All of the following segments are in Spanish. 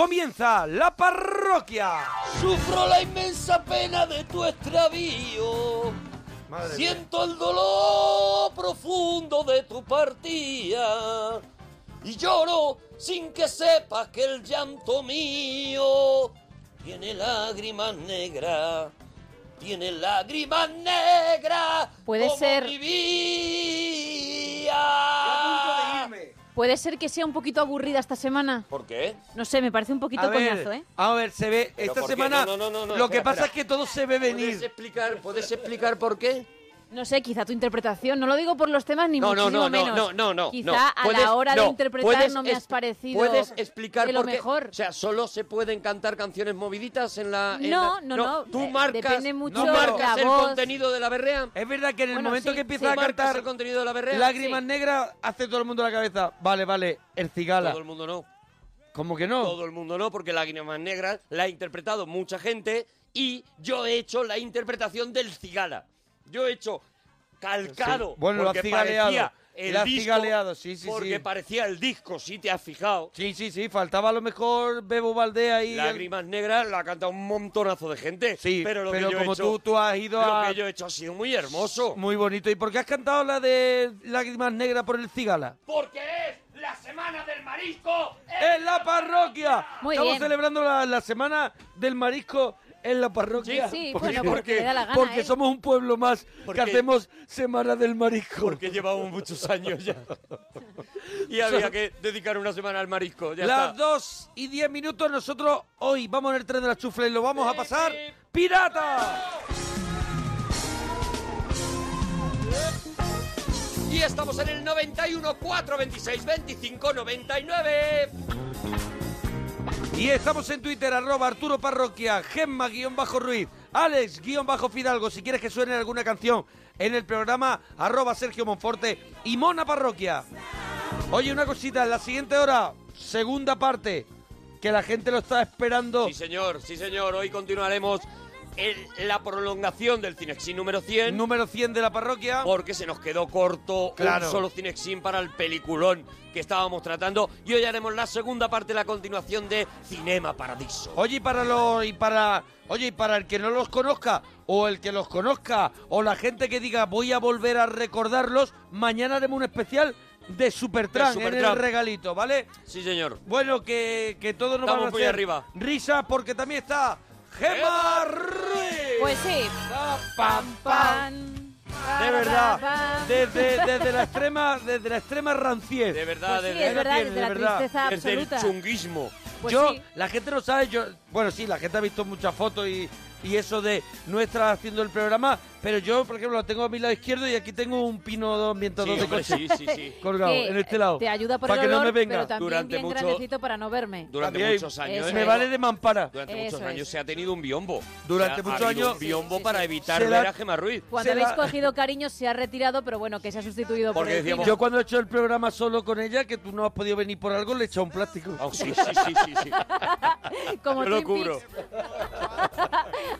comienza la parroquia. Sufro la inmensa pena de tu extravío. Madre Siento el dolor profundo de tu partida. Y lloro sin que sepas que el llanto mío tiene lágrimas negras. Tiene lágrimas negras. Puede como ser- mi vida. ¿Puede ser que sea un poquito aburrida esta semana? ¿Por qué? No sé, me parece un poquito A ver, coñazo, ¿eh? a ver, se ve ¿Pero esta por qué? semana. No, no, no, no, lo que espera, pasa espera. es que todo se ve ¿Puedes venir. explicar, ¿Puedes explicar por qué? No sé, quizá tu interpretación. No lo digo por los temas ni No, no, muchísimo no, no, menos. no, no, no. Quizá no. a Puedes- la hora de interpretar puedes no me has parecido ¿Puedes explicar de lo mejor. O sea, ¿solo se pueden cantar canciones moviditas en la...? en No, la- no, no, Tú eh, marcas, depende mucho tú de marcas la el voz. contenido de la berrea. Es verdad que en el Bueno, momento sí, que empieza sí. a ¿Marcas cantar el contenido de la berrea? Lágrimas Sí. Negras, hace todo el mundo la cabeza. Vale, vale, el cigala. Todo el mundo no. ¿Cómo que no? Todo el mundo no, porque Lágrimas Negras la ha interpretado mucha gente y yo he hecho la interpretación del cigala. Yo he hecho calcado. Sí. Bueno, lo has porque cigaleado. parecía El Lo has disco, cigaleado, sí, sí, Porque sí. parecía el disco, si te has fijado. Sí, sí, sí, faltaba a lo mejor Bebo Valdea y... Lágrimas Negras la ha cantado un montonazo de gente. Sí, pero lo pero que yo como he hecho, tú, tú has ido lo a... que yo he hecho ha sido muy hermoso. Muy bonito. ¿Y por qué has cantado la de Lágrimas Negras por el cigala? Porque es la semana del marisco. ¡En la parroquia! Muy Estamos bien. celebrando la, la semana del marisco en la parroquia. Sí, sí, Porque- bueno, porque le da la gana, Porque ¿eh? somos un pueblo más Porque- que hacemos semana del marisco. Porque llevamos muchos años ya. y había que dedicar una semana al marisco. Ya Las está. dos y diez minutos, nosotros hoy vamos en el tren de la chufla y lo vamos a pasar pirata. Y estamos en el 91 426 25 99. Y estamos en Twitter, arroba Arturo Parroquia, Gemma guion bajo Ruiz, Alex guion bajo Fidalgo, si quieres que suene alguna canción en el programa, arroba Sergio Monforte y Mona Parroquia. Oye, una cosita, en la siguiente hora, segunda parte, que la gente lo está esperando. Sí, señor, sí, señor. Hoy continuaremos la prolongación del Cinexin número 100. Número 100 de la parroquia. Porque se nos quedó corto Claro. un solo Cinexin para el peliculón que estábamos tratando. Y hoy haremos la segunda parte, la continuación de Cinema Paradiso. Oye, y para los y para oye, y para el que no los conozca o el que los conozca o la gente que diga voy a volver a recordarlos, mañana haremos un especial de Supertramp en el regalito, ¿vale? Sí, señor. Bueno, que, que todos nos Estamos van a muy hacer arriba. risa porque también está Gemma Ruiz. Pues sí. Pam, pam. De verdad, desde, desde la extrema desde la extrema ranciez. De verdad, Pues sí, de es verdad, desde la tristeza Desde el chunguismo. Pues yo, sí. la gente no sabe, yo, bueno, sí, la gente ha visto muchas fotos y, y eso de nuestra haciendo el programa, pero yo, por ejemplo, lo tengo a mi lado izquierdo y aquí tengo un pino 202 Sí, de coche sí, sí, sí. colgado Que, en este lado. Te ayuda por para el que no olor, me venga. pero también Durante bien mucho- grandecito para no verme. Durante También. muchos años. Eso me es. vale de mampara. Durante Eso muchos años se ha tenido un biombo. Durante muchos años- un biombo Sí, sí, para sí. evitar ver a Gemma Ruiz. Cuando Se habéis la- cogido cariño se ha retirado, pero bueno, que se ha sustituido Porque por el decíamos- vino. Yo cuando he hecho el programa solo con ella, que tú no has podido venir por algo, le he echado un plástico. Oh, sí, sí, sí, sí, sí. Como Yo lo cubro.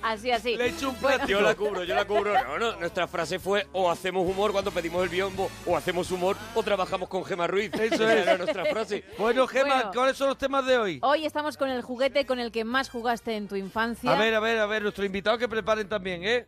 Así, así. Le he hecho un plástico. Yo la cubro, yo la cubro. No, no, nuestra frase fue o hacemos humor cuando pedimos el biombo, o hacemos humor, o trabajamos con Gemma Ruiz. Eso era nuestra frase. Bueno, Gemma, Bueno. ¿cuáles son los temas de hoy? Hoy estamos con el juguete con el que más jugaste en tu infancia. A ver, a ver, a ver, nuestros invitados que preparen también, ¿eh?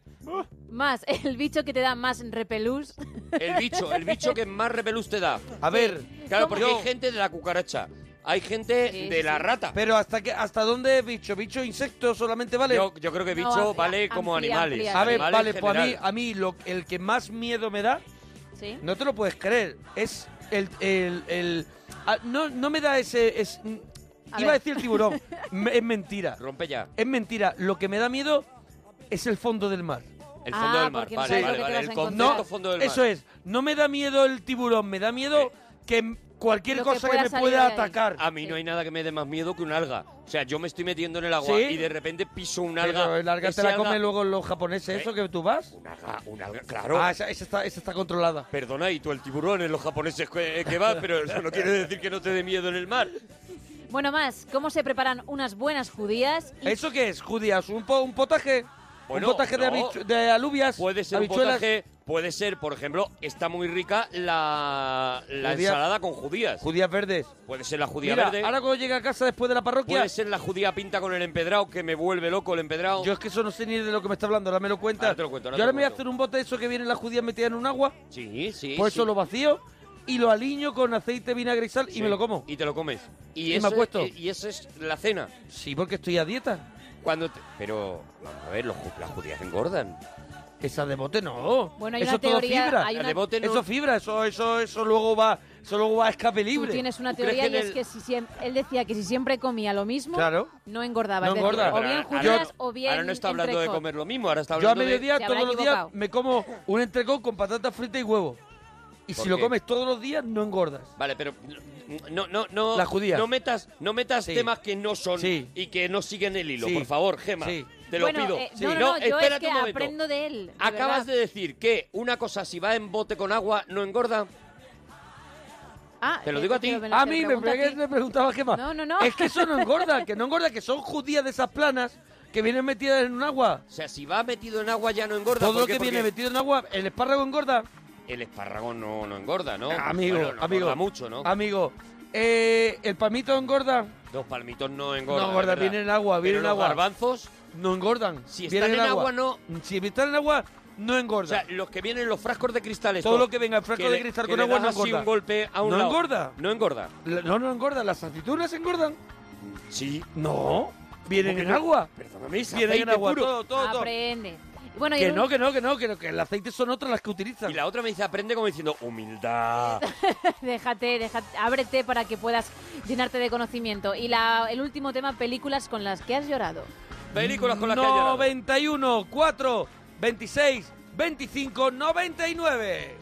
Más el bicho que te da más repelús. El bicho, el bicho que más repelús te da. A ver, Claro, ¿Cómo? porque Yo- hay gente de la cucaracha, hay gente Sí, de sí, la rata. pero hasta que, hasta dónde es bicho, bicho, insecto solamente vale. Yo, yo creo que No, bicho amplia- vale como amplia, animales. amplia. a ver, animales vale, pues a mí, a mí lo, el que más miedo me da, ¿Sí? no te lo puedes creer, es el, el, el- ah, no, no me da ese, es, A iba a decir tiburón, me- es mentira, Rompe ya. es mentira, lo que me da miedo es el fondo del mar. El Ah, fondo del mar. no Vale, vale, vale. El concepto fondo del mar. Eso es, no me da miedo el tiburón, me da miedo que cualquier Lo que cosa que, pueda me salir pueda de ahí. atacar. A mí no hay nada que me dé más miedo que un alga. O sea, yo me estoy metiendo en el agua ¿Sí? y de repente piso un alga. Pero el alga Ese te la alga- come luego los japoneses, ¿Eh? eso que tú vas. Un alga, un alga, claro. Ah, esa, esa está, esa está controlada. Perdona, y tú el tiburón en los japoneses que, que va, pero eso no quiere decir que no te dé miedo en el mar. Bueno, más, ¿cómo se preparan unas buenas judías? Y ¿Eso qué es, judías? ¿Un, po- un potaje? Bueno, un potaje de, habichu- de alubias, Puede ser un habichuelas. potaje, puede ser, por ejemplo, está muy rica la, la ensalada con judías. Judías verdes. Puede ser la judía Mira, verde. ahora cuando llega a casa después de la parroquia, Puede ser la judía pinta con el empedrado, que me vuelve loco el empedrado. yo es que eso no sé ni de lo que me está hablando, ahora me lo cuenta. Ahora te lo cuento, ahora yo ahora me voy a hacer un bote de eso que viene las judías metidas en un agua, Sí, sí. pues sí. eso lo vacío y lo aliño con aceite, vinagre y sal y me lo como. Y te lo comes. Y, Y me eso, acuesto. eh, Y eso es la cena. Sí, porque estoy a dieta. Cuando te- Pero, vamos a ver, los las judías engordan. Esa de bote no. Bueno, hay eso una todo teoría, fibra. hay una- de bote no- Eso es fibra, eso, eso, eso luego va, eso luego va a escape Tú libre. tienes una ¿Tú teoría y es el- que si siempre, él decía que si siempre comía lo mismo, Claro. no engordaba. No es decir, engorda. o bien judías o bien Ahora no está hablando de entrecot. comer lo mismo, ahora está Yo a hablando de... mediodía, habrá todos los días, me como un entrecot con patatas fritas y huevo. Y ¿Por si lo comes todos los días, no engordas. Vale, pero no, no, no. Las judías. No metas, no metas Sí. temas que no son Sí. y que no siguen el hilo, Sí. por favor, Gema. Sí. Te lo bueno, pido. eh, Sí. no, no, no, yo es espérate que un momento. aprendo de él. de Acabas verdad. de decir que una cosa si va en bote con agua no engorda. Ah, te lo eh, digo a ti. lo- A te mí me, pregunto a pegué- ti. me preguntaba qué más. No, no, no. Es que eso no engorda, que no engorda, que son judías de esas planas que vienen metidas en un agua. O sea, si va metido en agua ya no engorda. Todo ¿Por lo qué? que viene Porque metido en agua, el espárrago engorda. El espárrago no, no engorda, ¿no? amigo, Bueno, no amigo. engorda mucho, ¿no? Amigo, eh, el palmito engorda. Dos palmitos no engordan. No engorda, es verdad. viene en agua, viene Pero en los agua. garbanzos, No engordan. si vienen están en agua, no. Si están en agua, no O engorda. sea, los que vienen en los frascos de cristal. Todo lo que venga en frasco de cristal con agua no así engorda. un golpe a un ¿No lado. engorda? No engorda. La- No, no engorda. ¿Las aceitunas engordan? Sí. No. Vienen ¿Cómo en no? agua. Perdóname, Vienen en agua. puro. Todo, todo, todo. Aprende. Bueno, Que un- no, que no, que no, que no, que el aceite son otras las que utilizan. Y la otra me dice, aprende como diciendo, humildad. déjate, déjate, ábrete para que puedas llenarte de conocimiento. Y la, el último tema, películas con las que has llorado. Películas con las que has llorado. 91, 4, 26, 25, 99.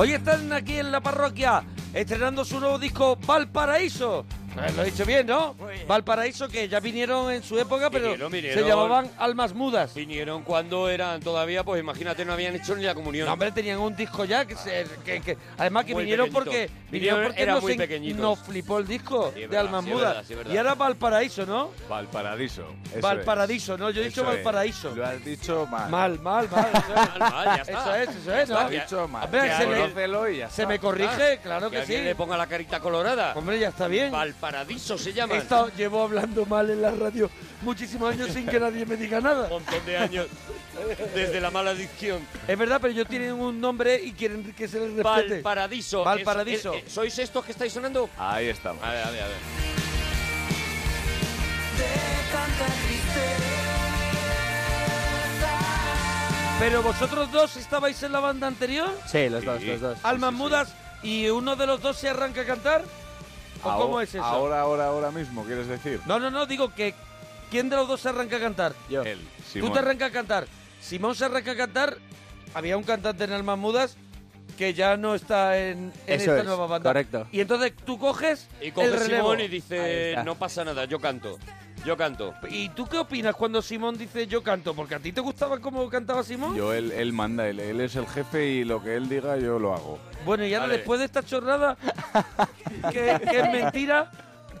Hoy están aquí en la parroquia estrenando su nuevo disco Valparaíso. Eh, Lo he dicho bien, ¿no? Valparaíso, que ya vinieron en su época, pero Vinieron, vinieron. se llamaban Almas Mudas. Vinieron cuando eran todavía, pues imagínate, no habían hecho ni la comunión. No, hombre, tenían un disco ya que, se- que- que- además que Muy vinieron pequeñito. porque Vinieron, vinieron porque eran nos, muy en- pequeñitos. nos flipó el disco es de verdad, Almas sí, es Mudas. verdad, sí, es verdad. y ahora Valparaíso, ¿no? Valparaíso. eso Valparadiso, ¿no? Yo he dicho Eso es. Valparaíso. Lo has dicho mal. Mal, mal, mal. Eso Mal, mal, ya es, está. eso es, eso es, Lo has dicho mal. A ver, Que se, me, Conócelo y ya se está. me corrige, claro Que alguien sí. le ponga la carita colorada. Hombre, ya está bien. Valparadiso se He llama. estado- llevo hablando mal en la radio muchísimos años sin que nadie me diga nada. Un montón de años desde la mala adicción. Es verdad, pero ellos tienen un nombre y quieren que se les respete. Valparadiso. Valparadiso. Es- eh, ¿Sois estos que estáis sonando? Ahí estamos. A ver, a ver, a ver. de tanta tristeza. Pero vosotros dos estabais en la banda anterior, Sí, los dos, Sí. los dos. Almas Mudas, y uno de los dos se arranca a cantar. ¿O Ahora- cómo es eso? Ahora, ahora, ahora mismo, ¿quieres decir? No, no, no, digo que ¿quién de los dos se arranca a cantar? Yo. Él, Tú te arrancas a cantar. Simón se arranca a cantar. Había un cantante en Almas Mudas que ya no está en, en Eso esta es, nueva banda. correcto. Y entonces tú coges Y el relevo. Simón y dice, no pasa nada, yo canto. Yo canto. ¿Y tú qué opinas cuando Simón dice yo canto? Porque a ti te gustaba cómo cantaba Simón. Yo, él, él manda, él, él es el jefe y lo que él diga yo lo hago. Bueno, y ahora Vale. después de esta chorrada, que, que es mentira,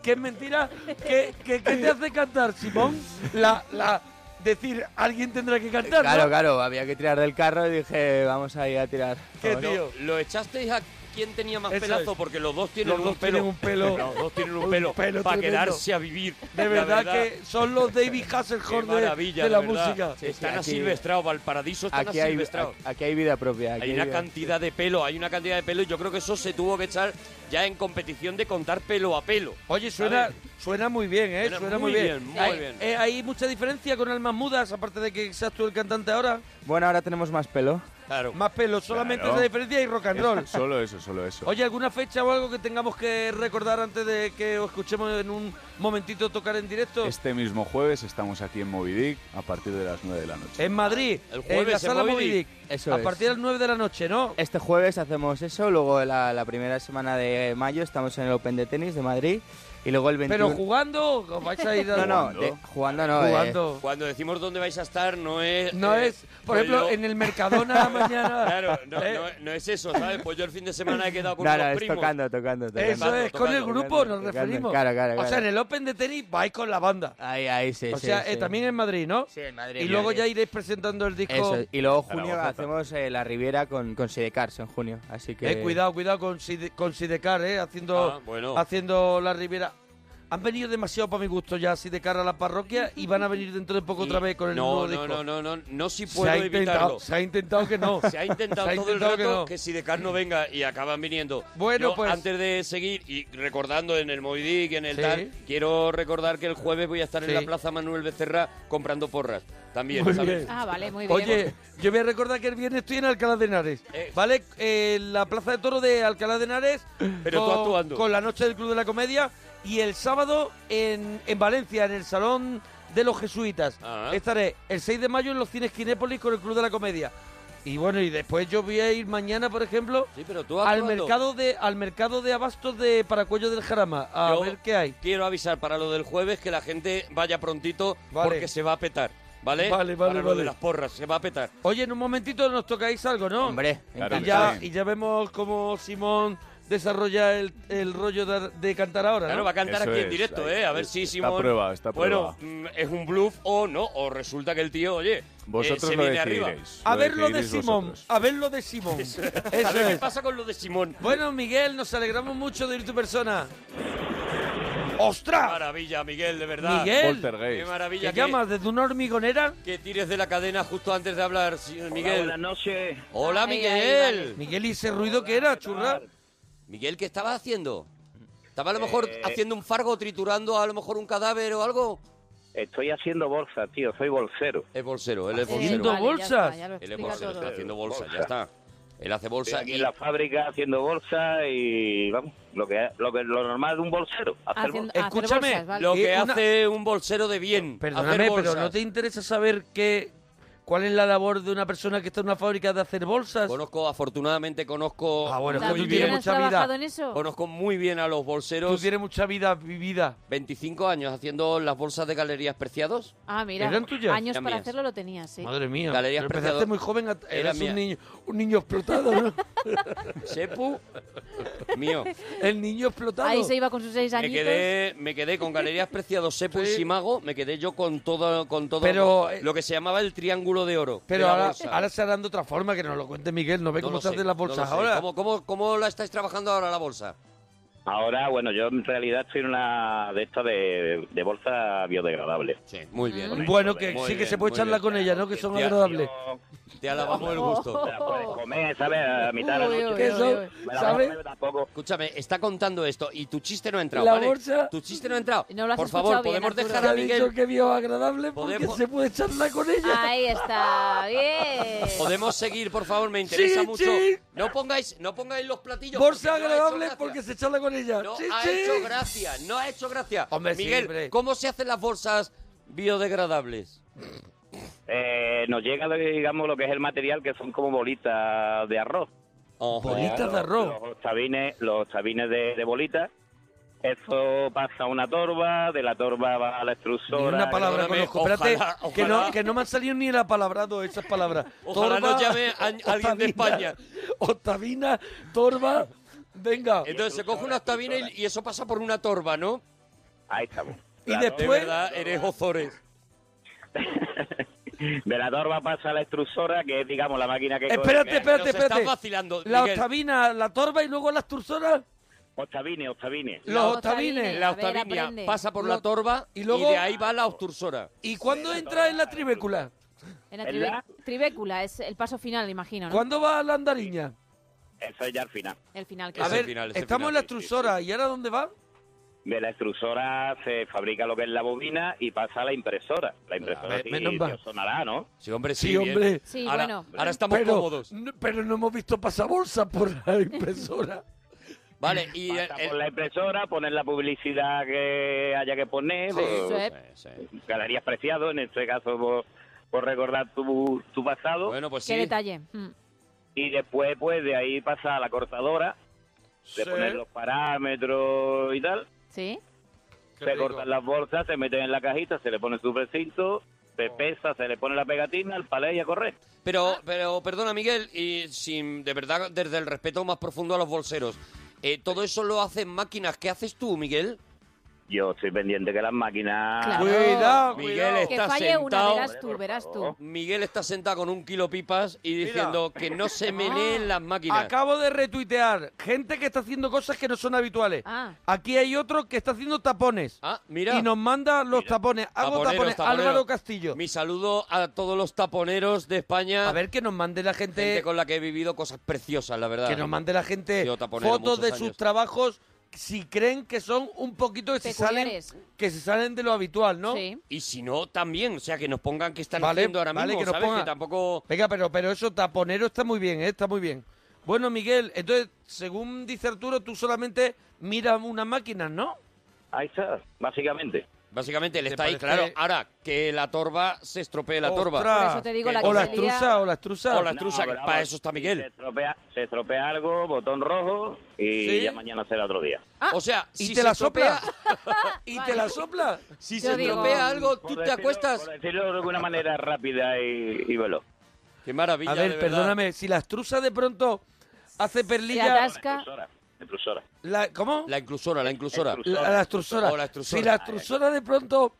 que es mentira, ¿qué, qué- qué te hace cantar, Simón? La, la, decir, alguien tendrá que cantar, Claro, ¿no? claro, había que tirar del carro y dije, vamos ahí a tirar. ¿Qué Vamos. tío? ¿Lo echasteis a quién tenía más Eso pelazo? es. Porque los dos tienen Los un dos pelo. tienen un pelo. Los dos tienen un pelo, pelo para tremendo. quedarse a vivir. De La verdad, que son los David Hasselhoff de, de la verdad. música. Sí, sí, están asilvestrados, Valparaíso están Aquí hay, asilvestrados. aquí hay vida propia. aquí Hay una vida- cantidad de pelo, hay una cantidad de pelo y yo creo que eso se tuvo que echar ya en competición de contar pelo a pelo. Oye, suena, suena muy bien, ¿eh? Suena Suena, muy muy bien, muy hay, bien. eh, hay mucha diferencia con Almas Mudas, aparte de que seas tú el cantante ahora. Bueno, ahora tenemos más pelo. Claro. Más pelo, solamente Claro. esa diferencia y rock and roll. Solo eso, solo eso. Oye, ¿alguna fecha o algo que tengamos que recordar antes de que os escuchemos en un momentito tocar en directo? Este mismo jueves estamos aquí en Moby Dick a partir de las 9 de la noche. En Madrid, El en jueves la en sala Moby Moby Dick. Dick. Eso a es. partir de las 9 de la noche, ¿no? Este jueves hacemos eso, luego la, la primera semana de mayo estamos en el Open de Tenis de Madrid y luego el 21... Pero jugando, ¿os vais a ir a No, no, ¿Jugando? de- jugando no. eh. Cuando decimos dónde vais a estar, no es. No eh, es, por pues ejemplo, en el Mercadona mañana. Claro, no, Eh, no, no es eso, ¿sabes? Pues yo el fin de semana he quedado con no, unos no, es primos. tocando, tocando, tocando. Eso Tocando, es, con el grupo tocando, nos tocando. referimos. Claro, claro, O sea, en el Open de tenis vais con la banda. Ahí, ahí, sí, o sí, sea, sí. eh, también en Madrid, ¿no? Sí, en Madrid. Y luego ya iréis presentando el disco. Eso, y luego junio hacemos eh, la Riviera con, con Sidecars en junio, así que... Eh, cuidado, cuidado con, Side- con Sidecar, ¿eh? Haciendo, Ah, haciendo la Riviera. Han venido demasiado para mi gusto ya Sidecar a la parroquia y van a venir dentro de poco otra vez con el no, nuevo no, disco. no, no, no, no, si se, puedo ha evitarlo. intentado, se ha intentado que no. Se ha intentado Se ha todo intentado el que rato no. que, si de no venga y acaban viniendo. Bueno, Yo, pues- Antes de seguir y recordando en el Moby Dick, en el Sí. tal, quiero recordar que el jueves voy a estar Sí. en la Plaza Manuel Becerra comprando porras. También, Muy ¿sabes? bien. Ah, vale, muy bien. Oye, yo voy a recordar que el viernes estoy en Alcalá de Henares, Eh. ¿vale? En la Plaza de Toro de Alcalá de Henares. Pero tú con, actuando. Con la Noche del Club de la Comedia. Y el sábado en, en Valencia, en el Salón de los Jesuitas. Ah. Estaré el 6 de mayo en los cines Kinépolis con el Club de la Comedia. Y bueno, y después yo voy a ir mañana, por ejemplo, Sí, pero tú al actuando. mercado de al mercado de abastos de Paracuello del Jarama a Yo ver qué hay. Quiero avisar para lo del jueves que la gente vaya prontito Vale. porque se va a petar, ¿vale? Vale, vale, para lo vale. de las porras, se va a petar. Oye, en un momentito nos tocáis algo, ¿no? Hombre, Claro y ya, sí. y ya vemos cómo Simón desarrolla el, el rollo de, de cantar ahora, ¿no? Claro, va a cantar Eso aquí en directo, ahí, ¿eh? A ver es- si está Simón... a prueba, está a Bueno, prueba. mm, es un bluff o no, o resulta que el tío, oye, eh, Vosotros se lo viene arriba. a ver lo de Simón, vosotros. a ver lo de Simón. Eso Eso a ver qué pasa con lo de Simón. Bueno, Miguel, nos alegramos mucho de ir tu persona. Qué ¡Ostras! maravilla, Miguel, de verdad. Miguel, Qué maravilla ¿qué que, llamas desde una hormigonera? que tires de la cadena justo antes de hablar, Miguel. buenas noches. Hola, Ay, Miguel. ay, Miguel, ¿y ese ruido qué era, churra? Miguel, ¿qué estabas haciendo? ¿Estaba a lo mejor Eh, haciendo un fargo, triturando a lo mejor un cadáver o algo? Estoy haciendo bolsa, tío, soy bolsero. Es bolsero, él es Eh, Haciendo bolsero. vale, ya está, bolsas. ya Él es bolsero, todo. está haciendo bolsa, ya está. Él hace Estoy bolsa aquí y en la fábrica haciendo bolsa y vamos, lo que lo que lo normal de un bolsero, hacer Haciendo- bolsa. hacer Escúchame, bolsas, vale. lo que Eh, una- hace un bolsero de bien. Perdóname, hacer pero bolsas. ¿no te interesa saber qué, cuál es la labor de una persona que está en una fábrica de hacer bolsas? Conozco, afortunadamente conozco Ah, bueno, muy ¿tú bien, tienes mucha vida. trabajado en eso? Conozco muy bien a los Tú bolseros. tienes mucha vida vivida. 25 años haciendo las bolsas de galerías preciados. Ah, mira, ¿Eran tuyas? años Eran para mías. hacerlo lo tenías, sí. Madre mía. Galerías pero empezaste muy joven, a- eras mía. un niño, un niño explotado, ¿no? Sepu, mío. El niño explotado. Ahí se iba con sus seis Me añitos. quedé, me quedé con Galerías Preciados, Sepu y Sí. Simago, me quedé yo con todo, con todo Pero, lo que se llamaba el triángulo de oro. Pero de ahora, bolsa. ahora se harán de otra forma, que nos lo cuente Miguel. No ve No cómo lo se sé, hacen las no lo bolsas sé. ahora. ¿Cómo, cómo, cómo la estáis trabajando ahora la bolsa? Ahora, bueno, yo en realidad estoy en una de estas de, de bolsa biodegradable. Sí, muy bien. Bueno, que Muy sí que bien, se puede bien. con ella, ¿no? Que son Tía, agradables. Te alabamos el gusto. Te la puedes comer, ¿sabes? A mitad de la noche. Son, ¿sabes? Escúchame, está contando esto y tu chiste no ha entrado, La ¿vale? bolsa- Tu chiste no ha entrado. No lo has Por favor, bien, podemos dejar a ha dicho Miguel... que vio agradable porque Podemos- se puede charlar con ella. Ahí está, bien. Podemos seguir, por favor, me interesa Sí, mucho. sí. No pongáis, no pongáis los platillos. Bolsa agradable porque se charla con ella. No Sí, ha sí. hecho gracia, no ha hecho gracia. Hombre, Miguel. ¿cómo se hacen las bolsas biodegradables? Eh, nos llega, digamos, lo que es el material, que son como bolitas de arroz. Bolitas de arroz. Los octavines, los octavines de, de bolitas. Eso pasa a una torba, de la torba va a la Ni extrusora. una palabra perdóname, conozco. Espérate, ojalá, Que, no, que no me han salido ni la palabrado esas palabras. Ojalá nos llame a- alguien de España. Octavina, torba. Venga. Entonces se coge una octavina y, y eso pasa por una torba, ¿no? Ahí estamos. Y La De después- verdad, eres Ozores. De la torba pasa a la extrusora, que es, digamos, la máquina que... Espérate, espérate, nos estás espérate. vacilando, La Miguel. octavina, la torba y luego las tursoras. Octavines, octavines. Los octavines. La ver, octavinia aprende. pasa por Lo- la torba y y, luego- de ahí va la obtursora. ¿Y cuándo entra en la tribécula? En la ¿En la? tribécula es el paso final, imagino, ¿no? ¿Cuándo va la andariña? Eso es ya al final. El final, que A Es es. el ver, final, estamos final, en la sí, sí, extrusora. ¿Y ahora dónde va? De la extrusora se fabrica lo que es la bobina y pasa a la impresora. La impresora ver, sí, sonará, ¿no? Sí, hombre, sí. Sí, bien. hombre. Sí, ahora, bueno. ahora estamos pero, cómodos. pero no hemos visto pasabolsa por la impresora. Vale, y el- Pasa el- por la impresora, poner la publicidad que haya que poner, Sí. pues, sí. galerías preciado, en este caso por, por recordar tu, tu pasado. Bueno, pues Qué sí. detalle. Mm. Y después, pues de ahí pasa a la cortadora, de Sí. poner los parámetros y tal. ¿Sí? Qué se rico. cortan las bolsas, se meten en la cajita, se le pone su precinto, se pesa, se le pone la pegatina, el palé y a correr. Pero, pero perdona, Miguel, y sin de verdad, desde el respeto más profundo a los bolseros, eh, todo eso lo hacen máquinas. ¿Qué haces tú, Miguel? Yo estoy pendiente que las máquinas... Claro. Cuidado, Miguel cuidado. es- Que Está falle una, sentado. verás tú, verás tú. Miguel está sentado con un kilo pipas y diciendo que no se meneen las máquinas. Acabo de retuitear gente que está haciendo cosas que no son habituales. Ah. Aquí hay otro que está haciendo tapones. Ah, mira. Y nos manda los tapones. Hago Taponeros, tapones. taponeros. Álvaro Castillo. Mi saludo a todos los taponeros de España. A ver que nos mande la gente, gente con la que he vivido cosas preciosas, la verdad. que nos mande la gente fotos de sus trabajos si creen que son un poquito que se salen Peculiares. que se salen de lo habitual, ¿no? Sí. Y si no, también, o sea, que nos pongan qué están Vale, haciendo ahora vale, mismo, que nos ¿sabes? pongan. Que tampoco... Venga, pero pero eso taponero está muy bien, ¿eh? está muy bien. Bueno, Miguel, entonces, según dice Arturo, tú solamente miras unas máquinas, ¿no? Ahí está, básicamente. Básicamente, él ¿Te está ahí, claro. Ahora, que la torba se estropee la torba. Ostras. Por eso te digo, la o la que salía- extrusa, o la extrusa. O la extrusa, que pero para eso está Miguel. se estropea, se estropea algo, botón rojo y ¿Sí? ya mañana será otro día. O sea, y si te se la estropea, sopla. y te la sopla. si Yo se digo- estropea algo, tú te acuestas. Por decirlo de alguna manera rápida y, y veloz. Qué maravilla, A ver, perdóname, si la extrusa de pronto hace Se perlilla... atasca. La, ¿Cómo? La inclusora, la inclusora. Extrusora. La, la extrusora. O la extrusora. Si la extrusora de pronto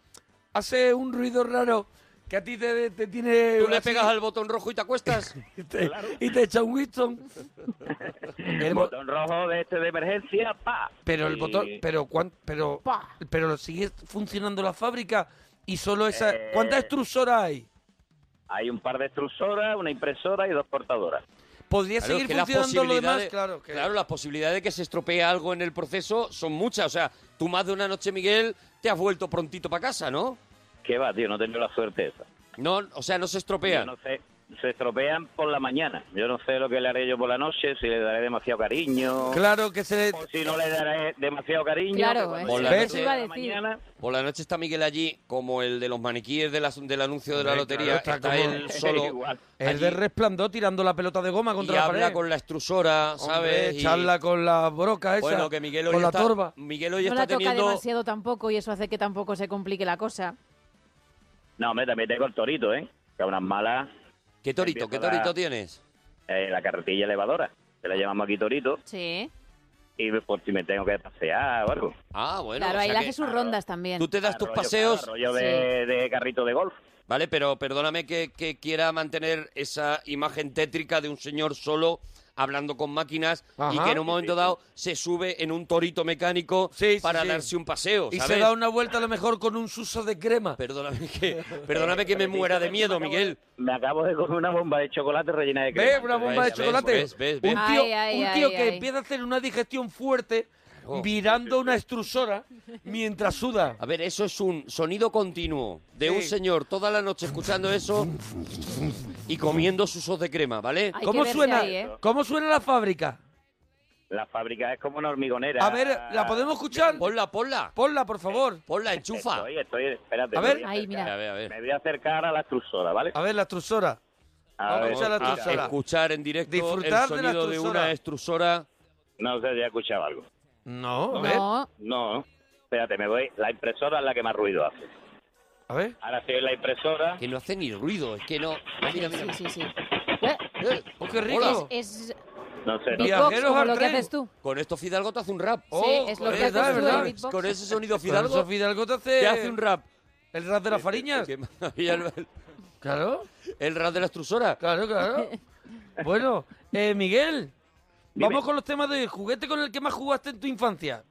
hace un ruido raro que a ti te, te tiene... Tú le así, pegas al botón rojo y te acuestas. y te, y te echa un Winston. El bo- botón rojo de este de emergencia, pa. pero el Y- botón... Pero, cuán- pero, Pa. pero sigue funcionando la fábrica y solo esa... Eh. ¿Cuántas extrusoras hay? Hay un par de extrusoras, una impresora y dos cortadoras. ¿Podría Claro, seguir funcionando lo demás? posibilidades- Claro, que... Claro, las posibilidades de que se estropee algo en el proceso son muchas. O sea, tú más de una noche, Miguel, te has vuelto prontito para casa, ¿no? ¿Qué va, tío? No he tenido la suerte esa. No, o sea, no se Yo estropean. no sé, se estropean por la mañana. Yo no sé lo que le haré yo por la noche, si le daré demasiado cariño, Claro que se... o si no le daré demasiado cariño. Claro, Por la noche- iba a decir. mañana, Por la noche está Miguel allí, como el de los maniquíes de la- del anuncio de la lotería. claro, está está como- él solo. El de resplandor tirando la pelota de goma y contra la habla pared. con la extrusora, ¿sabes? Hombre, Y- charla con la broca esa. Bueno, que Miguel hoy con la está, torba. Miguel hoy No está la toca teniendo... demasiado tampoco y eso hace que tampoco se complique la cosa. No, hombre, también tengo el torito, ¿eh? Que a unas malas, ¿Qué torito? ¿Qué la- torito tienes? eh, la carretilla elevadora. Que la llamamos aquí torito. Sí. Y por si me tengo que pasear o algo. Ah, bueno. claro, o ahí sea hace sus rondas también. Tú te das tus paseos, Rollo de, de carrito de golf. ¿vale? Pero perdóname que, que quiera mantener esa imagen tétrica de un señor solo hablando con máquinas y que en un momento dado se sube en un torito mecánico Sí, para sí. darse un paseo, Y ¿sabes? se da una vuelta a lo mejor con un suso de crema. Perdóname que, perdóname que me muera de miedo, Miguel. Me acabo de comer una bomba de chocolate rellena de crema. ¿Ves? Una bomba de chocolate. ves, ves, ves. Un tío, Ay, ay, un tío ay, que ay. empieza a hacer una digestión fuerte Claro. virando una extrusora mientras suda. A ver, eso es un sonido continuo de un señor toda la noche escuchando eso y comiendo susos de crema, ¿vale? Hay ¿Cómo suena? ahí, ¿eh? ¿Cómo suena la fábrica? La fábrica es como una hormigonera. A ver, ¿la podemos escuchar? Ponla, ponla, Ponla, por favor. ponla, enchufa. Estoy, estoy, espérate. A ver. Ahí, mira. A ver, a ver. Me voy a acercar a la extrusora, ¿vale? A ver, la extrusora. A Vamos a ver, escuchar la A extrusora. escuchar en directo Disfrutar el de la sonido de, extrusora. una extrusora. No sé si he escuchado algo. No, a ver. No, No, espérate, me voy. La impresora es la que más ruido hace. A ver. Ahora sí, la impresora. Que no hace ni ruido, es que no. Ah, Mira, mira. sí, sí, sí. Eh, Eh, ¡Oh, qué rico! Es No sé, no sé. Viajeros al lo que tren. haces tú. Con esto Fidalgo te hace un rap. Oh, sí, es lo que es verdad, haces tú, es verdad. el beatbox. Con ese sonido Fidalgo, Fidalgo Fidalgo te hace, te hace un rap. el rap de las fariñas. Qué maravilla, el, Claro, el rap de la extrusora. claro, claro. Bueno, eh, Miguel, Vamos con los temas de juguete con el que más jugaste en tu infancia.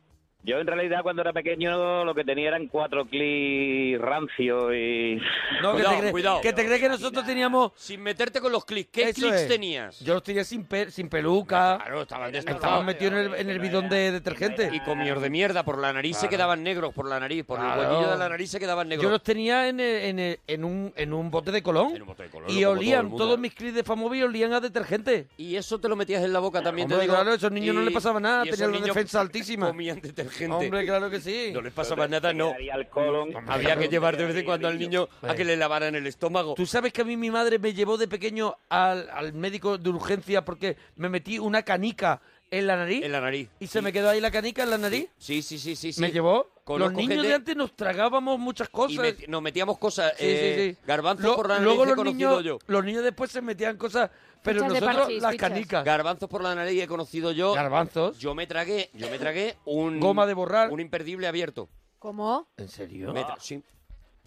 Yo en realidad cuando era pequeño lo que tenía eran cuatro clics rancios y... No, que Cuidado, te crees cuidado. que, te crees que nosotros teníamos... Sin meterte con los clics. ¿Qué Eso clics es. tenías? Yo los tenía sin, pe- sin peluca. Claro, estaban Estaban metidos en el, en el bidón de detergente. Y comidos de mierda. Por la nariz se quedaban negros. Por la nariz. Por Claro. el huequillo de la nariz se quedaban negros. Yo los tenía en, el- en, el- en un, en un bote de colón. En un bote de colón, y como todo el olían, mundo. todos mis clips de Famobi olían a detergente. Y eso te lo metías en la boca también, te Hombre, digo. claro, a esos niños no les pasaba nada, tenían la defensa altísima. Comían detergente. Hombre, claro que sí. No les pasaba nada, no. Llegaría al colon. Había que llevar de vez en cuando al niño a que le lavaran el estómago. Tú sabes que a mí mi madre me llevó de pequeño al, al médico de urgencia porque me metí una canica en la nariz En la nariz. y se me quedó ahí la canica en la nariz. Sí, sí, sí, sí. sí. Me llevó. Conozco Los niños gente- de antes nos tragábamos muchas cosas. Y met- nos metíamos cosas. Sí, eh, sí, sí. Garbanzos Lo- por la nariz luego he los conocido niños, yo. los niños después se metían cosas, pero Fichas de nosotros parchís, las fichas. canicas. Garbanzos por la nariz he conocido yo. Garbanzos. Yo me tragué, yo me tragué un Goma de borrar. un imperdible abierto. ¿Cómo? ¿En serio? Me tra- sí.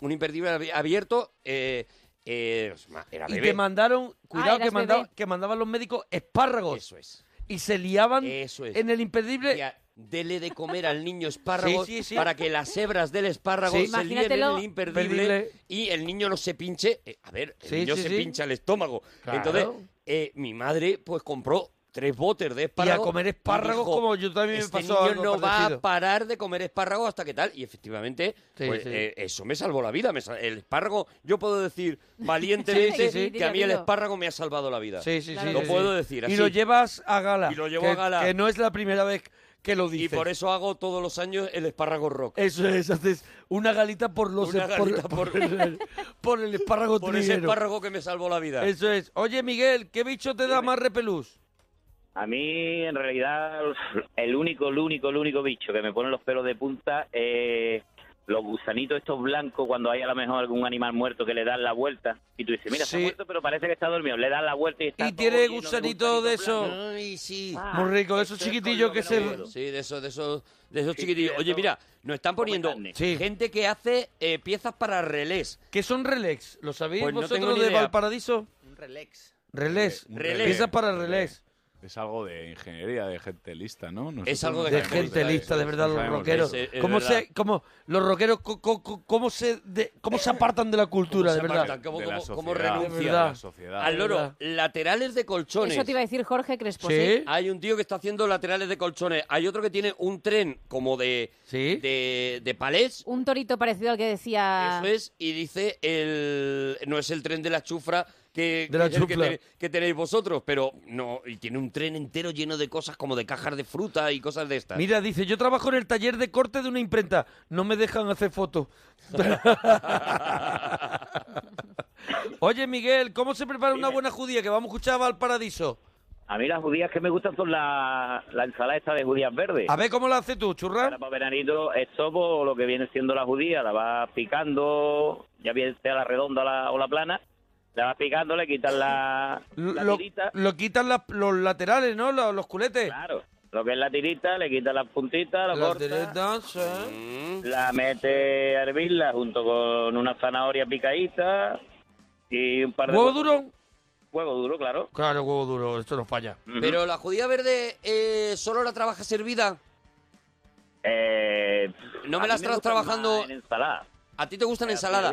Un imperdible abi- abierto. Eh, eh, era Y bebé. te mandaron, cuidado, que, eras mandaba- bebé. que mandaban los médicos espárragos. Eso es. Y se liaban Eso es. en el impedible. Tía, dele de comer al niño espárragos Sí, sí, sí. para que las hebras del espárrago Sí. se líen en Imagínatelo. el imperdible Imperdible. y el niño no se pinche. Eh, a ver, el Sí, niño sí, se sí. pincha el estómago. Claro. Entonces, eh, mi madre pues compró tres botes de Y a espárragos. comer espárragos dijo, como yo también me este pasó niño algo no va parecido". a parar de comer espárragos hasta que tal. Y efectivamente, Sí, pues, sí. eh, eso me salvó la vida. Me sal- el espárrago, yo puedo decir valientemente Sí, sí, sí. que a mí el espárrago me ha salvado la vida. Sí, sí, Claro sí. Lo sí, puedo sí. decir Y lo llevas a gala. Y lo llevo que, a gala. Que no es la primera vez que lo Y dices. por eso hago todos los años el espárrago rock. Eso es, haces una galita por los Una por- galita por, por- el, por el espárrago Por ese espárrago que me salvó la vida. Eso es. Oye, Miguel, ¿qué bicho te da más repelús? A mí, en realidad, el único, el único, el único bicho que me pone los pelos de punta es los gusanitos estos blancos cuando hay a lo mejor algún animal muerto que le dan la vuelta y tú dices, mira, está Sí. muerto pero parece que está dormido, le dan la vuelta y está Y todo tiene lleno de gusanitos de gusanitos eso. Ay, sí. Muy rico, de esos eso es chiquitillos que lo se... que no. Sí, de esos, de esos, de esos Sí, chiquitillos. Oye, mira, nos están poniendo. Sí. gente que hace eh, piezas para relés. ¿Qué son relés? ¿Lo sabéis Pues no vosotros de idea. Valparaíso? Un relax. Relés. Un relé. Piezas para relés. Es algo de ingeniería, de gente lista, ¿no? Nosotros Es algo de De gente de- lista, de verdad, los rockeros. de Es- es ¿Cómo verdad. se, cómo, los rockeros, cómo se, de- cómo se apartan de la cultura, ¿Cómo de verdad? de la cómo renuncian? la sociedad. Al loro, verdad. laterales de colchones. Eso te iba a decir Jorge Crespo. Sí. Hay un tío que está haciendo laterales de colchones. Hay otro que tiene un tren como de, Sí. de, de palés. Un torito parecido al que decía. Eso es, y dice el no es el tren de la chufra que, De la que que, chufla. ten- que tenéis vosotros, pero no, y tiene un tren entero lleno de cosas como de cajas de fruta y cosas de estas. Mira, dice, yo trabajo en el taller de corte de una imprenta. No me dejan hacer fotos. Oye, Miguel, ¿cómo se prepara una buena judía? Que vamos a escuchar a Valparaíso. A mí las judías que me gustan son la, la ensalada esta de judías verdes. A ver cómo la haces tú, Ahora churra. para veranito, esto pues, lo que viene siendo la judía, la vas picando, ya bien sea la redonda o la, o la plana, la vas picando, le quitas la, la Lo, tirita, lo quitan los laterales, ¿no? Los, los culetes. claro, lo que es la tirita, le quitas las puntitas, la Las cortas, tiretas, sí. Mm, la metes a hervirla junto con una zanahoria picadita y un par de... ¿Huevo duro? Huevo duro, claro. Claro, huevo duro, esto no falla. Pero la judía verde eh, solo la trabajas servida. Eh, No me la estás trabajando- en ensalada. A ti te gusta la Eh, ensalada.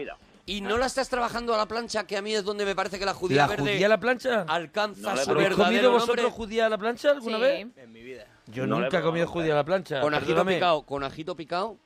Y no la estás trabajando a la plancha, que a mí es donde me parece que la judía ¿La verde judía a la plancha? alcanza su ¿Habéis ¿Habéis comido verdadero vosotros nombre. judía a la plancha alguna Sí. vez? En mi vida. Yo No nunca he he comido probado, judía a la plancha. Con ajito perdóname. picado, con ajito picado.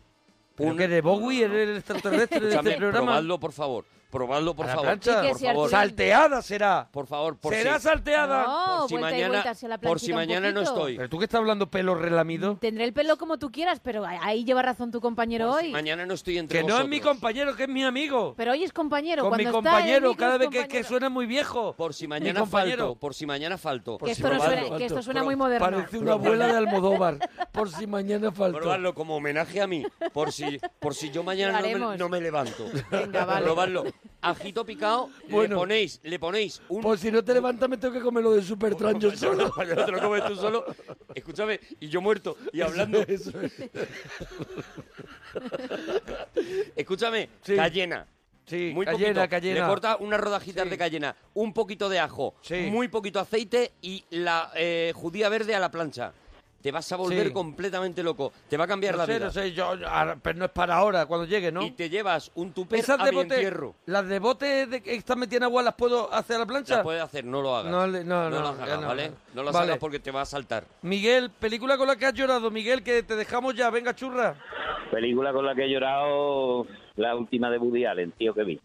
¿Pero un- que de Bowie eres el extraterrestre de Escúchame, este programa? probadlo, por favor. Probadlo, por ¿A la favor. plancha? Sí, por favor. Salteada será. Por favor, por ¿Será si, salteada? No, por si vuelta y mañana, vuelta hacia la por si mañana no estoy. Pero tú que estás hablando pelo relamido. Tendré el pelo como tú quieras, pero ahí lleva razón tu compañero Por si hoy. mañana no estoy entre Que no es mi compañero, que es mi amigo. Pero hoy es compañero. Con cuando mi compañero, cada vez que, suena muy viejo. Por si mañana falto. Por si mañana falto. Que Por esto, si no suena, que esto muy moderno. Parece una abuela de Almodóvar. Por si mañana faltó. Probarlo como homenaje a mí, por si, por si yo mañana me, no me levanto. Venga, vale. Probarlo. Ajito picado, Bueno. le ponéis, le ponéis un Por si no te levantas, me tengo que comer lo de Supertramp yo solo. No te lo comes tú solo. Escúchame, y yo muerto y hablando. Eso es. Escúchame, Sí. cayena. Sí, Muy cayena, poquito. cayena. Le corta unas rodajitas Sí. de cayena, un poquito de ajo, Sí. muy poquito aceite y la eh, judía verde a la plancha. Te vas a volver Sí. completamente loco. Te va a cambiar no la sé, vida. no sé, yo, ahora- pero no es para ahora, cuando llegue, ¿no? Y te llevas un tupper Esas a de mi bote, entierro. las de bote de que están metidas en agua, ¿las puedo hacer a la plancha? La puedes hacer, no lo hagas. No le- no, no, las hagas, no, ¿vale? no. Las Vale. hagas porque te va a saltar. Miguel, película con la que has llorado, Miguel, que te dejamos ya, venga, churra. Película con la que he llorado, la última de Woody Allen, tío, que vi.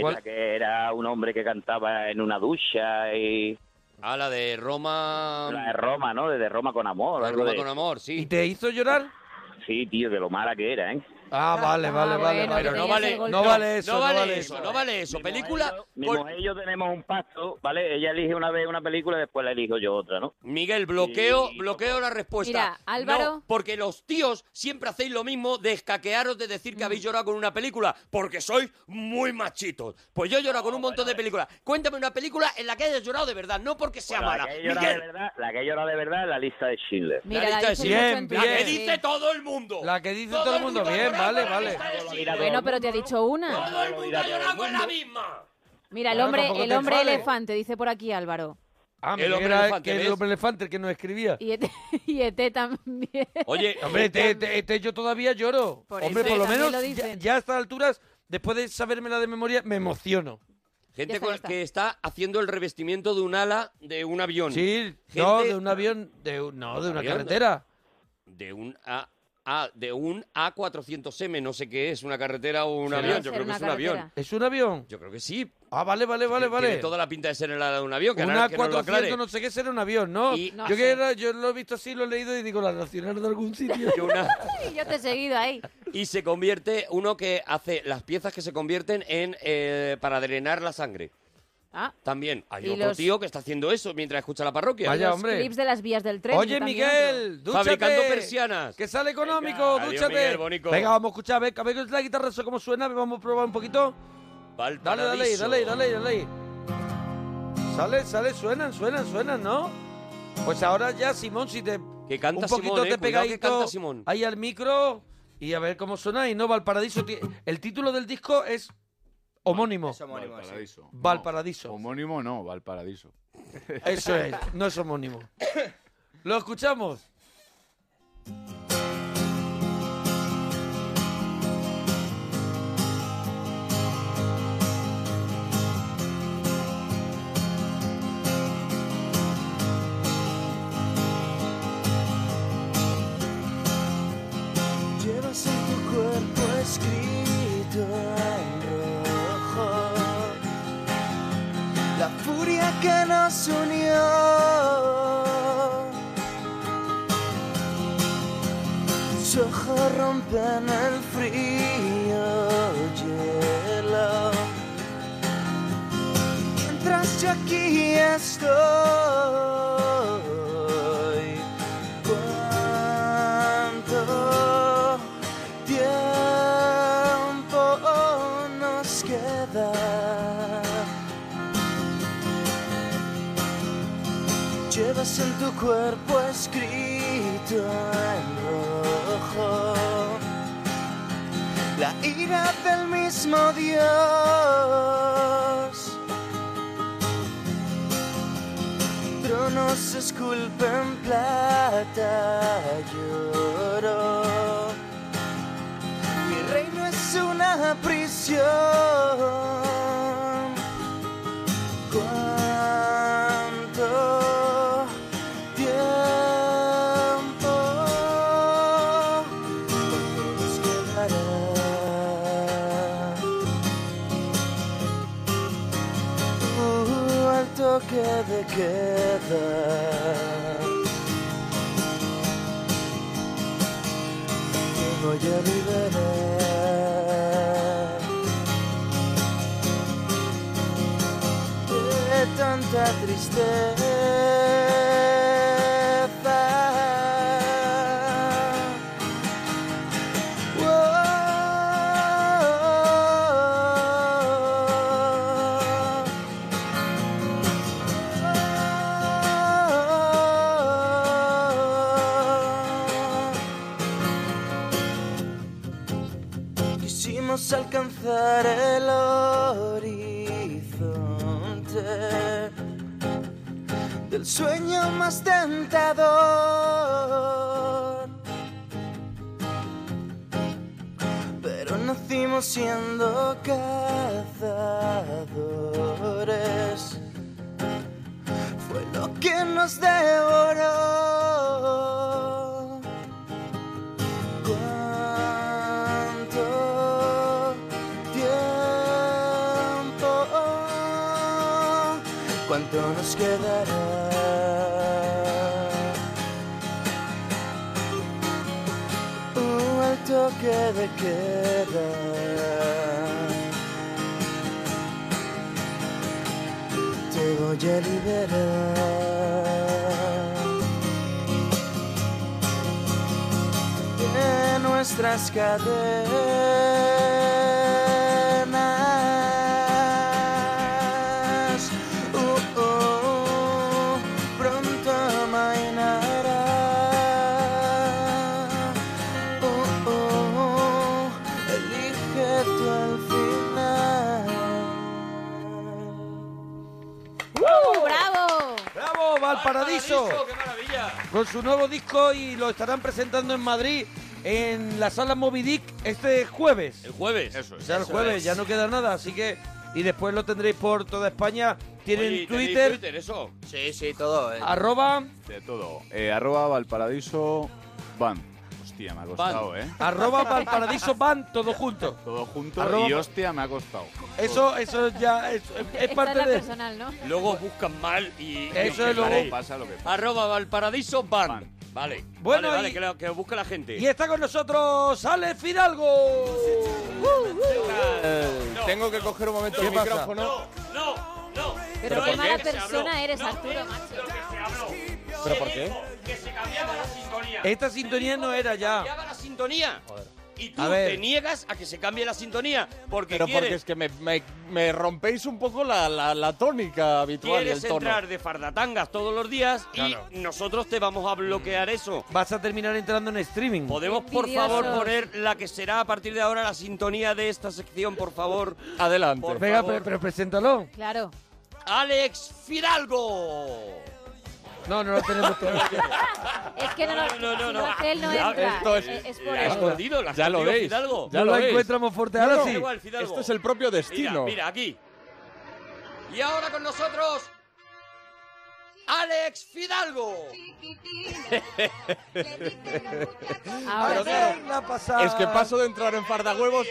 ¿Cuál? Esa que era un hombre que cantaba en una ducha y... Ah, la de Roma... La de Roma, ¿no? De Roma con amor. La de Roma de- con amor, ¿Y sí. te hizo llorar? Sí, tío, de lo mala que era, ¿eh? Ah, vale, vale, Ah, vale, bueno, vale. Pero no vale. No vale eso, no no vale vale eso, no vale eso. Mi Película... mujer Mi con- mujer y yo tenemos un pacto, ¿vale? Ella elige una vez una película y después la elijo yo otra, ¿no? Miguel, bloqueo, Sí, bloqueo la respuesta. Mira, Álvaro- No, porque los tíos siempre hacéis lo mismo de escaquearos de decir que habéis llorado con una película, porque sois muy machitos. Pues yo he llorado con un montón de películas. Cuéntame una película en la que hayas llorado de verdad, no porque sea Bueno, mala. La que he llorado de Miguel, verdad, la que he llorado de verdad es la lista de Schindler. Mira, La lista de- Bien, bien. la que dice todo el mundo. La que dice todo el mundo, bien, vale, vale. Bueno, pero te ha dicho una. Todo el mundo ha llorado con la misma. Mira, el hombre, el hombre elefante, dice por aquí Álvaro. Ah, El Miguel hombre elefante, que el hombre elefante, el que nos escribía. Y ET, y ET también. Oye, Hombre, este, este- este yo todavía lloro. Por Hombre, por lo menos lo ya, ya a estas alturas, después de sabérmela de memoria, me emociono. gente está, está. que está haciendo el revestimiento de un ala de un avión. Sí, Gente- no, de un avión, de un- no, de una avión? carretera. de un A, A- de un A400M, no sé qué es, una carretera o un avión, yo creo que es un avión. ¿Es un avión? Yo creo que sí. Ah, vale, vale, vale, Tiene- vale. Tiene toda la pinta de ser el ala de un avión, que, Una ahora- que nos lo aclare. 400 no sé qué será un avión, ¿no? Y- No yo, sé. que era, yo lo he visto así, lo he leído y digo, la nacional de algún sitio. Una- Y yo te he seguido ahí. y se convierte, uno que hace las piezas que se convierten en eh, para drenar la sangre. Ah, También hay Y otro los- tío que está haciendo eso mientras escucha la parroquia. Vaya, los hombre. clips de las vías del tren. Oye, también Miguel, dúchate. Fabricando persianas. Que sale económico, Venga, adiós, dúchate. Miguel, bonico. Venga, vamos a escuchar, a ver, a ver la guitarra eso cómo suena, vamos a probar un poquito. Dale, dale, Valparaíso. dale, dale, dale. Sale, sale, suenan, suenan, suenan, ¿no? Pues ahora ya, Simón, si te Que canta un poquito Simón, eh, te cuidado que pegadito canta Simón. ahí al micro y a ver cómo suena y no Valparaíso. ti- El título del disco es homónimo. Es homónimo, sí. Valparaíso. No, Valparaíso. homónimo no, Valparadiso. Eso es, no es homónimo. ¿Lo escuchamos? Llevas en tu cuerpo escrito que nos unió. Tus ojos rompen el frío hielo. Mientras yo aquí estoy. En tu cuerpo escrito en rojo la ira del mismo Dios. Tronos esculpen plata y oro. Mi reino es una prisión. De queda. Que. De tanta tristeza. El horizonte de del sueño más tentador. Pero nacimos siendo cazadores. Fue lo que nos devoró. ¿Cuánto nos quedará? Uh, el toque de queda. Te voy a liberar de nuestras cadenas. Maravilla! Con su nuevo disco y lo estarán presentando en Madrid en la sala Moby Dick este jueves. El jueves. Eso O es. sea, el Eso jueves, es. ya no queda nada, así que... Y después lo tendréis por toda España. Tienen Oye, ¿tenéis Twitter, Twitter, eso. Sí, sí, todo. eh. arroba, De todo. Eh, arroba Valparadiso Van. Hostia, me ha costado, ¿eh? arroba Valparadiso Van, todo junto. Todo junto Arroba- y hostia, me ha costado. Eso, eso ya es, es Esta parte la de... personal, ¿no? Luego buscan mal y... Eso es luego- haréis. Pasa lo que pasa. Arroba Valparadiso Van. Van. Vale. Bueno, vale, vale, y- que, lo, que lo busque la gente. Y está con nosotros Alex Fidalgo. No, Tengo que coger un momento ¿Qué el micrófono. No, no, no. Pero No qué mala persona eres, No, Arturo, macho. Se. ¿Pero Se por qué? Que se cambiaba la sintonía. Esta sintonía no era ya. cambiaba la sintonía. Y tú A ver. te niegas a que se cambie la sintonía porque Pero porque quieres, es que me, me- me rompéis un poco la, la- la tónica habitual y quieres el tono. entrar de fardatangas todos los días Claro. y nosotros te vamos a bloquear eso. Vas a terminar entrando en streaming. ¿Podemos, por favor, poner la que será a partir de ahora la sintonía de esta sección, por favor? Adelante. Por Venga, favor. pero, pero preséntalo. Claro. Alex Fidalgo. No, no lo tenemos todavía. Es que no, No, no, no, si no. no Ya, entra. esto es- es por escondido, la Ya lo veis. Fidalgo. Ya no lo la veis. encontramos fuerte. No, Ahora no. sí. Igual. Esto es el propio destino. mira, aquí. Y ahora con nosotros, Alex Fidalgo. Ahora sí. La pasada. Es que paso de entrar en fardahuevos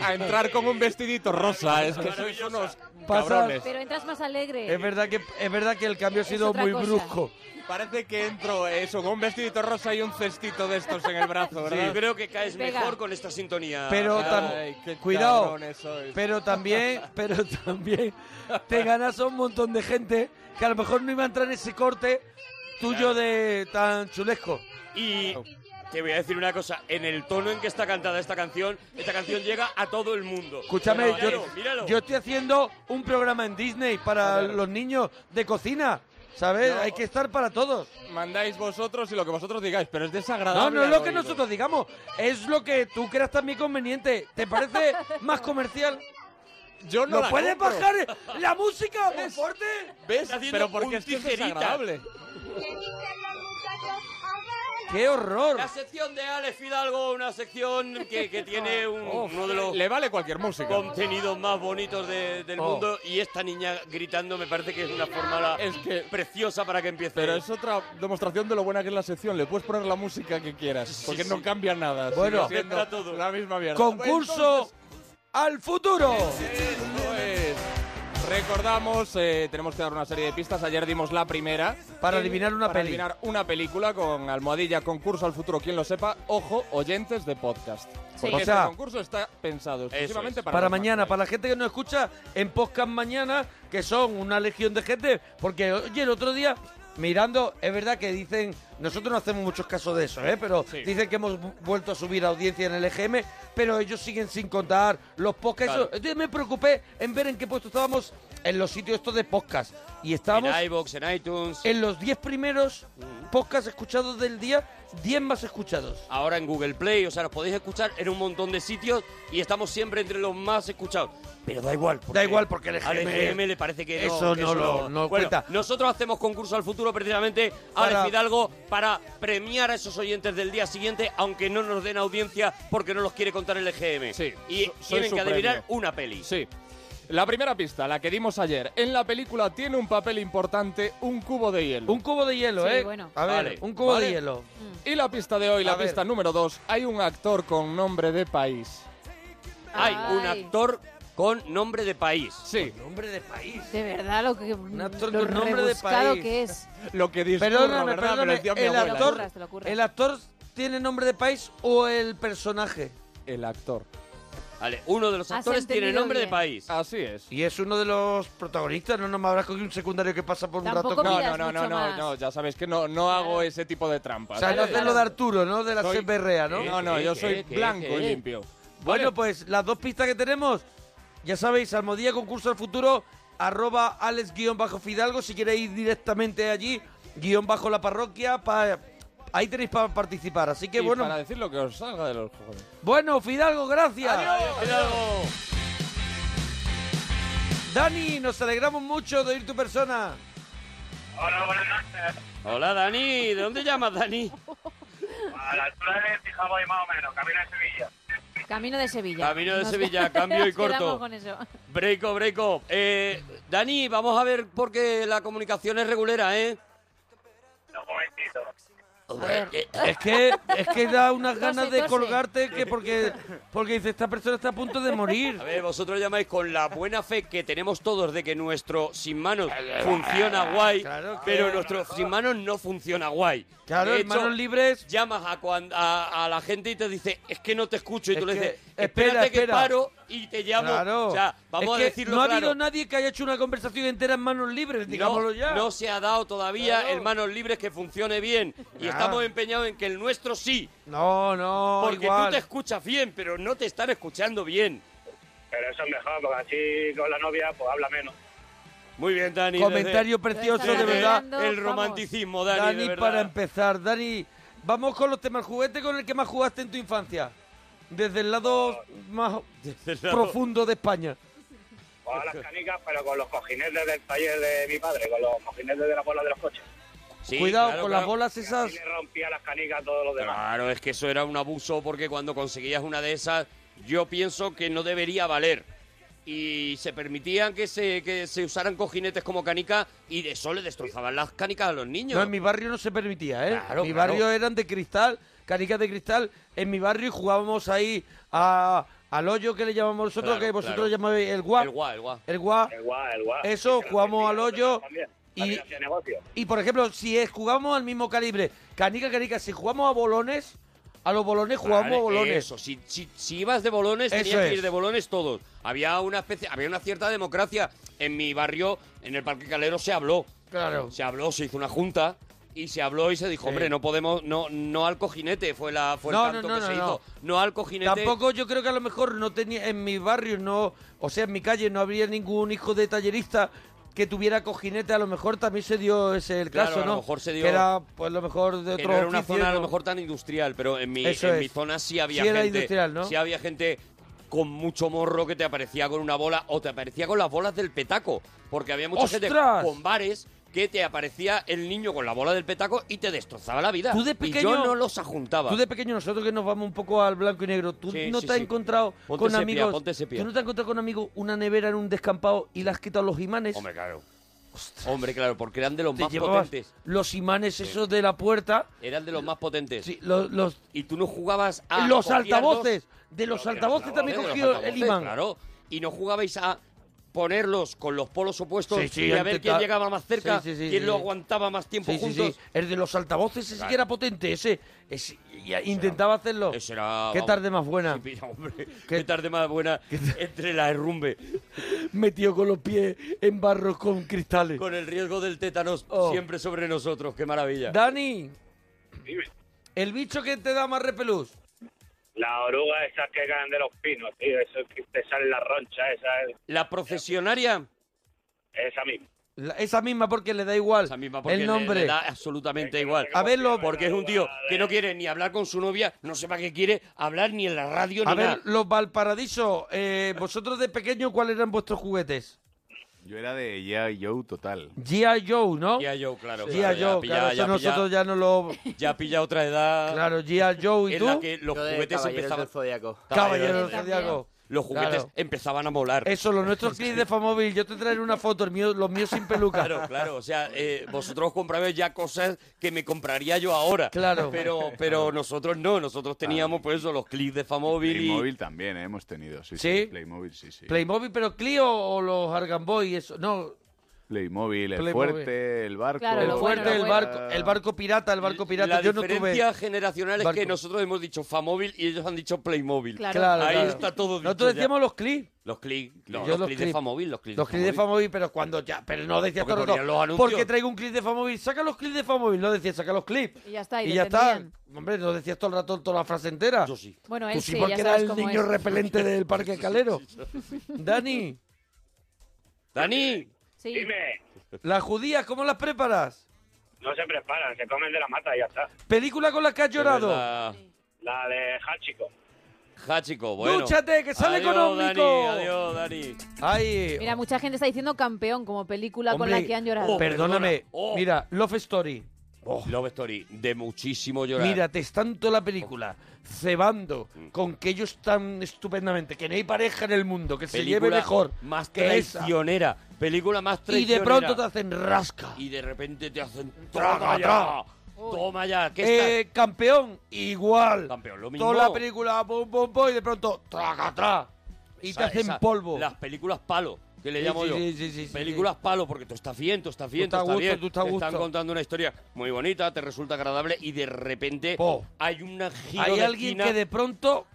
a entrar con un vestidito rosa. Es que sois unos Pero entras más alegre. Es verdad que es verdad que el cambio ha sido muy cosa. brusco. Parece que entro eso, con un vestidito rosa y un cestito de estos en el brazo, Yo ¿verdad? creo que caes Pega. mejor con esta sintonía. Pero Ay, qué cuidado, pero también, pero también te ganas a un montón de gente que a lo mejor no iba a entrar en ese corte tuyo de tan chulesco. Y te voy a decir una cosa, en el tono en que está cantada esta canción, esta canción llega a todo el mundo. Escúchame, Míralo, yo, míralo. yo estoy haciendo un programa en Disney para los niños de cocina, ¿sabes? No. Hay que estar para todos. Mandáis vosotros y lo que vosotros digáis, pero es No, desagradable. no es lo que oído. nosotros digamos, es lo que tú creas también conveniente. ¿Te parece más comercial? Yo no ¿Lo la puedes compro. bajar la música fuerte? ¿Ves? Haciendo Pero porque un es que es tijerita. desagradable. ¡Qué horror! La sección de Alex Fidalgo, una sección que, que tiene un- uno de los Le vale cualquier música. contenidos más bonitos de- del Oh. mundo y esta niña gritando me parece que es una Es que- preciosa para que empiece. Pero es otra demostración de lo buena que es la sección. Le puedes poner la música que quieras, porque sí. no cambia nada. Bueno. todo. la misma mierda. Concurso al futuro. Es. Recordamos, eh, tenemos que dar una serie de pistas. Ayer dimos la primera. Para adivinar una para peli. adivinar una película con almohadilla concurso al futuro. Quien lo sepa, ojo, oyentes de podcast. Sí. Porque O sea, este concurso está pensado exclusivamente es. para, Para los mañana, para la gente que nos escucha en podcast mañana, que son una legión de gente, porque oye, el otro día mirando, es verdad que dicen, nosotros no hacemos muchos casos de eso, ¿eh? pero Sí. dicen que hemos vu- vuelto a subir audiencia en el EGM, pero ellos siguen sin contar los podcasts. Claro. Entonces me preocupé en ver en qué puesto estábamos en los sitios estos de podcast. Y estábamos En iVoox, en iTunes. en los 10 primeros podcasts escuchados del día, 10 más escuchados. Ahora en Google Play, o sea, nos podéis escuchar en un montón de sitios y estamos siempre entre los más escuchados. Pero da igual. porque Da igual porque el al EGM le parece que no. eso que no lo- no Bueno, cuenta. Nosotros hacemos concurso al futuro precisamente, Alex Para- Fidalgo, para premiar a esos oyentes del día siguiente, aunque no nos den audiencia porque no los quiere contar el EGM. Sí, Y so- tienen que adivinar premio. una peli. Sí. La primera pista, la que dimos ayer. En la película tiene un papel importante un cubo de hielo. Un cubo de hielo, Sí, ¿eh? bueno. A ver, Vale, un cubo vale. de hielo. Y la pista de hoy, A la ver. pista número dos, hay un actor con nombre de país. Hay un actor con nombre de país. Sí, Nombre de país. De verdad, lo que actor lo con nombre de rebuscado país. que es. lo que Perdóname, ¿verdad? Me lo perdóname. decía mi El abuela. actor, curras, te lo curras. ¿El actor tiene nombre de país o el personaje? El actor. Vale, uno de los Has actores tiene entendido nombre de bien. país. Así es. Y es uno de los protagonistas, no, no me habrás cogido un secundario que pasa por un Tampoco rato. con- No, no, no, no, no, no, ya sabes que no, no hago ese tipo de O trampas. sea, no lo de Arturo, ¿no? De la Soy- ¿no? No, no, ¿Qué, yo soy qué, blanco qué? y limpio. Bueno, pues las dos pistas que tenemos, ya sabéis, Almodía Concurso al Futuro, arroba alex-fidalgo, si queréis ir directamente allí, guion bajo la parroquia, pa- ahí tenéis para participar. Así que Y bueno, para decir lo que os salga de los cojones. bueno, Fidalgo, gracias. Fidalgo. Dani, nos alegramos mucho de oír tu persona. Hola, buenas noches. Hola, Dani. ¿De dónde llamas, Dani? A la altura de Fijabo y más o menos, camino de Sevilla. Camino de Sevilla. Camino de Nos- Sevilla, cambio y corto. con eso. Breako, breako. Eh, Dani, vamos a ver porque la comunicación es regulera, ¿eh? Un momentito. Ver. Es que, es que da unas ganas de colgarte que porque, porque dice, esta persona está a punto de morir. A ver, vosotros llamáis con la buena fe que tenemos todos de que nuestro sin manos funciona guay, Claro que- pero nuestro sin manos no funciona guay. Claro, De en manos libres. llamas a, cuan- a, a la gente y te dice, es que no te escucho. Y Es tú le que- dices, espera, espérate que espera. paro y te llamo. Claro. O sea, vamos Es a decirlo No ha claro. habido nadie que haya hecho una conversación entera en manos libres, digámoslo no, ya. no se ha dado todavía Claro. en manos libres que funcione bien. Y estamos empeñados en que el nuestro sí. No, no, Porque igual. tú te escuchas bien, pero no te están escuchando bien. Pero eso es mejor, porque así con la novia pues habla menos. Muy bien, Dani. Comentario desde- precioso, de verdad. El vamos. romanticismo, Dani, Dani, de verdad. para empezar, Dani, vamos con los temas. ¿Juguete con el que más jugaste en tu infancia? Desde el lado más Desde el lado- profundo de España. O a las canicas, pero con los cojinetes del taller de mi padre, con los cojinetes de la bola de los coches. Sí, Cuidado claro, con claro. las bolas esas. Y le rompía las canicas a todos los demás. Claro, es que eso era un abuso porque cuando conseguías una de esas, yo pienso que no debería valer. Y se permitían que se, que se usaran cojinetes como canica y de eso le destrozaban las canicas a los niños. No, en mi barrio no se permitía, ¿eh? Claro, mi claro. barrio eran de cristal, canicas de cristal. En mi barrio y jugábamos ahí a, al hoyo que le llamamos nosotros, Claro, que vosotros claro. llamáis el guap. El guá, el guá. El guap. El guá, el guá. Eso, Que la jugamos al hoyo También, y- por ejemplo, si es, jugamos al mismo calibre, canica, canica, si jugamos a bolones, a los bolones jugamos Vale, a bolones. Eso, si, si, si ibas de bolones, Eso tenías que es. ir de bolones todos. Había una especie, había una cierta democracia. En mi barrio, en el Parque Calero, se habló. Claro. Se habló, se hizo una junta y se habló y se dijo, hombre, no podemos, no, no al cojinete, fue la, fue No, el no, que se no, hizo. No al cojinete. Tampoco yo creo que a lo mejor no tenía, en mi barrio no, o sea, en mi calle no habría ningún hijo de tallerista que tuviera cojinete, a lo mejor también se dio ese el Claro, caso, a ¿no? lo mejor se dio- Que era, pues, lo mejor de que otro no era una oficio, zona a lo ¿no? mejor tan industrial, pero en mi, Eso en es. mi zona sí había Sí era gente. industrial, ¿no? Sí había gente con mucho morro que te aparecía con una bola o te aparecía con las bolas del petaco. Porque había mucha gente ¡Ostras! con bares que te aparecía el niño con la bola del petaco y te destrozaba la vida. Tú de Y pequeño- yo no los ajuntaba. Tú de pequeño, nosotros que nos vamos un poco al blanco y negro, ¿tú Sí, no sí, te has sí. encontrado Ponte con sepia, amigos? ¿Tú no te has encontrado con amigos una nevera en un descampado y le has quitado los imanes? Hombre, claro. Hombre, claro, porque eran de los Te más potentes. los imanes esos de la puerta, Eran de los más potentes. sí, los, los, Y tú no jugabas a. los altavoces, de los altavoces también cogió el imán. Claro. Y no jugabais a ponerlos con los polos opuestos Sí, sí, y a ver quién llegaba más cerca, Sí, sí, sí, quién sí, lo sí. aguantaba más tiempo juntos. sí. El de los altavoces ese Claro. que era potente, ese, intentaba hacerlo. Ese era, Qué vamos, tarde más buena. sí, pilla, hombre, Qué- qué tarde más buena entre la herrumbe Metido con los pies en barro con cristales. con el riesgo del tétanos Oh. siempre sobre nosotros. Qué maravilla. Dani, Dime. el bicho que te da más repelús. La oruga esas que caen de los pinos, tío. Eso que te sale la roncha esa. La procesionaria. Esa misma. La- esa misma porque le da igual porque el le- nombre. le da absolutamente igual. A verlo. Porque es un tío que no quiere ni hablar con su novia, no sé para qué quiere hablar ni en la radio A ni ver, nada. los Valparadiso, eh, vosotros de pequeño, ¿cuáles eran vuestros juguetes? Yo era de G.I. Joe total. G.I. Joe, ¿no? G.I. Joe, claro. G.I. claro, ya Joe, pilla- claro, ya eso nosotros pilla- ya no lo... Ya pilla otra edad. Claro, G.I. Joe, ¿y en tú? la que los Yo de juguetes Caballeros empezaban... del Zodíaco. Caballero del También. Los juguetes Claro. empezaban a molar. Eso, los nuestros clips de Famóvil. Yo te traeré una foto, el mío, los míos sin peluca. Claro, claro. O sea, eh, vosotros comprabais ya cosas que me compraría yo ahora. Claro. Pero, pero nosotros no. Nosotros teníamos, pues eso, los clips de Famóvil y... Playmobil también eh, hemos tenido, sí, ¿Sí? sí. Playmobil, sí, sí. Playmobil, pero Clio o los Argan Boy, eso. No, Playmobil, el Playmobil. fuerte, el barco. Claro, el fuerte, bueno, el barco, el barco pirata, el barco pirata. La Yo no diferencia tuve. generacional es barco. que nosotros hemos dicho Famóvil y ellos han dicho Playmobil. Claro. Claro, Ahí claro. está todo dicho Nosotros ya. decíamos los clips. Los clics, no, los, los clics de. Famóvil, los clics Los clips de Famóvil, pero cuando ya, pero no decías Porque todo ponían los porque traigo un clip de Famóvil, saca los clips de Famóvil, no decías, saca los clips. Y ya está, y ya está. Hombre, no decías todo el rato toda la frase entera. Yo sí. Bueno, Tú él sí, sí, porque ya era el niño repelente del Parque Calero. Dani, Dani, Sí. Dime, las judías, ¿cómo las preparas? no se preparan, se comen de la mata y ya está. ¿Película con la que has llorado? verdad. La de Hachiko. Jáchico, bueno. ¡Dúchate, que sale Adiós, económico! Dani, adiós, Dani. Ay, Mira, mucha gente está diciendo campeón como película con la que han llorado. oh, perdóname. Oh. Mira, Love Story. Love Story, de muchísimo llorar. Mírate, es tanto la película cebando Mm. con que ellos están estupendamente, que no hay pareja en el mundo que se lleve mejor más que esa. Película más Y de pronto te hacen rasca. Y de repente te hacen... Traga, traga. ¡Toma ya! ¿Qué está? Eh, campeón, igual. Campeón, lo mismo. Toda la película, pum, pum, pum, y de pronto, traga, traga. Y Esa- te hacen esa- polvo. Las películas palo, que le Sí, llamo sí, yo. sí, sí, sí, sí, películas palo, porque tú estás bien, tú estás bien, tú estás gusto, bien. tú estás a te están contando una historia muy bonita, te resulta agradable y de repente Po. hay una giro Hay de alguien esquina que de pronto...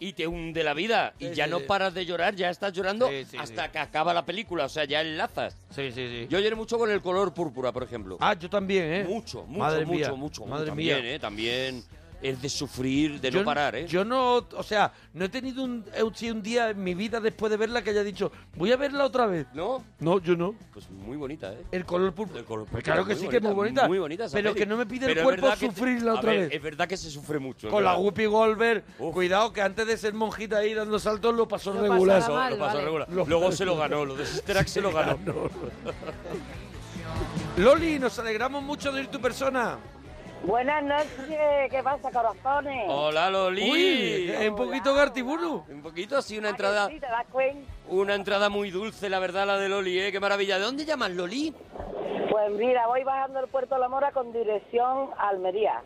y te hunde la vida y ya no paras de llorar, ya estás llorando hasta que acaba la película, o sea, ya enlazas. Sí, sí, sí. Yo lloré mucho con el color púrpura, por ejemplo. Ah, yo también, ¿eh? Mucho, mucho, Madre mucho, mía, mucho. Madre también, mía. ¿eh? También es de sufrir, de yo, no parar, ¿eh? Yo no, o sea, no he tenido un, he sido un día en mi vida después de verla que haya dicho, voy a verla otra vez. ¿No? No, yo no. Pues muy bonita, ¿eh? El color púrpura. El color Pues púrpura, claro que sí que es muy bonita. Muy bonita esa pero peli. que no me pide Pero el cuerpo te- sufrirla a otra ver, vez. Es verdad que se sufre mucho. Con la. Whoopi Goldberg, Uf. cuidado que antes de ser monjita ahí dando saltos lo pasó Lo regular. mal, Lo pasó vale. regular. Lo- Luego se lo ganó, lo de Sister se lo ganó. Loli, nos alegramos mucho de ir tu persona. Buenas noches, ¿qué pasa, corazones? Hola, Loli. Uy, es un poquito Gartiburu. Un poquito así, una entrada, Sí, ¿Te das cuenta? Una entrada muy dulce, la verdad, la de Loli, ¿eh? Qué maravilla. ¿De dónde llamas Loli? Pues mira, voy bajando el Puerto de la Mora con dirección a Almería.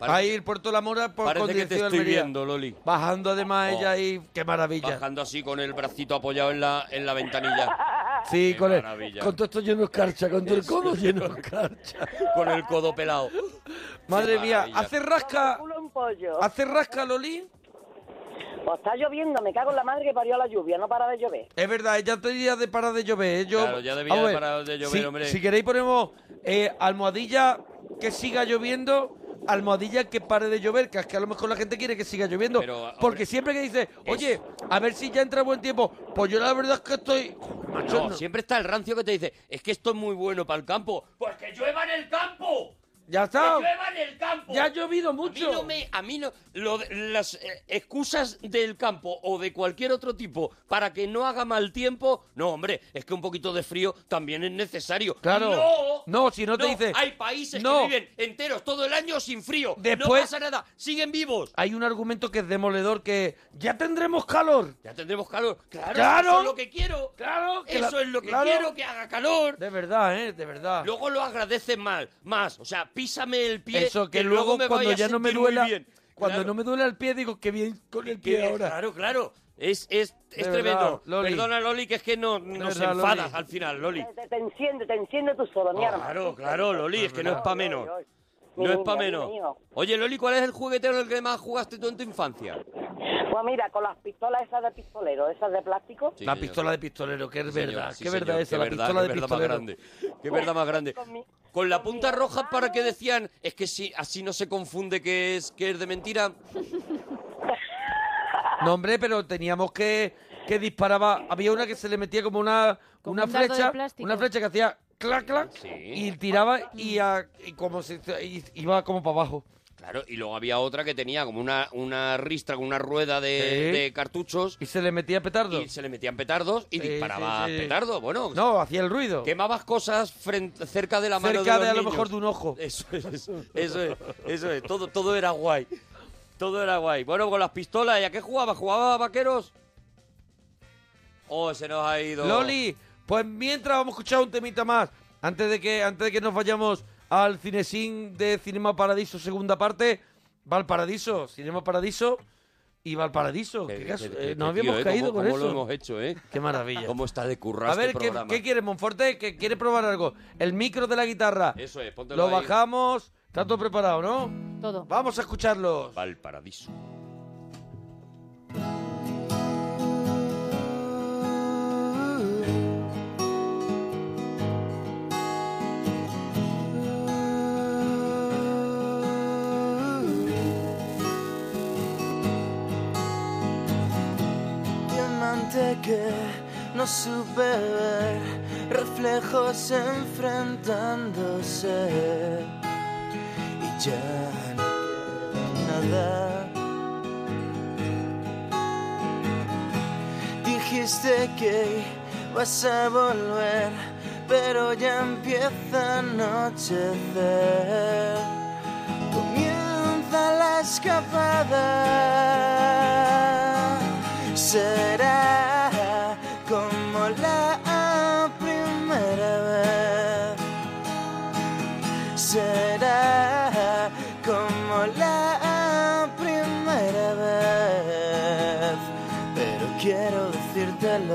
Ahí el Puerto La Mora por Parece que te condición estoy Almería. viendo, Loli. Bajando además Oh. ella ahí, qué maravilla. Bajando así con el bracito apoyado en la, en la ventanilla. Sí, Qué con, el, con todo esto lleno de escarcha, con todo el codo lleno de escarcha. con el codo pelado. Madre Qué mía, maravilla. ¿hace rasca? ¿Hace rasca, Loli? Pues está lloviendo, me cago en la madre que parió la lluvia, no para de llover. Es verdad, ella tenía de parar de llover. ¿eh? Yo, Claro, ya debía de parar de llover, si, hombre. Si queréis ponemos eh, almohadilla que siga lloviendo, almohadilla que pare de llover, que es que a lo mejor la gente quiere que siga lloviendo. Pero, hombre, porque siempre que dice, oye, a ver si ya entra buen tiempo, pues yo la verdad es que estoy... Macho, No, no. siempre está el rancio que te dice, es que esto es muy bueno para el campo. Pues que llueva en el campo. Ya Que está. llueva en el campo. Ya ha llovido A mí mucho. no me, a mí no, lo las eh, excusas del campo o de cualquier otro tipo para que no haga mal tiempo, no, hombre, es que un poquito de frío también es necesario. Claro. No, No, si no te dice- Hay países No. que viven enteros todo el año sin frío. no Después- pasa nada, siguen vivos. Hay un argumento que es demoledor que ya tendremos calor. Ya tendremos calor. Claro, Claro. eso es lo que quiero. Claro, que Eso la- es lo que claro. quiero, que haga calor. De verdad, ¿eh? De verdad. Luego lo agradeces mal, más. O sea, písame el pie. Eso, que, luego, me cuando ya no me duela, bien. cuando Claro. no me duele el pie, digo que bien con el pie ahora. Claro, claro. Es, es, es tremendo. verdad, Loli. Perdona, Loli, que es que no, nos verdad, enfadas Loli. al final, Loli. Te, te enciende, te enciende tú solo, mi arma. Claro, claro, Loli, es que no es para menos. No es mi menos. Oye, Loli, ¿cuál es el juguete en el que más jugaste tú en tu infancia? Pues mira, con las pistolas esas de pistolero, esas de plástico. Sí, la señor. pistola de pistolero, que es Sí, verdad. señor, sí, qué verdad señor, esa, qué la verdad, pistola qué de verdad más pistolero. grande. Qué verdad más grande. Con mi- Con la con punta roja para que decían, es que si así no se confunde que es que es de mentira. No, hombre, pero teníamos que que disparaba. Había una que se le metía como una, Como una un dardo de flecha, plástico. una flecha que hacía clac clac y tiraba y, a- y como se y iba como para abajo. Claro, y luego había otra que tenía como una, una ristra con una rueda de, Sí. de cartuchos. Y se le metía petardo. Y se le metían petardos y Sí, disparaba sí, sí. petardo. Bueno, No, hacía el ruido. quemabas cosas frente, cerca de la mano Cerca de, de, los a lo niños. mejor de un ojo. Eso es, eso es, eso es. Todo, todo era guay. Todo era guay. Bueno, con las pistolas, ¿y a qué jugaba? ¿Jugaba a vaqueros? Oh, se nos ha ido. Loli, pues mientras vamos a escuchar un temita más, antes de que, antes de que nos vayamos al cinesín de Cinema Paradiso segunda parte, Valparadiso, Cinema Paradiso y Valparadiso. Qué- ¿Qué qué- caso- qué- eh, nos qué habíamos tío, ¿eh? caído ¿Cómo- con cómo eso. lo hemos hecho, ¿eh? Qué maravilla. ¿Cómo está de currar A ver, este ¿qué? ¿qué quiere Monforte? ¿Que quiere probar algo? El micro de la guitarra. Eso es, póntelo Lo ahí. bajamos. Está todo preparado, ¿no? Todo. Vamos a escucharlos. Valparadiso. Diamante que no supe ver, reflejos enfrentándose y ya no nada. Dijiste que vas a volver, pero ya empieza a anochecer. Comienza la escapada. Será Una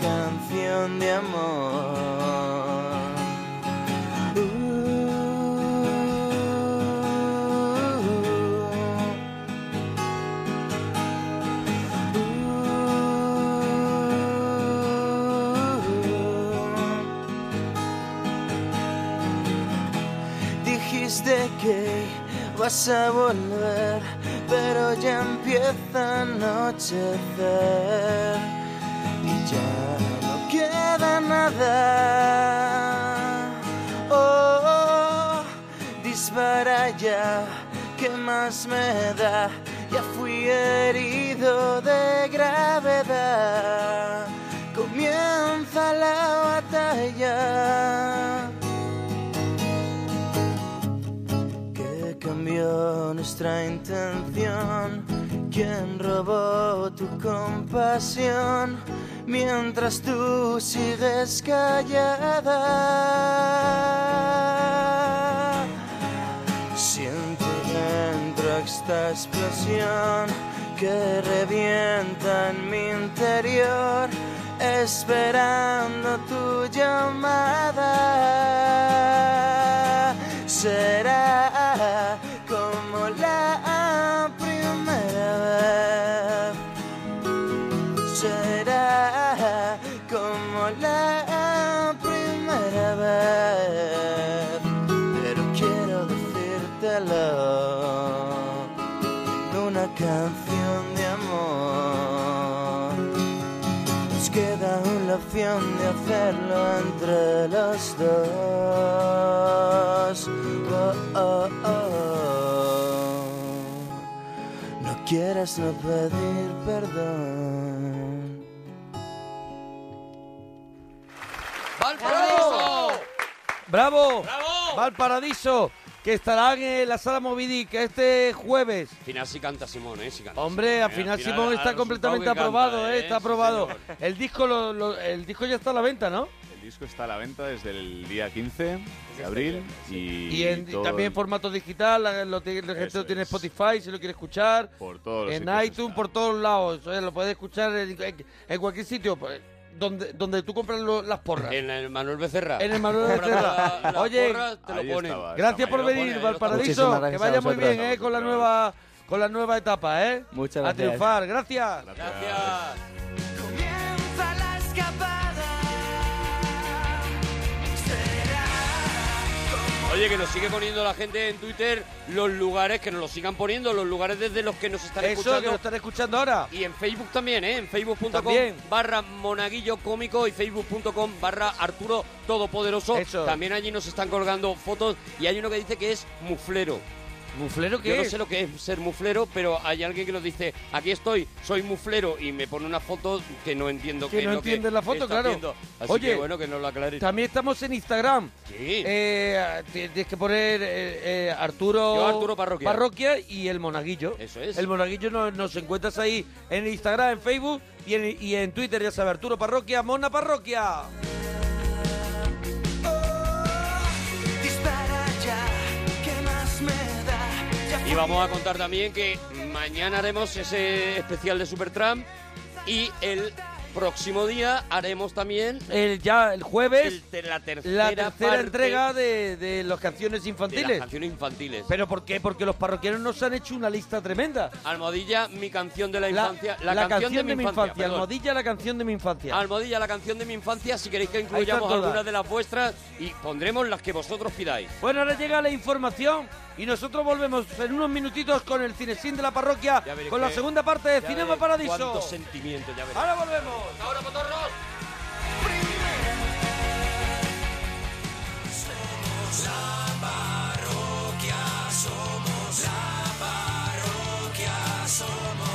canción de amor. Dijiste que vas a volver, pero ya empieza a anochecer y ya no queda nada. Oh, dispara ya, ¿qué más me da? Ya fui herido de gravedad. Comienza la batalla. Nuestra intención. ¿Quién robó tu compasión mientras tú sigues callada? Siento dentro esta explosión que revienta en mi interior, esperando tu llamada. Será la primera vez. Pero quiero decírtelo en una canción de amor. Nos queda la opción de hacerlo entre los dos. Oh, oh, oh. No quieras no pedir perdón. ¡Bravo! ¡Bravo! Valparadiso, que estarán en la sala Movidic este jueves. Al final sí canta Simón, ¿eh? Sí canta Hombre, al Simón, ¿eh? final Simón está completamente canta, aprobado, ¿eh? ¿eh? Está aprobado. el disco lo- lo- el disco ya está a la venta, ¿no? El disco está a la venta desde el día 15 de abril y, Y, en- y también en formato digital, la, lo te- la gente Eso lo tiene en. Spotify si lo quiere escuchar. por todos los En iTunes, está. por todos lados. Es, lo puedes escuchar en, en- en cualquier sitio. Donde, donde tú compras lo- las porras. En el Manuel Becerra. En el Manuel Compras Becerra. la- las Oye, porras, te ahí lo ponen. estaba. Gracias por Ahí lo pone, venir, ahí lo Valparadiso. Muchísimas gracias Que a vaya muy vosotros. bien, ¿eh? Con la nueva, con la nueva etapa, ¿eh? Muchas A gracias. triunfar. Gracias. Gracias. Oye, que nos sigue poniendo la gente en Twitter los lugares, que nos los sigan poniendo, los lugares desde los que nos están Eso, escuchando. que nos están escuchando ahora. Y en Facebook también, ¿eh? En facebook.com barra monaguillo cómico y facebook.com barra Arturo Todopoderoso. Eso. También allí nos están colgando fotos y hay uno que dice que es muflero. ¿Muflero qué Yo no sé lo que es ser muflero, pero hay alguien que nos dice, aquí estoy, soy muflero, y me pone una foto que no entiendo Que qué es no lo entiendes la foto, está claro. haciendo. Así Oye, que bueno, que nos lo aclares. También estamos en Instagram. Sí. Eh, tienes que poner eh, eh, Arturo, Yo, Arturo Parroquia. y el Monaguillo. Eso es. El Monaguillo nos, nos encuentras ahí en Instagram, en Facebook y en, y en Twitter, ya sabes, Arturo Parroquia, Mona Parroquia. Y vamos a contar también que mañana haremos ese especial de Supertramp y el próximo día haremos también El, ya el jueves, el la tercera, la tercera parte entrega de, de las canciones de infantiles. las canciones infantiles. ¿Pero por qué? Porque los parroquianos nos han hecho una lista tremenda. Almohadilla, mi canción de la infancia. La, la canción, de mi infancia. Almohadilla, la canción de mi infancia. Almohadilla, la canción de mi infancia. Si queréis que incluyamos algunas de las vuestras y pondremos las que vosotros pidáis. Bueno, ahora llega la información y nosotros volvemos en unos minutitos con el cinesín de la parroquia, con la segunda parte de Ya Cinema Paradiso. Cuánto sentimiento, ya. Ahora volvemos. Ahora, potorros. La parroquia somos, la parroquia somos,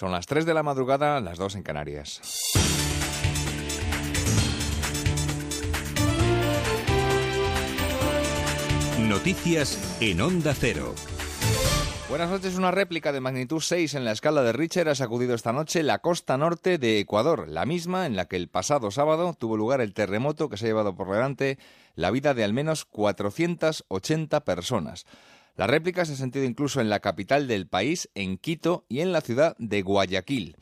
Son las 3 de la madrugada, las 2 en Canarias. Noticias en Onda Cero. Buenas noches. Una réplica de magnitud 6 en la escala de Richter ha sacudido esta noche la costa norte de Ecuador, la misma en la que el pasado sábado tuvo lugar el terremoto que se ha llevado por delante la vida de al menos 480 personas. La réplica se ha sentido incluso en la capital del país, en Quito, y en la ciudad de Guayaquil.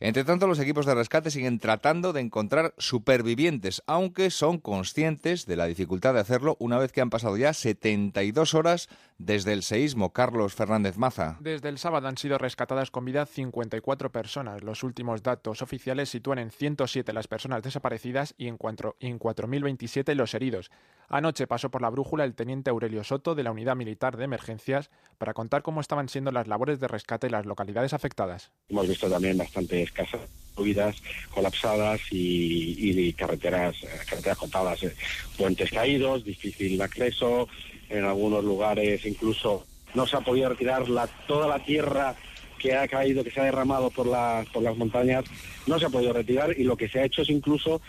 Entre tanto, los equipos de rescate siguen tratando de encontrar supervivientes, aunque son conscientes de la dificultad de hacerlo una vez que han pasado ya 72 horas desde el seísmo. Carlos Fernández Maza. Desde el sábado han sido rescatadas con vida 54 personas. Los últimos datos oficiales sitúan en 107 las personas desaparecidas y en, cuatro- y en 4.027 los heridos. Anoche pasó por la brújula el teniente Aurelio Soto de la Unidad Militar de Emergencias para contar cómo estaban siendo las labores de rescate en las localidades afectadas. Hemos visto también bastante escasas subidas, colapsadas y, y carreteras, eh, carreteras cortadas, eh, puentes caídos, difícil acceso, en algunos lugares incluso no se ha podido retirar la, toda la tierra que ha caído, que se ha derramado por, la- por las montañas, no se ha podido retirar y lo que se ha hecho es incluso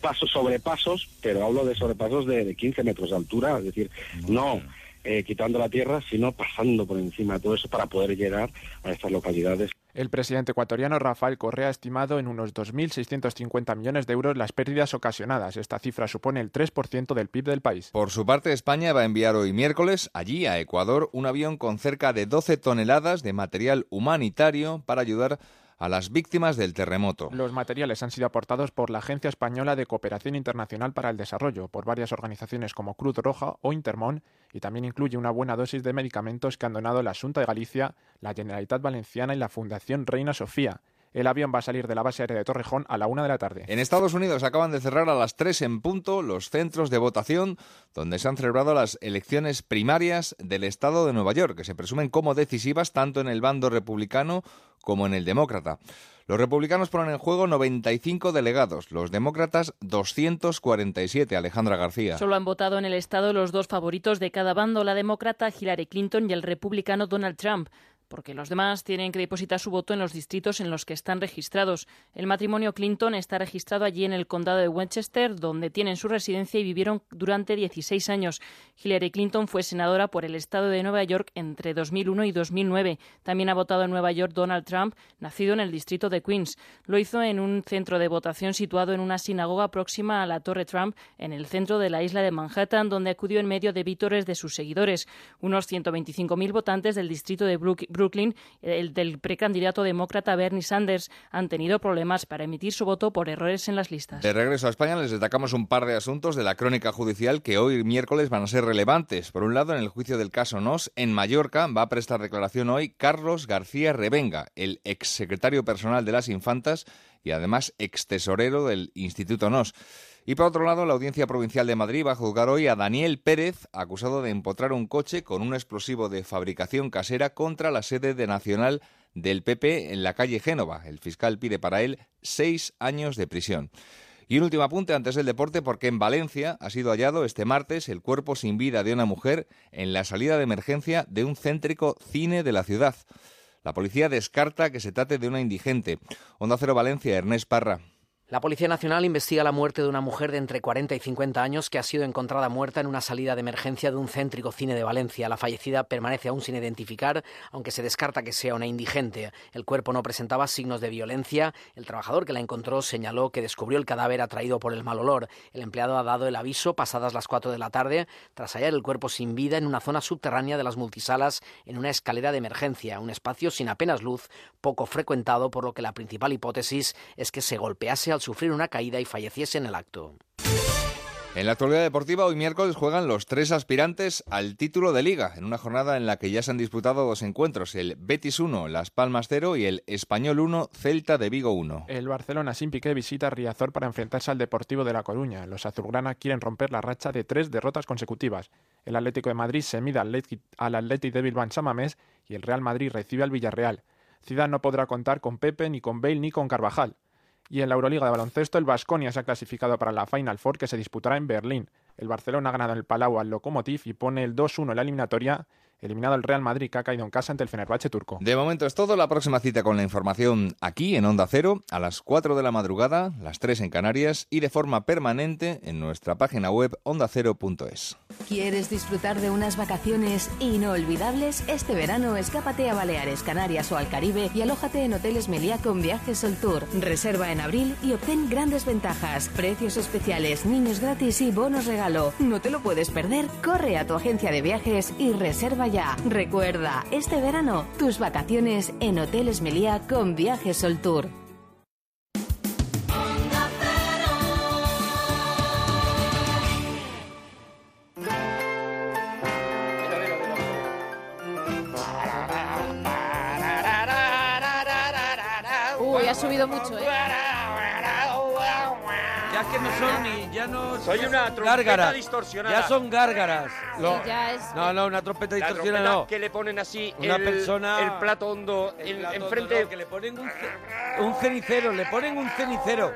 pasos sobre pasos, pero hablo de sobrepasos de, de 15 metros de altura, es decir, no eh, quitando la tierra, sino pasando por encima de todo eso para poder llegar a estas localidades. El presidente ecuatoriano Rafael Correa ha estimado en unos 2.650 millones de euros las pérdidas ocasionadas. Esta cifra supone el 3% del PIB del país. Por su parte, España va a enviar hoy miércoles allí, a Ecuador, un avión con cerca de 12 toneladas de material humanitario para ayudar a las víctimas del terremoto. Los materiales han sido aportados por la Agencia Española de Cooperación Internacional para el Desarrollo, por varias organizaciones como Cruz Roja o Intermón, y también incluye una buena dosis de medicamentos que han donado la Junta de Galicia, la Generalitat Valenciana y la Fundación Reina Sofía. El avión va a salir de la base aérea de Torrejón a la una de la tarde. En Estados Unidos acaban de cerrar a las 3 en punto los centros de votación donde se han celebrado las elecciones primarias del estado de Nueva York, que se presumen como decisivas tanto en el bando republicano como en el demócrata. Los republicanos ponen en juego 95 delegados, los demócratas 247, Alejandra García. Solo han votado en el estado los dos favoritos de cada bando, la demócrata Hillary Clinton y el republicano Donald Trump. Porque los demás tienen que depositar su voto en los distritos en los que están registrados. El matrimonio Clinton está registrado allí en el condado de Westchester, donde tienen su residencia y vivieron durante 16 años. Hillary Clinton fue senadora por el estado de Nueva York entre 2001 y 2009. También ha votado en Nueva York Donald Trump, nacido en el distrito de Queens. Lo hizo en un centro de votación situado en una sinagoga próxima a la Torre Trump, en el centro de la isla de Manhattan, donde acudió en medio de vítores de sus seguidores. Unos 125.000 votantes del distrito de Brooklyn, el del precandidato demócrata Bernie Sanders, han tenido problemas para emitir su voto por errores en las listas. De regreso a España les destacamos un par de asuntos de la crónica judicial que hoy miércoles van a ser relevantes. Por un lado, en el juicio del caso NOS, en Mallorca va a prestar declaración hoy Carlos García Revenga, el exsecretario personal de las infantas y además extesorero del Instituto NOS. Y por otro lado, la Audiencia Provincial de Madrid va a juzgar hoy a Daniel Pérez, acusado de empotrar un coche con un explosivo de fabricación casera contra la sede de Nacional del PP en la calle Génova. El fiscal pide para él seis años de prisión. Y un último apunte antes del deporte, porque en Valencia ha sido hallado este martes el cuerpo sin vida de una mujer en la salida de emergencia de un céntrico cine de la ciudad. La policía descarta que se trate de una indigente. Onda Cero Valencia, Ernest Parra. La Policía Nacional investiga la muerte de una mujer de entre 40 y 50 años que ha sido encontrada muerta en una salida de emergencia de un céntrico cine de Valencia. La fallecida permanece aún sin identificar, aunque se descarta que sea una indigente. El cuerpo no presentaba signos de violencia. El trabajador que la encontró señaló que descubrió el cadáver atraído por el mal olor. El empleado ha dado el aviso pasadas las 4 de la tarde tras hallar el cuerpo sin vida en una zona subterránea de las multisalas en una escalera de emergencia, un espacio sin apenas luz, poco frecuentado, por lo que la principal hipótesis es que se golpease al sufrir una caída y falleciese en el acto. En la actualidad deportiva, hoy miércoles juegan los tres aspirantes al título de liga, en una jornada en la que ya se han disputado dos encuentros, el Betis 1, Las Palmas 0 y el Español 1, Celta de Vigo 1. El Barcelona sin piqué visita Riazor para enfrentarse al Deportivo de La Coruña. Los azulgrana quieren romper la racha de tres derrotas consecutivas. El Atlético de Madrid se mide al Atlético de Bilbao en Samamés y el Real Madrid recibe al Villarreal. Ciudad no podrá contar con Pepe, ni con Bale, ni con Carvajal. Y en la Euroliga de baloncesto, el Vasconia se ha clasificado para la Final Four que se disputará en Berlín. El Barcelona ha ganado en el Palau al Lokomotiv y pone el 2-1 en la eliminatoria eliminado el Real Madrid que ha caído en casa ante el Fenerbahce turco. De momento es todo. La próxima cita con la información aquí en Onda Cero a las 4 de la madrugada, las 3 en Canarias y de forma permanente en nuestra página web ondacero.es. ¿Quieres disfrutar de unas vacaciones inolvidables? Este verano escápate a Baleares, Canarias o al Caribe y alójate en Hoteles Meliá con Viajes Sol Tour. Reserva en abril y obtén grandes ventajas, precios especiales, niños gratis y bonos regalo. No te lo puedes perder. Corre a tu agencia de viajes y reserva Recuerda, este verano, tus vacaciones en Hoteles Meliá con Viajes Sol Tour. Ha subido mucho, ¿eh? Ya que no son ni. Ya no. Soy ya una son trompeta gárgaras. distorsionada. Ya son gárgaras. Lo- ya es- No, no, una trompeta La distorsionada trompeta no. que le ponen así Una el, persona- el plato hondo en- plato hondo, enfrente. no, que le ponen un, ce- un cenicero, le ponen un cenicero.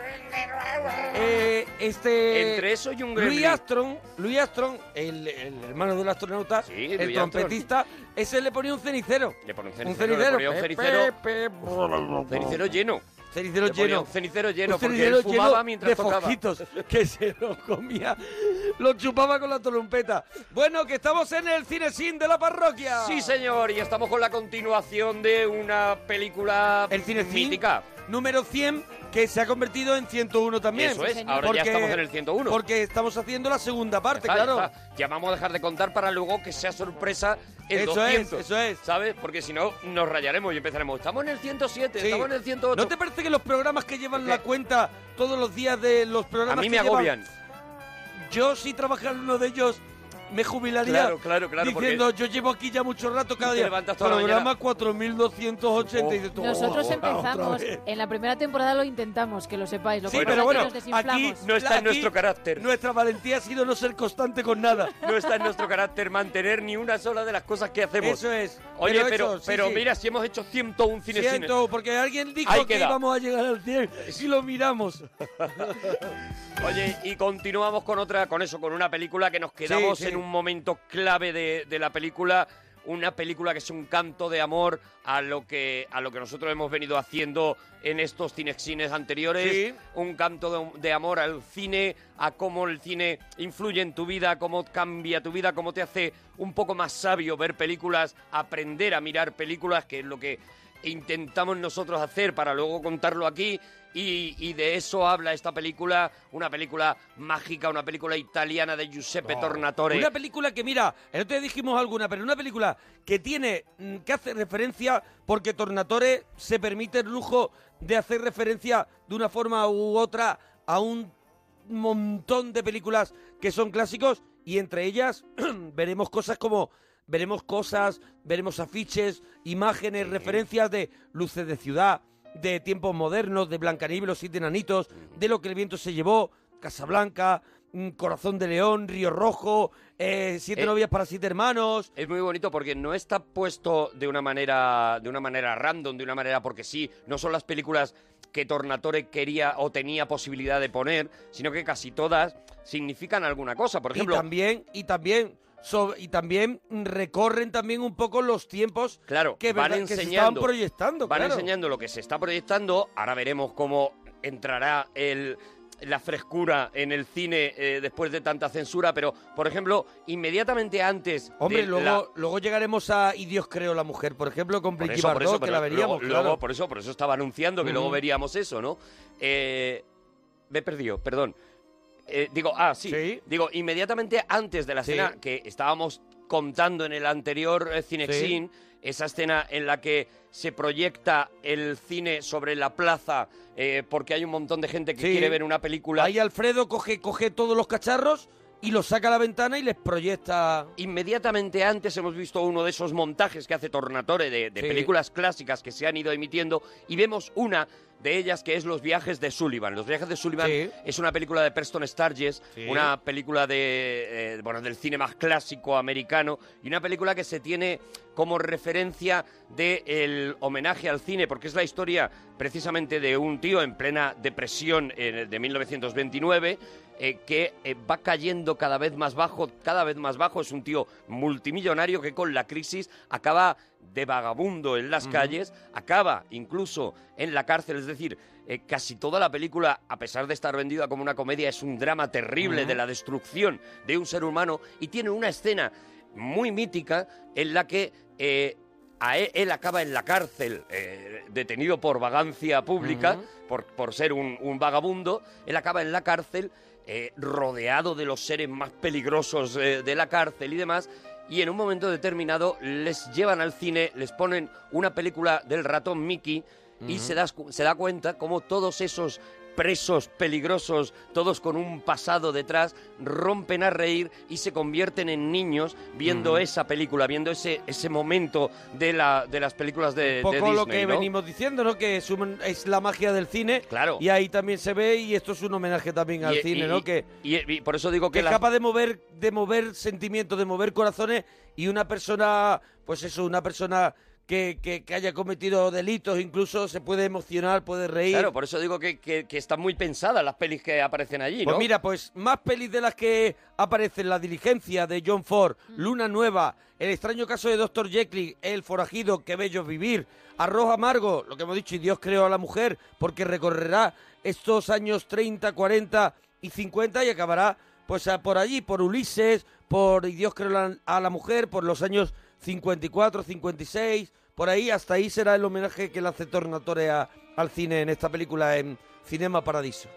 Eh, este. Entre eso y un Louis gremlin. Armstrong, Louis Armstrong, el, el hermano del astronauta, el Louis trompetista, ese le ponía un cenicero. Le pone un Un cenicero, le Pe- pe- pe- Cenicero lleno. Cenicero lleno. cenicero lleno, porque cenicero él fumaba lleno mientras de tocaba. fojitos que se lo comía, lo chupaba con la trompeta. Bueno, que estamos en el cinesín de la parroquia. Sí, señor, y estamos con la continuación de una película El mítica. número 100 que se ha convertido en 101 también. Eso es, ahora ya estamos en el 101. Porque estamos haciendo la segunda parte, está, claro. ya está. Ya vamos a dejar de contar para luego que sea sorpresa el Eso 200. es, eso es. ¿Sabes? Porque si no, nos rayaremos y empezaremos. Estamos en el 107, Sí. estamos en el 108. ¿No te parece que los programas que llevan la cuenta todos los días de los A programas mí que me llevan- agobian. Yo si trabajara en uno de ellos me jubilaría Claro, claro, claro, diciendo yo llevo aquí ya mucho rato cada día. levantas toda la Programa 4280 y dices Nosotros "Oh, empezamos, vez". en la primera temporada lo intentamos, que lo sepáis. Lo Sí, que pero es que bueno, nos aquí aquí carácter. Nuestra valentía ha sido no ser constante con nada. No está en nuestro carácter mantener ni una sola de las cosas que hacemos. Eso es. Oye, Pero pero, eso, sí, pero sí. mira, si hemos hecho 101 cines Siento, porque alguien dijo Ahí que queda. íbamos a llegar al 100 y lo miramos. Oye, y continuamos con otra, con eso, con una película que nos quedamos Sí, sí. en un momento clave de, de la película una película que es un canto de amor a lo que a lo que nosotros hemos venido haciendo en estos cinexines anteriores, Sí. un canto de, de amor al cine, a cómo el cine influye en tu vida, cómo cambia tu vida, cómo te hace un poco más sabio ver películas, aprender a mirar películas, que es lo que intentamos nosotros hacer para luego contarlo aquí. Y, y de eso habla esta película, una película mágica, una película italiana de Giuseppe Tornatore. Una película que, mira, otro día dijimos alguna, pero una película que tiene, mm, que hace referencia, porque Tornatore se permite el lujo de hacer referencia de una forma u otra a un montón de películas que son clásicos y entre ellas veremos cosas como veremos cosas, veremos afiches, imágenes, referencias de luces de ciudad, de tiempos modernos, de Blancanieves, los siete enanitos, de lo que el viento se llevó, Casablanca, mm, Corazón de León, Río Rojo, eh, Siete Eh, novias para siete hermanos. Es muy bonito porque no está puesto de una manera de una manera random, de una manera porque sí, no son las películas que Tornatore quería o tenía posibilidad de poner, sino que casi todas significan alguna cosa. Por ejemplo, y también, y también, so- y también recorren también un poco los tiempos Claro, que, van verdad- que se estaban enseñando, proyectando. van claro. enseñando lo que se está proyectando. Ahora veremos cómo entrará el la frescura en el cine eh, después de tanta censura, pero por ejemplo, inmediatamente antes Hombre, de luego, la- luego llegaremos a Y Dios creó la mujer, por ejemplo, con eso, eso, Bardot, que la veríamos, luego, claro. luego, por eso, por eso estaba anunciando que luego veríamos eso, ¿no? Eh, me he perdido, perdón. Eh, digo, ah, sí. Digo, inmediatamente antes de la Sí. escena que estábamos contando en el anterior eh, Cinexin, esa escena en la que se proyecta el cine sobre la plaza eh, porque hay un montón de gente que Sí. quiere ver una película. Ahí Alfredo coge, coge todos los cacharros y los saca a la ventana y les proyecta... Inmediatamente antes hemos visto uno de esos montajes que hace Tornatore de, de Sí. películas clásicas que se han ido emitiendo y vemos una de ellas que es Los viajes de Sullivan. Los viajes de Sullivan Sí. es una película de Preston Sturges, Sí. una película de, eh, bueno, del cine más clásico americano y una película que se tiene como referencia del homenaje al cine, porque es la historia precisamente de un tío en plena depresión eh, de 1929 eh, que eh, va cayendo cada vez más bajo, cada vez más bajo. Es un tío multimillonario que con la crisis acaba de vagabundo en las Ujú. calles, acaba incluso en la cárcel. Es decir, eh, casi toda la película, a pesar de estar vendida como una comedia, es un drama terrible de la destrucción de un ser humano y tiene una escena muy mítica en la que a él, él acaba en la cárcel, eh, detenido por vagancia pública, por, por ser un, un vagabundo, él acaba en la cárcel, eh, rodeado de los seres más peligrosos eh, de la cárcel y demás, y en un momento determinado les llevan al cine, les ponen una película del ratón Mickey y se, das se da cuenta como todos esos presos peligrosos, todos con un pasado detrás, rompen a reír y se convierten en niños viendo esa película, viendo ese, ese momento de, la, de las películas de, Un poco lo Disney, que ¿no? venimos diciendo, ¿no? Que es, un- es la magia del cine. Claro. Y ahí también se ve, y esto es un homenaje también al Y- cine, y- ¿no? y- Que, y, y por eso digo que que, es la- capaz de mover, de mover sentimientos, de mover corazones, y una persona, pues eso, una persona que, que, que haya cometido delitos, incluso se puede emocionar, puede reír. Claro, por eso digo que, que- que están muy pensadas las pelis que aparecen allí, Pues ¿no? mira, pues más pelis de las que aparecen La diligencia de John Ford, Luna Nueva, El extraño caso de Dr. Jekyll, El forajido, Qué bello vivir, Arroz amargo, lo que hemos dicho, y Dios creó a la mujer, porque recorrerá estos años 30, 40 y 50 y acabará pues a- por allí, por Ulises, por Y Dios creó la- a la mujer, por los años 54, 56, por ahí, hasta ahí será el homenaje que le hace Tornatore a- al cine en esta película en Cinema Paradiso.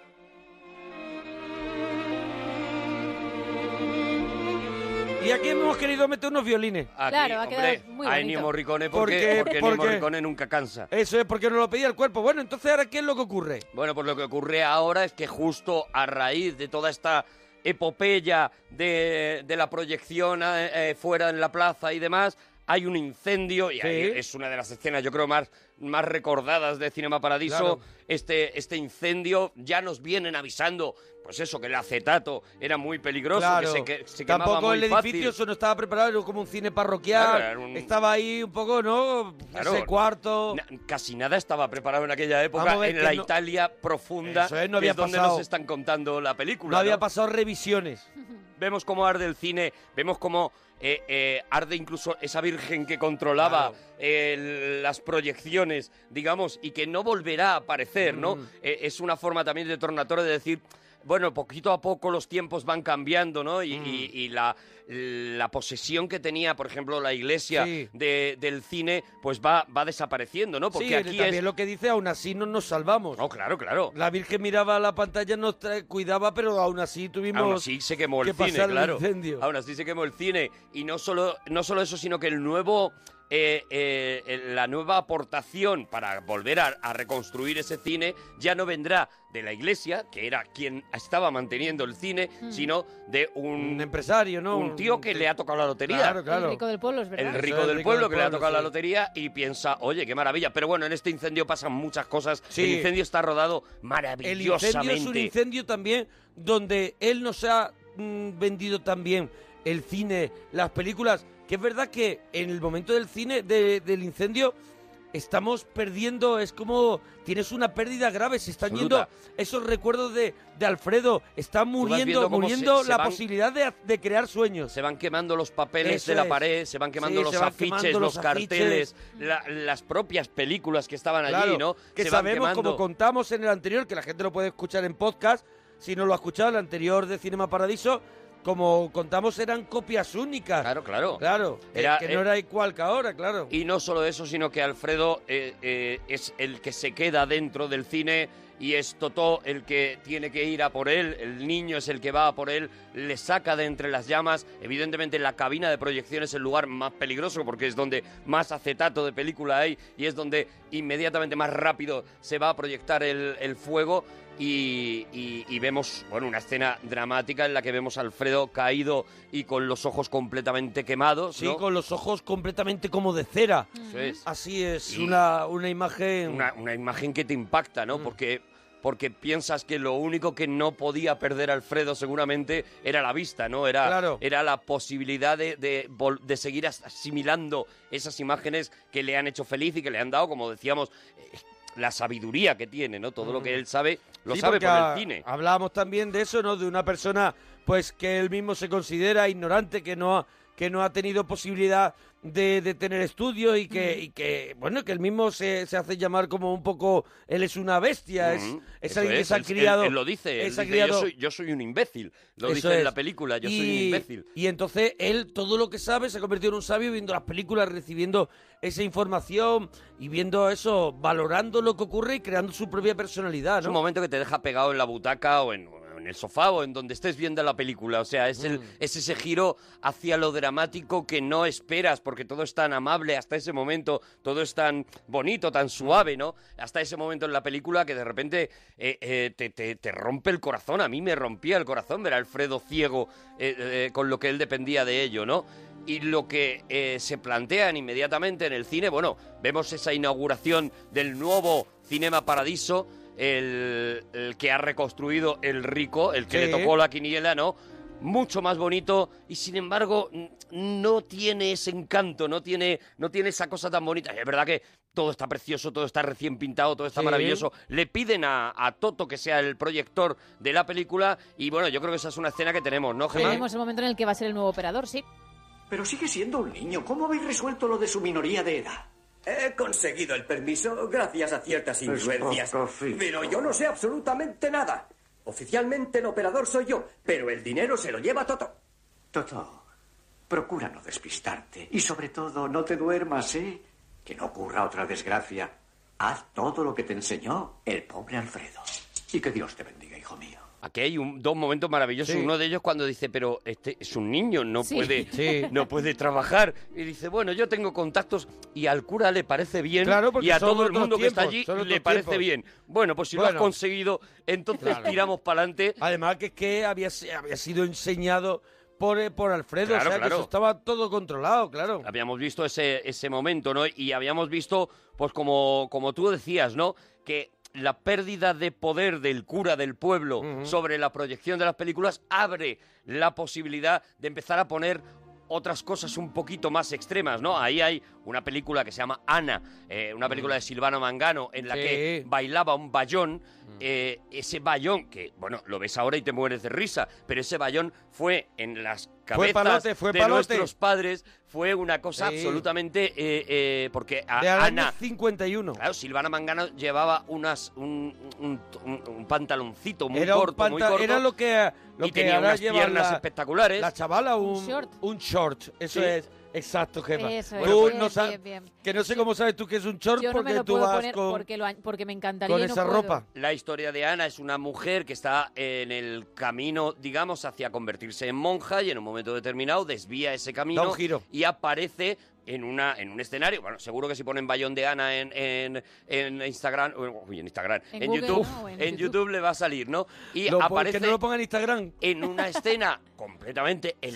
Y aquí hemos querido meter unos violines. Aquí, Claro, ha quedado hombre, muy a bonito. Ennio Morricone ¿Por porque, qué? porque ¿Por Ennio? Morricone nunca cansa. Eso es porque nos lo pedía el cuerpo. Bueno, entonces ahora, ¿qué es lo que ocurre? Bueno, pues lo que ocurre ahora es que justo a raíz de toda esta epopeya de, de la proyección eh, eh, fuera en la plaza y demás, hay un incendio y ahí es una de las escenas, yo creo, más, más recordadas de Cinema Paradiso. Claro. Este, este incendio ya nos vienen avisando, pues eso, que el acetato era muy peligroso, Claro. que se, que, se quemaba Tampoco muy el edificio eso no estaba preparado, era como un cine parroquial. Claro, era un- Estaba ahí un poco, ¿no? Ese cuarto. Na- casi nada estaba preparado en aquella época en que la no- Italia profunda, Eso es, no que había es donde pasado. nos están contando la película. No había pasado revisiones. vemos cómo arde el cine, vemos cómo eh, eh, arde incluso esa virgen que controlaba las proyecciones, digamos, y que no volverá a aparecer, ¿no? Mm. Eh, es una forma también de Tornatore de decir, bueno, poquito a poco los tiempos van cambiando, ¿no? Y, Mm. y- y la, la posesión que tenía, por ejemplo, la iglesia Sí. de- del cine, pues va, va desapareciendo, ¿no? Porque sí, aquí también es... lo que dice, aún así no nos salvamos. No, claro, claro. La Virgen miraba a la pantalla, nos cuidaba, pero aún así tuvimos Aún así se quemó el que cine, el claro. Aún así se quemó el cine. Y no solo, no solo eso, sino que el nuevo. Eh, eh, el- la nueva aportación para volver a, a reconstruir ese cine ya no vendrá de la iglesia, que era quien estaba manteniendo el cine, Mm. sino de un, Un empresario, ¿no? un tío que le ha tocado la lotería. Claro, claro. El rico del pueblo, es verdad. El rico el del rico pueblo del que le ha tocado la lotería y piensa, oye, qué maravilla. Pero bueno, en este incendio pasan muchas cosas. Sí. El incendio está rodado El maravillosamente. incendio es un incendio también donde él nos ha mm, vendido también el cine, las películas, que es verdad que en el momento del cine, de- del incendio, estamos perdiendo, es como tienes una pérdida grave, se están Absoluta. yendo esos recuerdos de, de Alfredo, está muriendo, muriendo se- se la van- posibilidad de, de crear sueños. Se van quemando los papeles Eso de la es. pared, se van quemando Sí, los van afiches, quemando los, los carteles, la- las propias películas que estaban allí, ¿no? Que se sabemos, como contamos en el anterior, que la gente lo puede escuchar en podcast, si no lo ha escuchado, el anterior de Cinema Paradiso, como contamos, eran copias únicas. Claro, claro. Claro, que- Era, que eh, no era igual que ahora, claro. Y no solo eso, sino que Alfredo eh, eh, es el que se queda dentro del cine y es Totó el que tiene que ir a por él, el niño es el que va a por él, le saca de entre las llamas. Evidentemente la cabina de proyección es el lugar más peligroso porque es donde más acetato de película hay y es donde inmediatamente más rápido se va a proyectar el, el fuego. Y, y- y vemos bueno una escena dramática en la que vemos a Alfredo caído y con los ojos completamente quemados. Sí, ¿no? con los ojos completamente como de cera. Eso es. Así es, una, una imagen... una, una imagen que te impacta, ¿no? Porque, porque piensas que lo único que no podía perder Alfredo seguramente era la vista, ¿no? Era, Claro. era la posibilidad de, de, seguir as- asimilando esas imágenes que le han hecho feliz y que le han dado, como decíamos, eh, la sabiduría que tiene, ¿no? Todo lo que él sabe, lo Sí, sabe por el cine. Hablábamos también de eso, ¿no? De una persona, pues, que él mismo se considera ignorante, que no ha, que no ha tenido posibilidad de, de tener estudios y que, y que, bueno, que él mismo se, se hace llamar como un poco, él es una bestia, es, Ujú, es alguien que es, se ha él- él- criado... Él, lo dice, él dice, criado- yo, soy, yo soy un imbécil. Lo dice en es. la película, yo soy un Y- imbécil. Y entonces él, todo lo que sabe, se ha convertido en un sabio viendo las películas, recibiendo esa información y viendo eso, valorando lo que ocurre y creando su propia personalidad, Es ¿no? un momento que te deja pegado en la butaca o en, en el sofá o en donde estés viendo la película. O sea, es, Mm. es ese giro hacia lo dramático que no esperas porque todo es tan amable hasta ese momento, todo es tan bonito, tan suave, ¿no? Hasta ese momento en la película que de repente eh, eh, te, te- te rompe el corazón. A mí me rompía el corazón ver a Alfredo ciego eh, eh, con lo que él dependía de ello, ¿no? y lo que eh, se plantean inmediatamente en el cine, bueno, vemos esa inauguración del nuevo Cinema Paradiso, el, el que ha reconstruido el rico, el que Sí. le tocó la quiniela, ¿no? Mucho más bonito y sin embargo no tiene ese encanto, no tiene, no tiene esa cosa tan bonita. Es verdad que todo está precioso, todo está recién pintado, todo está Sí. maravilloso. Le piden a, a Toto que sea el proyector de la película y bueno, yo creo que esa es una escena que tenemos, ¿no, Gemma? Tenemos el momento en el que va a ser el nuevo operador, sí. Pero sigue siendo un niño. ¿Cómo habéis resuelto lo de su minoría de edad? He conseguido el permiso gracias a ciertas influencias. Pero yo no sé absolutamente nada. Oficialmente el operador soy yo, pero el dinero se lo lleva Toto. Toto, procura no despistarte. Y sobre todo, no te duermas, ¿eh? Que no ocurra otra desgracia. Haz todo lo que te enseñó el pobre Alfredo. Y que Dios te bendiga. Aquí hay un- dos momentos maravillosos. Sí. Uno de ellos cuando dice, pero este es un niño, no Sí. puede, Sí. no puede trabajar. Y dice, bueno, yo tengo contactos y al cura le parece bien Claro, porque y a todo el mundo que está allí le parece tiempos. bien. Bueno, pues si lo has conseguido, entonces Claro. tiramos para adelante. Además que es que había, había sido enseñado por, eh, por Alfredo, Claro, o sea que eso estaba todo controlado, claro. Habíamos visto ese, ese momento, ¿no? Y habíamos visto, pues como, como tú decías, ¿no? Que la pérdida de poder del cura del pueblo sobre la proyección de las películas abre la posibilidad de empezar a poner otras cosas un poquito más extremas, ¿no? Ahí hay una película que se llama Ana, eh, una película de Silvano Mangano, en la Mm. Sí. que bailaba un bayón. eh, ese bayón, que, bueno, lo ves ahora y te mueres de risa, pero ese bayón fue en las Fue cabezas palote, fue de palote. nuestros padres, fue una cosa Sí. absolutamente... eh, eh, porque a- De Ana... 51. Claro, Silvana Mangano llevaba unas un, un- un- un pantaloncito muy era un corto, muy corto. era lo que lo y que tenía ahora unas piernas la, espectaculares. La chavala un, Un short. un short, eso Sí. es. Exacto, Gemma. Eso Tú es, no bien, sabes- bien, bien. Que no sé cómo sabes tú que es un short Yo no porque me lo tú puedo vas poner con... porque, lo, porque me encantaría con y no esa puedo. ropa. La historia de Ana es una mujer que está en el camino, digamos, hacia convertirse en monja y en un momento determinado desvía ese camino Da un giro. y aparece en una en un escenario. Bueno, seguro que si ponen Bayón de Ana en, en, en Instagram, uy, en Instagram, En en, Google, YouTube, en en, YouTube. YouTube le va a salir, ¿no? Y Lo- aparece que no lo ponga en Instagram. en una escena completamente Sí.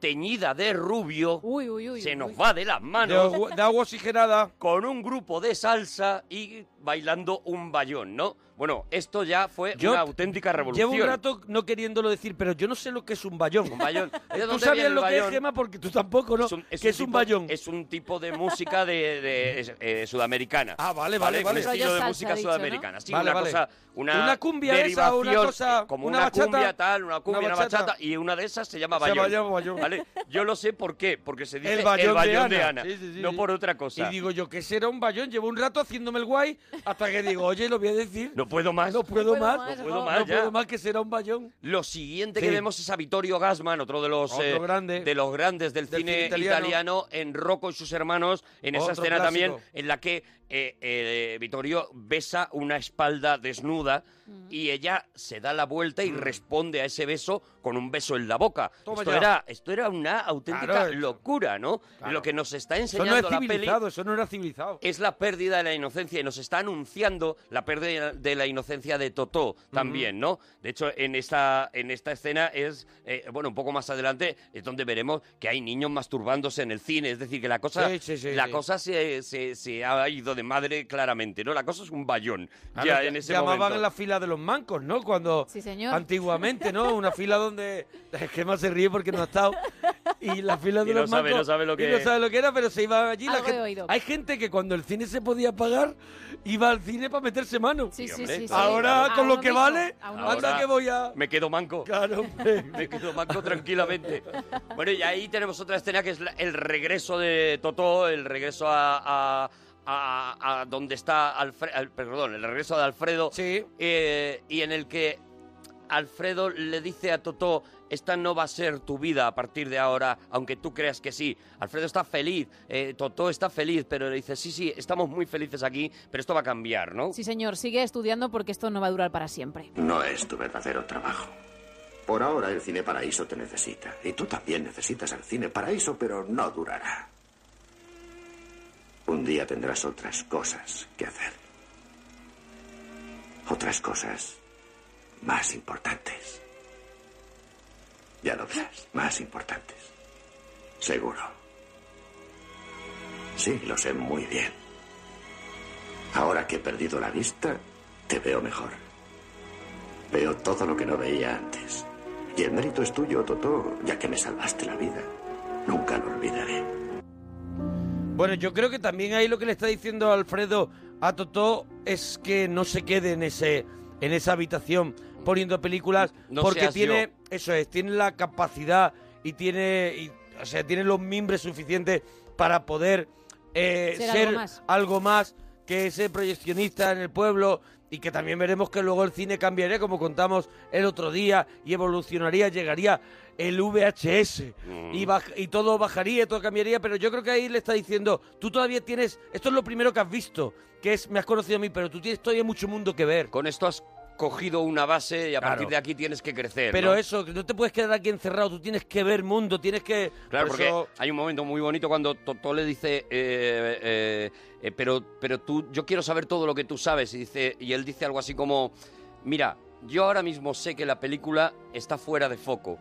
Teñida de rubio. Uy, uy, uy. se nos uy. va de las De, manos. agua- de agua oxigenada. Con un grupo de salsa y bailando un bayón, ¿no? Bueno, esto ya fue Yo una auténtica revolución. Llevo un rato no queriéndolo decir, pero yo no sé lo que es un bayón. Un bayón. ¿De ¿Tú sabías el lo que es, bayón? Gema? Porque tú tampoco, ¿no? Es un, es un es un tipo- bayón. Es un tipo de música de, de- eh, sudamericana. Ah, vale, vale, Un vale. estilo Rollo de música sudamericana. Sí, Vale, una vale. cosa, una, Una cumbia esa, una cosa, eh, como una una, bachata, cumbia tal, una cumbia, una una bachata. bachata, y una de esas se llama Se bayón. llama bayón. ¿Vale? Yo lo sé por qué, porque se dice El bayón, de, Ana. Ana, Sí, sí, sí, no por otra cosa. Y digo yo, que será un bayón? Llevo un rato haciéndome el guay hasta que digo, oye, lo voy a decir. No puedo más. No puedo, más. más, no puedo más No ya. puedo más que será un bayón. Lo siguiente Sí. que vemos es a Vittorio Gassman, otro de los Otro eh, grande. de los grandes del, Del cine, cine italiano. italiano. en Rocco y sus hermanos, en esa escena clásico. también en la que eh, eh, Vittorio besa una espalda desnuda Mm. y ella se da la vuelta y responde a ese beso con un beso en la boca. Mm. Toma Esto ya. era, esto era una auténtica Claro, locura, ¿no? Claro. Lo que nos está Eso no enseñando es la peli civilizado, eso no era civilizado. es la pérdida de la inocencia y nos está anunciando la pérdida de la inocencia de Totó también, ¿no? De hecho, en esta, en esta escena es, eh, bueno, un poco más adelante es donde veremos que hay niños masturbándose en el cine, es decir, que la cosa, Sí, sí, sí, la sí. cosa se, se, se ha ido de madre claramente, ¿no? La cosa es un bayón Claro, ya en ese llamaban momento. la fila de los mancos, ¿no? Cuando Sí, señor. antiguamente, ¿no? Una fila donde Gema se ríe porque no ha estado y la fila de Y no los sabe- mancos no sabe lo y que- no sabe lo que era, pero se iba allí la gente- oído. Hay gente que cuando el cine se podía pagar iba al cine para meterse mano. Sí, sí, hombre, sí, sí. Ahora A con lo que mismo, vale, anda Ahora que voy a Me quedo manco. Claro, hombre. Me quedo manco tranquilamente. Bueno, y ahí tenemos otra escena que es el regreso de Totó, el regreso a, a, a- a donde está Alfredo, perdón, el regreso de Alfredo. Sí. eh, y en el que Alfredo le dice a Totó, esta no va a ser tu vida a partir de ahora, aunque tú creas que sí. Alfredo está feliz, eh, Totó está feliz, pero le dice, sí, sí, estamos muy felices aquí, pero esto va a cambiar, ¿no? Sí, señor, sigue estudiando porque esto no va a durar para siempre. No es tu verdadero trabajo. Por ahora el Cine Paraíso te necesita. Y tú también necesitas al Cine Paraíso, pero no durará. Un día tendrás otras cosas que hacer. Otras cosas más importantes. Ya lo verás, más importantes. Seguro. Sí, lo sé muy bien. Ahora que he perdido la vista, te veo mejor. Veo todo lo que no veía antes. Y el mérito es tuyo, Totó, ya que me salvaste la vida. Nunca lo olvidaré. Bueno, yo creo que también ahí lo que le está diciendo Alfredo a Totó es que no se quede en ese en esa habitación poniendo películas No porque tiene yo. eso es, tiene la capacidad y tiene y, o sea, tiene los mimbres suficientes para poder eh, Ser ser, algo más. algo más que ese proyeccionista en el pueblo y que también veremos que luego el cine cambiaría como contamos el otro día y evolucionaría, llegaría el VHS y, baj- y todo bajaría, todo cambiaría, pero yo creo que ahí le está diciendo, tú todavía tienes, esto es lo primero que has visto, que es, me has conocido a mí, pero tú tienes todavía mucho mundo que ver. Con esto has cogido una base y a Claro. partir de aquí tienes que crecer. Pero ¿no? eso, que no te puedes quedar aquí encerrado, tú tienes que ver mundo, tienes que... Claro, por porque eso- hay un momento muy bonito cuando Totó le dice, eh, eh, eh, pero, pero tú, yo quiero saber todo lo que tú sabes. Y, dice, y él dice algo así como, mira, yo ahora mismo sé que la película está fuera de foco.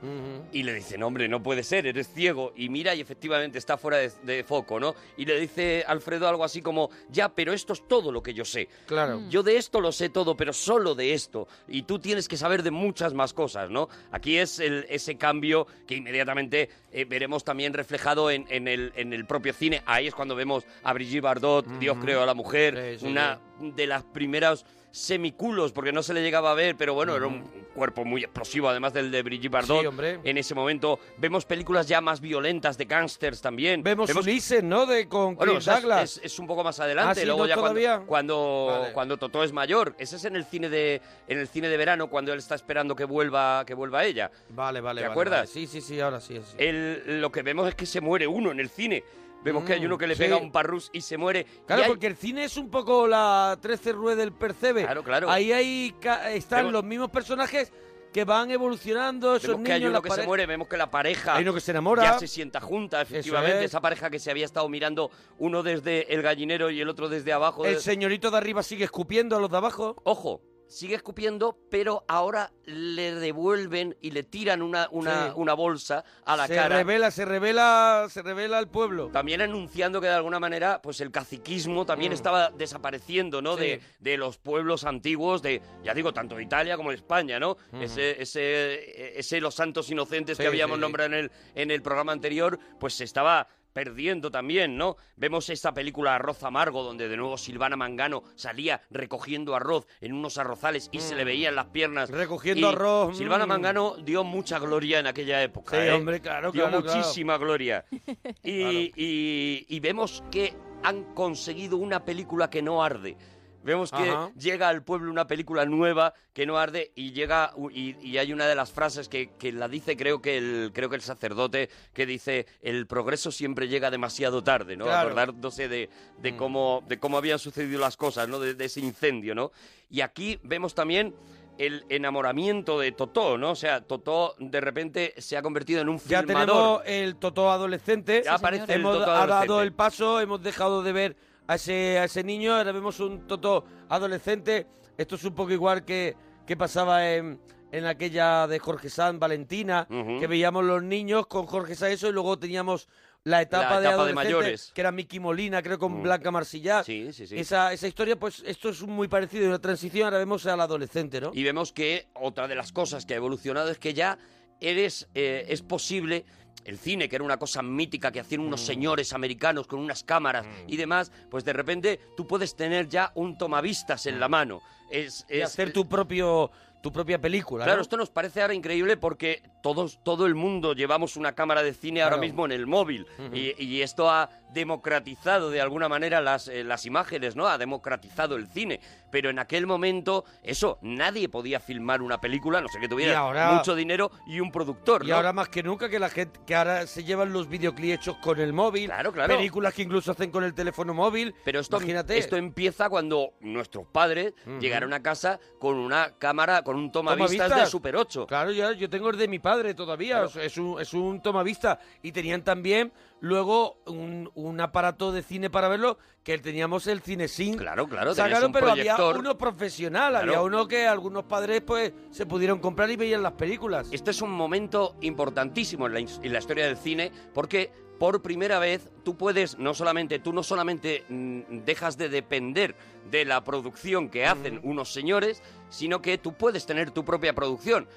Y le dicen, hombre, no puede ser, eres ciego. Y mira, y efectivamente está fuera de, de foco, ¿no? Y le dice Alfredo algo así como, ya, pero esto es todo lo que yo sé. Claro. Yo de esto lo sé todo, pero solo de esto. Y tú tienes que saber de muchas más cosas, ¿no? Aquí es el- ese cambio que inmediatamente eh, veremos también reflejado en, en el, en el propio cine. Ahí es cuando vemos a Brigitte Bardot, Dios creó a la mujer, Sí, sí, una de las primeras semiculos, porque no se le llegaba a ver, pero bueno, era un cuerpo muy explosivo, además del de Brigitte Bardot. Sí, hombre. En ese momento vemos películas ya más violentas de gángsters también. Vemos Ulises, ¿no? De, con Bueno, o sea, es- es, un poco más adelante, Ah, ¿sí? luego ¿No ya cuando, todavía? cuando, Vale. cuando Totó es mayor. Ese es en el cine de en el cine de verano cuando él está esperando que vuelva que vuelva ella. Vale, vale, ¿Te vale, acuerdas? vale. Sí, sí, sí, ahora sí. sí. El- lo que vemos es que se muere uno en el cine. Vemos que hay Mm, uno que le sí. pega un parrus y se muere. Claro, hay- porque el cine es un poco la 13 rueda del percebe. Claro, claro. Ahí hay, ca- están Vemos- los mismos personajes que van evolucionando, esos Vemos que hay uno que se muere, vemos que la pareja Hay uno que se enamora. ya se sienta junta, efectivamente. es. Esa pareja que se había estado mirando uno desde el gallinero y el otro desde abajo. El de- señorito de arriba sigue escupiendo a los de abajo. Ojo, sigue escupiendo, pero ahora le devuelven y le tiran una, una, Sí. una bolsa a la se cara. revela, se revela, se revela al pueblo. También anunciando que de alguna manera, pues el caciquismo también Mm. estaba desapareciendo, ¿no? Sí. De, de los pueblos antiguos, de, ya digo, tanto de Italia como de España, ¿no? Ese, ese, ese los santos inocentes Sí, que habíamos nombrado en el, en el programa anterior, pues se estaba perdiendo también, ¿no? Vemos esta película Arroz Amargo, donde de nuevo Silvana Mangano salía recogiendo arroz en unos arrozales y se le Mm. veían las piernas. Recogiendo Y arroz, Silvana mm. Mangano dio mucha gloria en aquella época. Sí, ¿eh? hombre, claro, Dio claro, claro. muchísima gloria. Y, y- y vemos que han conseguido una película que no arde. Vemos que Ajá. llega al pueblo una película nueva que no arde y llega y, y hay una de las frases que, que la dice creo que el creo que el sacerdote que dice el progreso siempre llega demasiado tarde, ¿no? Claro. Acordándose de, de Mm. cómo de cómo habían sucedido las cosas, ¿no? De, de ese incendio, ¿no? Y aquí vemos también el enamoramiento de Totó, ¿no? O sea, Totó de repente se ha convertido en un Ya filmador. tenemos el Totó adolescente. Ya aparece el Totó ha dado adolescente. el paso, hemos dejado de ver a ese, a ese niño, ahora vemos un Totó adolescente. Esto es un poco igual que, que pasaba en, en aquella de Jorge Sanz, Valentina, Ujú. que veíamos los niños con Jorge Sanz eso y luego teníamos la etapa, La de etapa de adolescente, mayores. que era Miki Molina, creo, con Mm. Blanca Marsillat. Sí, sí, sí. Esa, esa historia, pues esto es muy parecido, una transición, ahora vemos al adolescente, ¿no? Y vemos que otra de las cosas que ha evolucionado es que ya eres, eh, es posible el cine, que era una cosa mítica que hacían Mm. unos señores americanos con unas cámaras y demás, pues de repente tú puedes tener ya un tomavistas en la mano. Es, Y es- hacer tu propio tu propia película, Claro, ¿no? esto nos parece ahora increíble porque todos, todo el mundo llevamos una cámara de cine ahora mismo en el móvil y, y esto ha democratizado de alguna manera las, eh, las imágenes, ¿no? Ha democratizado el cine. Pero en aquel momento, eso, nadie podía filmar una película, no sé que tuviera ahora- mucho dinero y un productor, Y ¿no? ahora más que nunca que la gente que ahora se llevan los videoclips hechos con el móvil, Claro, claro. películas que incluso hacen con el teléfono móvil. Pero esto, imagínate. esto empieza cuando nuestros padres llegaron a casa con una cámara, con un tomavistas, de Super 8. Claro, yo, yo tengo el de mi padre todavía, Claro. es un, es un tomavista. Y tenían también luego un, un aparato de cine para verlo, que teníamos el cine sin. Claro, claro, Sacaron, pero proyector. había uno profesional, Claro. había uno que algunos padres pues se pudieron comprar y veían las películas. Este es un momento importantísimo en la, en la historia del cine porque por primera vez tú puedes, no solamente, tú no solamente mm, dejas de depender de la producción que hacen unos señores, sino que tú puedes tener tu propia producción.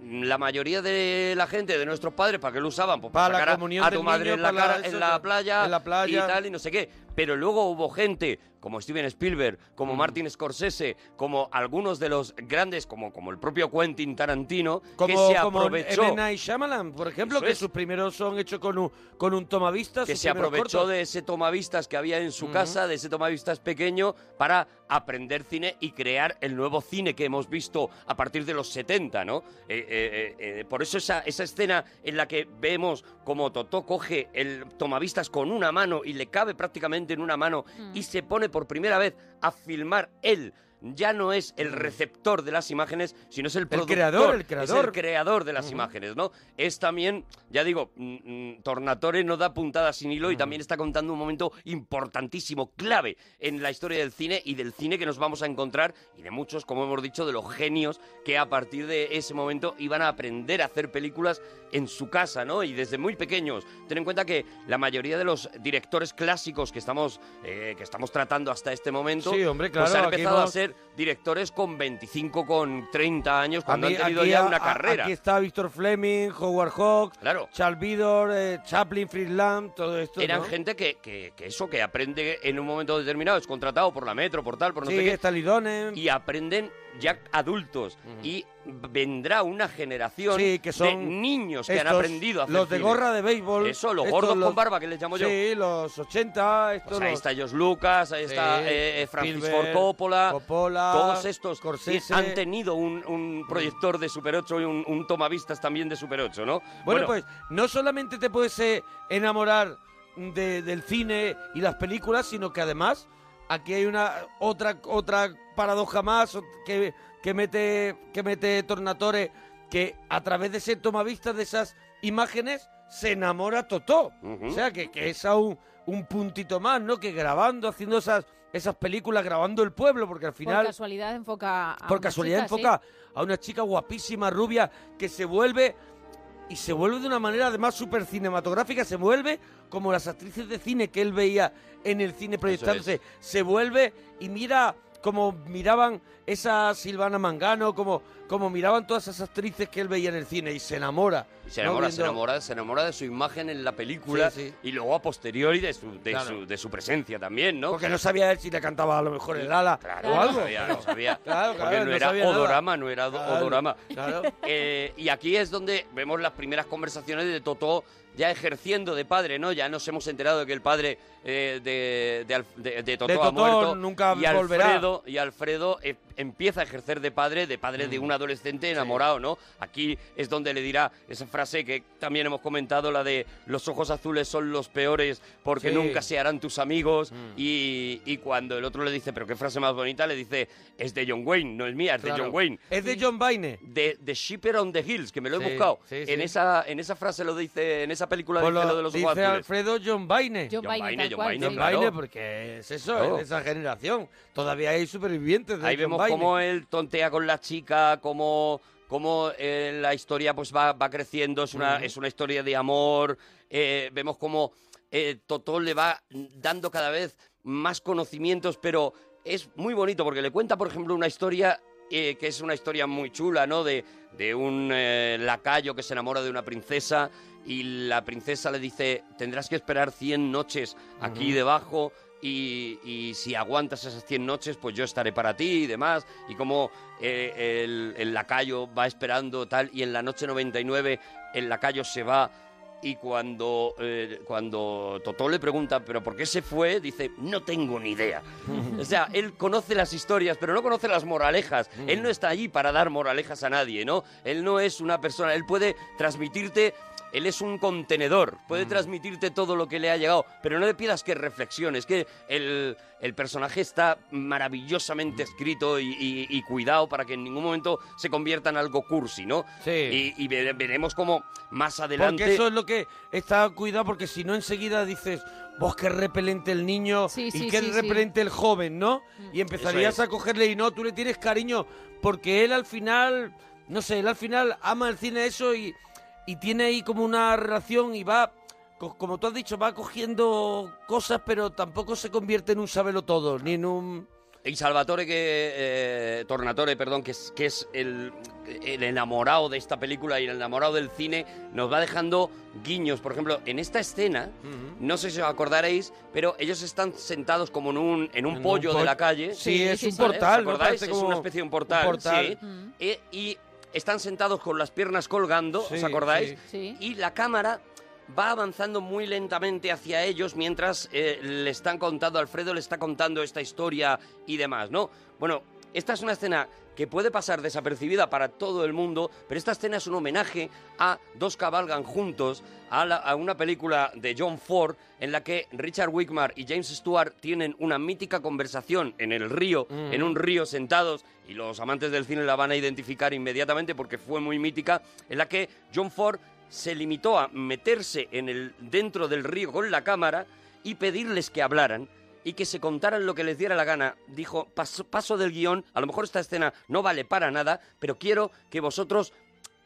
La mayoría de la gente, de nuestros padres, ¿para qué lo usaban? Pues para, sacar a- a, tu madre niño, en la, cara- en la playa en la playa. y tal y no sé qué. Pero luego hubo gente como Steven Spielberg, como Martin Scorsese, como algunos de los grandes, como, como el propio Quentin Tarantino, que Como, se como aprovechó M. Night Shyamalan, por ejemplo, Eso que es. sus primeros son hechos con un, con un tomavista. que se aprovechó cortos. de ese tomavistas que había en su casa, de ese tomavistas pequeño, para aprender cine y crear el nuevo cine que hemos visto a partir de los 70, ¿no? Eh, eh, eh, por eso esa, esa escena en la que vemos como Totó coge el tomavistas con una mano y le cabe prácticamente en una mano y se pone por primera vez a filmar él ya no es el receptor de las imágenes, sino es el productor. creador, el Es creador. el creador de las imágenes, ¿no? Es también, ya digo, mm, mm, Tornatore no da puntada sin hilo y también está contando un momento importantísimo, clave en la historia del cine y del cine que nos vamos a encontrar y de muchos, como hemos dicho, de los genios que a partir de ese momento iban a aprender a hacer películas en su casa, ¿no? Y desde muy pequeños. Ten en cuenta que la mayoría de los directores clásicos que estamos, eh, que estamos tratando hasta este momento, Sí, hombre, pues claro, han aquí empezado a ser directores con 25, con 30 años, cuando Aquí- han tenido aquí ya a- una a- carrera. Aquí está Víctor Fleming, Howard Hawks, Claro. Charles Vidor, eh, Chaplin, Fritz Lang, todo esto. Eran ¿no? gente que, que- que eso, que aprende en un momento determinado, es contratado por la metro, por tal, por no Sí, sé qué. Stanley Donen. Y aprenden ya adultos. Y vendrá una generación Sí, que de son niños que han estos, aprendido a hacer Los de cine. gorra de béisbol. Eso, los estos, gordos los- con barba, que les llamo yo. Sí, los 80, estos Pues ahí los- está Josh Lucas, ahí está Sí, eh, eh, Francis Ford Coppola, Coppola, todos estos Scorsese. han tenido un, un proyector de Super 8 y un, un tomavistas también de Super 8, ¿no? Bueno, pues no solamente te puedes eh, enamorar de- del cine y las películas, sino que además aquí hay una otra otra paradoja más que, que mete que mete Tornatore que a través de ese tomavistas de esas imágenes se enamora Totó. O sea, que, que es aún un puntito más, ¿no? Que grabando, haciendo esas esas películas, grabando el pueblo, porque al Por final casualidad enfoca a por una casualidad chica, sí. enfoca a una chica guapísima, rubia, que se vuelve y se vuelve de una manera además súper cinematográfica, se vuelve como las actrices de cine que él veía en el cine proyectándose, se vuelve y mira como miraban esa Silvana Mangano, como, como miraban todas esas actrices que él veía en el cine y se enamora. Y se ¿no? enamora, se enamora, se enamora de su imagen en la película Sí, sí. y luego a posteriori de su, de, Claro. su, de su presencia también, ¿no? Porque no sabía él si le cantaba a lo mejor el ala Claro, o algo. No sabía, no sabía. Claro, porque claro, no, no era sabía nada. odorama, no era odorama. claro. Eh, y aquí es donde vemos las primeras conversaciones de Totó ya ejerciendo de padre, ¿no? Ya nos hemos enterado de que el padre eh, de, de, de- de Totó De ha Totó muerto. nunca y volverá. Alfredo, y Alfredo eh, empieza a ejercer de padre, de padre Mm. de un adolescente enamorado, ¿no? Aquí es donde le dirá esa frase que también hemos comentado, la de los ojos azules son los peores porque Sí. nunca se harán tus amigos. Mm. Y, y cuando el otro le dice, pero qué frase más bonita, le dice, es de John Wayne, no es mía, es de Claro. John Wayne. Es de John Baine. De, de Shipper on the Hills, que me lo he Sí, buscado. sí, En, sí. esa, en esa frase lo dice, en esa película Pues dice lo lo de los dice ojos azules. Alfredo John Baine. John Baine, tal John sí. John claro. Porque es eso, Claro. es de esa generación. Todavía hay supervivientes de Ahí John vemos Baine. cómo él tontea con la chica, cómo, cómo eh, la historia pues va, va creciendo, es una, es una historia de amor. eh, vemos cómo eh, Totó le va dando cada vez más conocimientos, pero es muy bonito porque le cuenta, por ejemplo, una historia eh, que es una historia muy chula, ¿no? De, de un eh, lacayo que se enamora de una princesa y la princesa le dice, tendrás que esperar 100 noches aquí debajo y, y si aguantas esas 100 noches, pues yo estaré para ti y demás. Y como eh, el, el lacayo va esperando tal y en la noche 99 el lacayo se va y cuando, eh, cuando Totó le pregunta, ¿pero por qué se fue? Dice, no tengo ni idea. o sea, él conoce las historias, pero no conoce las moralejas. Él no está allí para dar moralejas a nadie, ¿no? Él no es una persona, él puede transmitirte... Él es un contenedor, puede transmitirte todo lo que le ha llegado, pero no le pidas que reflexione. Es que el, el personaje está maravillosamente escrito y, y- y cuidado para que en ningún momento se convierta en algo cursi, ¿no? Sí. Y, y vere- veremos cómo más adelante... Porque eso es lo que está cuidado, porque si no enseguida dices, vos qué repelente el niño Sí, y sí, qué sí, sí. repelente el joven, ¿no? Y empezarías es. a cogerle y no, tú le tienes cariño, porque él al final, no sé, él al final ama el cine eso y, y tiene ahí como una relación y va, co- como tú has dicho, va cogiendo cosas, pero tampoco se convierte en un sabelo todo, ni en un... Y Salvatore, que, eh, Tornatore, perdón, que es, que es el, el enamorado de esta película y el enamorado del cine, nos va dejando guiños. Por ejemplo, en esta escena, no sé si os acordaréis, pero ellos están sentados como en un, en un En un pollo de po- la calle. Sí, es un ¿Vale? portal, ¿Os acordáis? Parece Es como una especie de un portal. un portal. sí. Mm. Eh, y están sentados con las piernas colgando, Sí, ¿os acordáis? sí. Sí. Y la cámara va avanzando muy lentamente hacia ellos mientras eh, le están contando, Alfredo le está contando esta historia y demás, ¿no? Bueno, esta es una escena que puede pasar desapercibida para todo el mundo, pero esta escena es un homenaje a Dos cabalgan juntos, a, la- a una película de John Ford en la que Richard Wickmar y James Stewart tienen una mítica conversación en el río, Mm. en un río sentados, y los amantes del cine la van a identificar inmediatamente porque fue muy mítica, en la que John Ford se limitó a meterse en el, dentro del río con la cámara y pedirles que hablaran y que se contaran lo que les diera la gana. Dijo, paso, paso del guion, a lo mejor esta escena no vale para nada, pero quiero que vosotros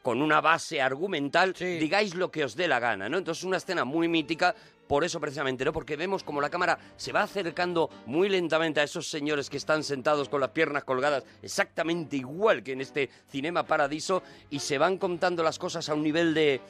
con una base argumental digáis lo que os dé la gana, ¿no? Entonces una escena muy mítica por eso precisamente, ¿no? Porque vemos como la cámara se va acercando muy lentamente a esos señores que están sentados con las piernas colgadas, exactamente igual que en este Cinema Paradiso, y se van contando las cosas a un nivel de,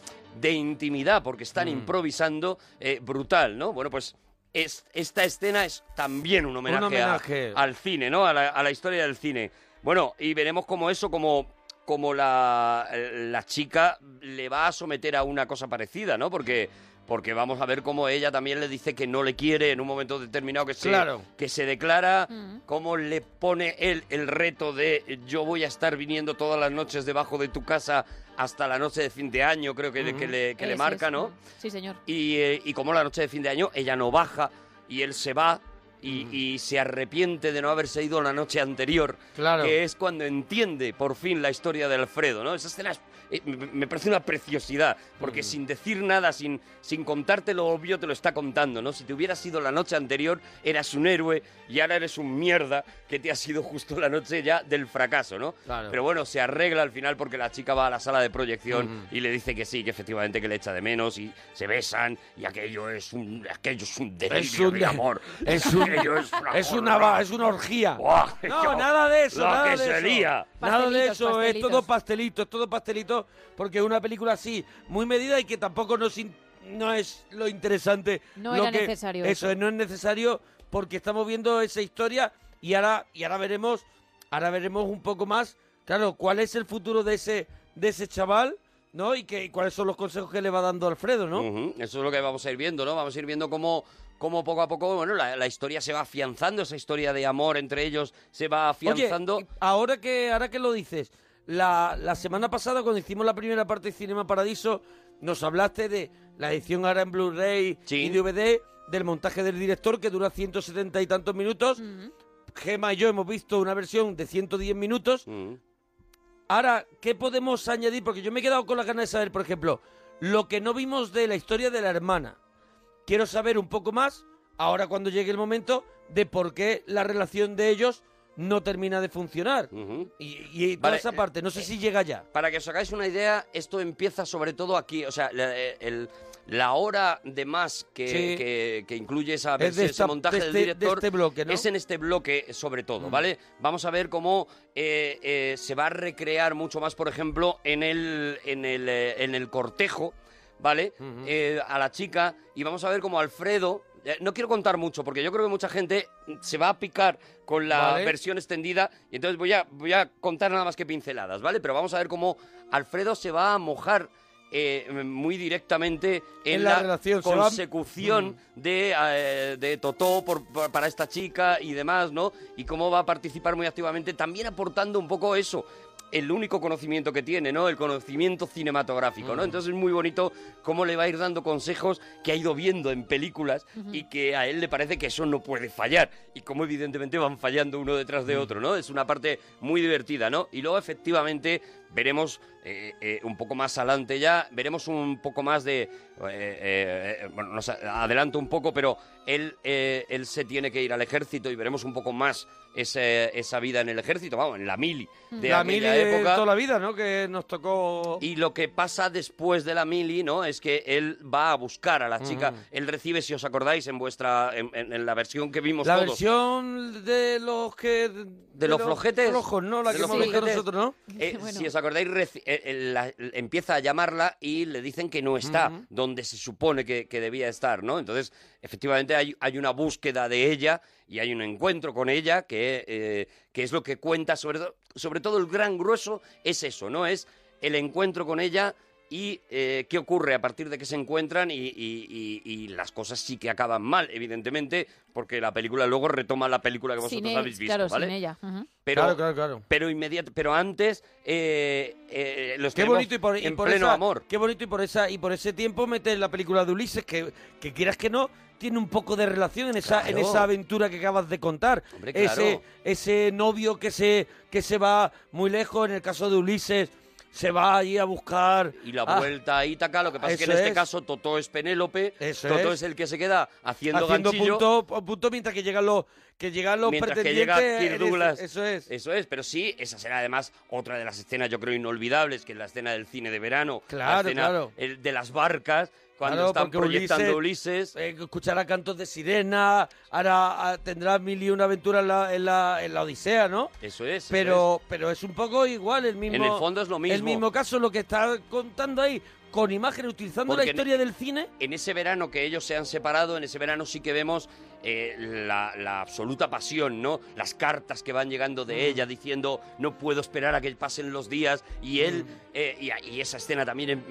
de intimidad, porque están Mm. improvisando eh, brutal, ¿no? Bueno, pues es- esta escena es también un homenaje, al cine, ¿no? A la, a la historia del cine. Bueno, y veremos como eso, como, como la, la chica le va a someter a una cosa parecida, ¿no? Porque, porque vamos a ver cómo ella también le dice que no le quiere en un momento determinado que se, Claro. que se declara, cómo le pone él el reto de yo voy a estar viniendo todas las noches debajo de tu casa hasta la noche de fin de año, creo que, que le, que le Eso marca, es. ¿no? Sí, señor. Y, eh, y como la noche de fin de año, ella no baja y él se va y, y se arrepiente de no haberse ido la noche anterior. Claro. Que es cuando entiende por fin la historia de Alfredo, ¿no? Esa escena es- me me parece una preciosidad, porque sin decir nada, sin, sin contarte lo obvio, te lo está contando, ¿no? Si te hubieras ido la noche anterior, eras un héroe y ahora eres un mierda que te ha sido justo la noche ya del fracaso, ¿no? Claro. Pero bueno, se arregla al final porque la chica va a la sala de proyección y le dice que sí, que efectivamente que le echa de menos y se besan y aquello es un, aquello es un delirio Es un de amor. Es, un- es una es una, va- es una orgía. Buah, no, yo- nada de eso, nada que de se eso. Nada de Pastelitos, eso, es todo pastelito, es todo pastelito, porque es una película así, muy medida y que tampoco nos in- no es lo interesante. No lo era que- necesario Eso, eso. no es necesario porque estamos viendo esa historia y ahora, y ahora veremos, ahora veremos un poco más, claro, cuál es el futuro de ese, de ese chaval, ¿no? Y que, cuáles son los consejos que le va dando Alfredo, ¿no? Eso es lo que vamos a ir viendo, ¿no? Vamos a ir viendo cómo, cómo poco a poco, bueno, la, la historia se va afianzando, esa historia de amor entre ellos se va afianzando. Oye, ahora que, ahora que lo dices, la, la semana pasada cuando hicimos la primera parte de Cinema Paradiso, nos hablaste de la edición ahora en Blu-ray y DVD, del montaje del director que dura 170 y tantos minutos. Gema y yo hemos visto una versión de 110 minutos. Ahora, ¿qué podemos añadir? Porque yo me he quedado con la ganas de saber, por ejemplo, lo que no vimos de la historia de la hermana. Quiero saber un poco más, ahora cuando llegue el momento, de por qué la relación de ellos no termina de funcionar. Y, y toda Vale, esa parte, no sé si llega ya. Para que os hagáis una idea, esto empieza sobre todo aquí, o sea, la, eh, el- la hora de más que, Sí. que- que incluye esa Es de ese esta- montaje de del este- de director este bloque, ¿no? es en este bloque sobre todo, Mm. ¿vale? Vamos a ver cómo eh, eh, se va a recrear mucho más, por ejemplo, en el, en el, eh, en el cortejo, ¿vale? Eh, a la chica y vamos a ver cómo Alfredo... eh, No quiero contar mucho porque yo creo que mucha gente se va a picar con la Vale. versión extendida y entonces voy a, voy a contar nada más que pinceladas, ¿vale? Pero vamos a ver cómo Alfredo se va a mojar eh, muy directamente en, En la relación, se va- consecución de, eh, de Totó por- por- para esta chica y demás, ¿no? Y cómo va a participar muy activamente, también aportando un poco eso, el único conocimiento que tiene, ¿no? El conocimiento cinematográfico, ¿no? Entonces es muy bonito cómo le va a ir dando consejos que ha ido viendo en películas y que a él le parece que eso no puede fallar y cómo evidentemente van fallando uno detrás de otro, ¿no? Es una parte muy divertida, ¿no? Y luego efectivamente veremos eh, eh, un poco más adelante ya, veremos un poco más de... eh, eh, eh, bueno, nos adelanto un poco, pero él, eh, él se tiene que ir al ejército y veremos un poco más ese- esa vida en el ejército, vamos, en la mili de la aquella mili de época. toda la vida, ¿no? Que nos tocó... Y lo que pasa después de la mili, ¿no? Es que él va a buscar a la chica. Él recibe, si os acordáis, en vuestra, en, en- en la versión que vimos La todos. versión de los que... de los flojetes. Flojos, ¿no? La De que los hemos visto nosotros, ¿no? Eh, Si os acordáis, reci- eh, eh, la- empieza a llamarla y le dicen que no está donde se supone que, debía estar, ¿no? Entonces, efectivamente, hay, una búsqueda de ella y hay un encuentro con ella que, eh, que es lo que cuenta, sobre, sobre todo el gran grueso, es eso, ¿no? Es el encuentro con ella y eh, qué ocurre a partir de que se encuentran y, y- y- y las cosas sí que acaban mal, evidentemente, porque la película luego retoma la película que vosotros Sin habéis visto, claro, ¿vale? sin ella. Pero, Claro, claro, claro. Pero inmediato, pero antes eh, eh, los Qué tenemos bonito y por, y en por pleno esa- amor. Qué bonito y por esa y por ese tiempo meter la película de Ulises que, que quieras que no tiene un poco de relación en esa en esa aventura que acabas de contar. Hombre, claro. Ese ese novio que se que se va muy lejos en el caso de Ulises se va allí a buscar Y la vuelta a Ítaca, lo que pasa es que en este es. caso Totó es Penélope, Eso Totó es. es. el que se queda haciendo, haciendo ganchillo. punto, punto mientras que llegan los que llegan los mientras que llega Kirk Douglas. eso es. Eso es, pero sí, esa será además otra de las escenas, yo creo, inolvidables, que es la escena del cine de verano. Claro, la escena claro. de las barcas, cuando Claro, están proyectando Ulises. eh, escuchará cantos de sirena, ahora ah, tendrá mil y una aventura en la, en la, en la Odisea, ¿no? Eso es. eso Pero, pero es un poco igual, el mismo. En el fondo es lo mismo. El mismo caso, lo que está contando ahí, con imágenes, utilizando Porque la en- historia del cine. en ese verano que ellos se han separado, en ese verano sí que vemos eh, la, la absoluta pasión, ¿no? Las cartas que van llegando de Mm. ella diciendo no puedo esperar a que pasen los días y él, Mm. eh, y, y esa escena también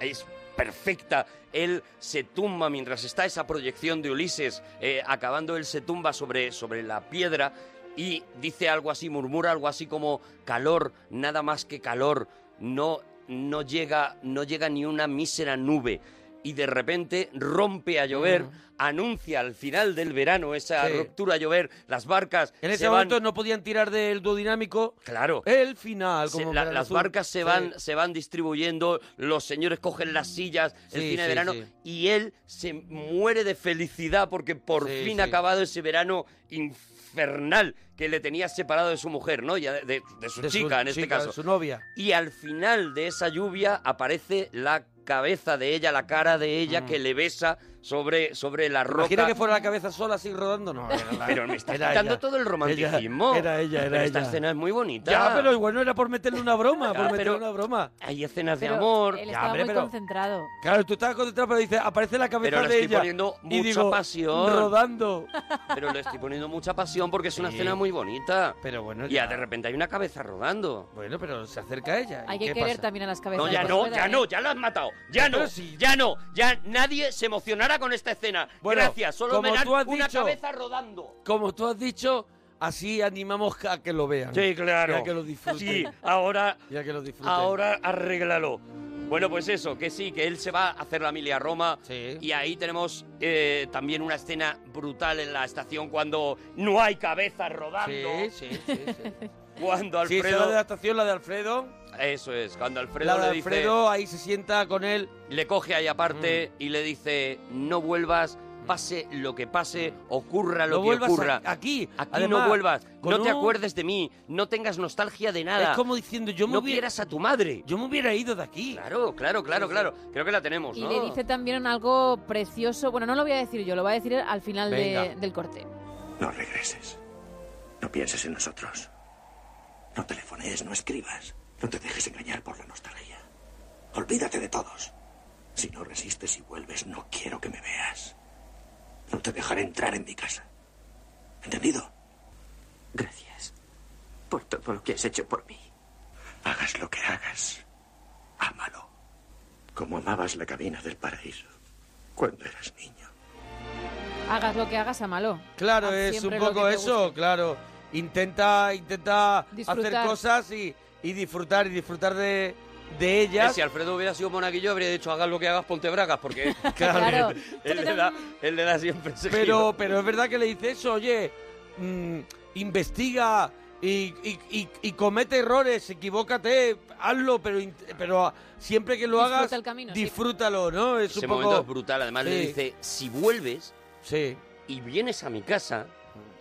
es, es perfecta. Él se tumba mientras está esa proyección de Ulises, eh, acabando él se tumba sobre, sobre la piedra y dice algo así, murmura algo así como calor, nada más que calor, no, no, llega, no llega ni una mísera nube. Y de repente rompe a llover, anuncia al final del verano esa Sí. ruptura a llover, las barcas En ese se van- momento no podían tirar del duodinámico. Claro. El final, Se- la- las Azul. barcas se Sí. van, se van distribuyendo, los señores cogen las sillas, el cine de verano, y él se muere de felicidad porque por fin ha acabado ese verano infernal que le tenía separado de su mujer, ¿no? Ya de, de- de su De su chica en este chica, de caso. su novia. Y al final de esa lluvia aparece la cabeza de ella, la cara de ella que le besa sobre, sobre la roca. Imagina que fuera la cabeza sola así rodando. No, era la- Pero me está era quitando ella. todo el romanticismo. Era ella, era Pero esta ella. escena es muy bonita. Ya, pero igual no era por meterle una broma, Ya, por meterle una broma. Hay escenas de Pero amor. Él Ya, estaba hombre, muy pero- concentrado. Claro, tú estabas concentrado, pero dice, aparece la cabeza Pero le de estoy ella. poniendo y mucha digo, pasión. Rodando. Pero le estoy poniendo mucha pasión porque es una Sí. escena muy bonita. Pero bueno, Y ya. de repente hay una cabeza rodando. Bueno, pero se acerca a ella. ¿y Hay que qué querer pasa? también a las cabezas. No, ya no, ya no, ya la has matado. Ya no, Pero sí. ya no, ya nadie se emocionará con esta escena. Bueno, Gracias, solo como me dan tú has una dicho- cabeza rodando. Como tú has dicho, así animamos a que lo vean. Sí, claro. Y a que lo disfruten. Sí, ahora, Y a que lo disfruten. ahora arréglalo. Bueno, pues eso, que sí, que él se va a hacer la mili a Roma. Sí. Y ahí tenemos eh, también una escena brutal en la estación cuando no hay cabezas rodando. Sí, sí, sí. sí. Cuando Sí, Alfredo. la de adaptación, la de Alfredo. Eso es, cuando Alfredo la de le dice. Alfredo, ahí se sienta con él. le coge ahí aparte Mm. y le dice: No vuelvas, pase lo que pase, ocurra lo No que ocurra. a- aquí. Aquí Además, no vuelvas, no te un- acuerdes de mí, no tengas nostalgia de nada. Es como diciendo, yo me no hubiera- quieras a tu madre. Yo me hubiera ido de aquí. Claro, claro, claro, claro. Creo que la tenemos, Y ¿no? le dice también algo precioso. Bueno, no lo voy a decir yo, lo voy a decir al final de- del corte. No regreses. No pienses en nosotros. No telefonees, no escribas. No te dejes engañar por la nostalgia. Olvídate de todos. Si no resistes y vuelves, no quiero que me veas. No te dejaré entrar en mi casa. ¿Entendido? Gracias por todo lo que has hecho por mí. Hagas lo que hagas. Ámalo. Como amabas la cabina del paraíso. Cuando eras niño. Hagas lo que hagas, amalo. Claro, Haz es un poco eso, guste. claro. Intenta, intenta hacer cosas y, y disfrutar, y disfrutar de, de ellas. Si Alfredo hubiera sido monaguillo, habría dicho: Hagas lo que hagas, ponte bragas, porque. Claro. él, él le da, él le da siempre ese Pero, giro. pero es verdad que le dice eso, oye, mm, investiga y, y- y- y comete errores, equivócate, hazlo, pero, pero siempre que lo Disfruta hagas, el camino, sí. disfrútalo, ¿no? Es Ese un poco... momento es brutal. Además, le dice: Si vuelves Sí. y vienes a mi casa,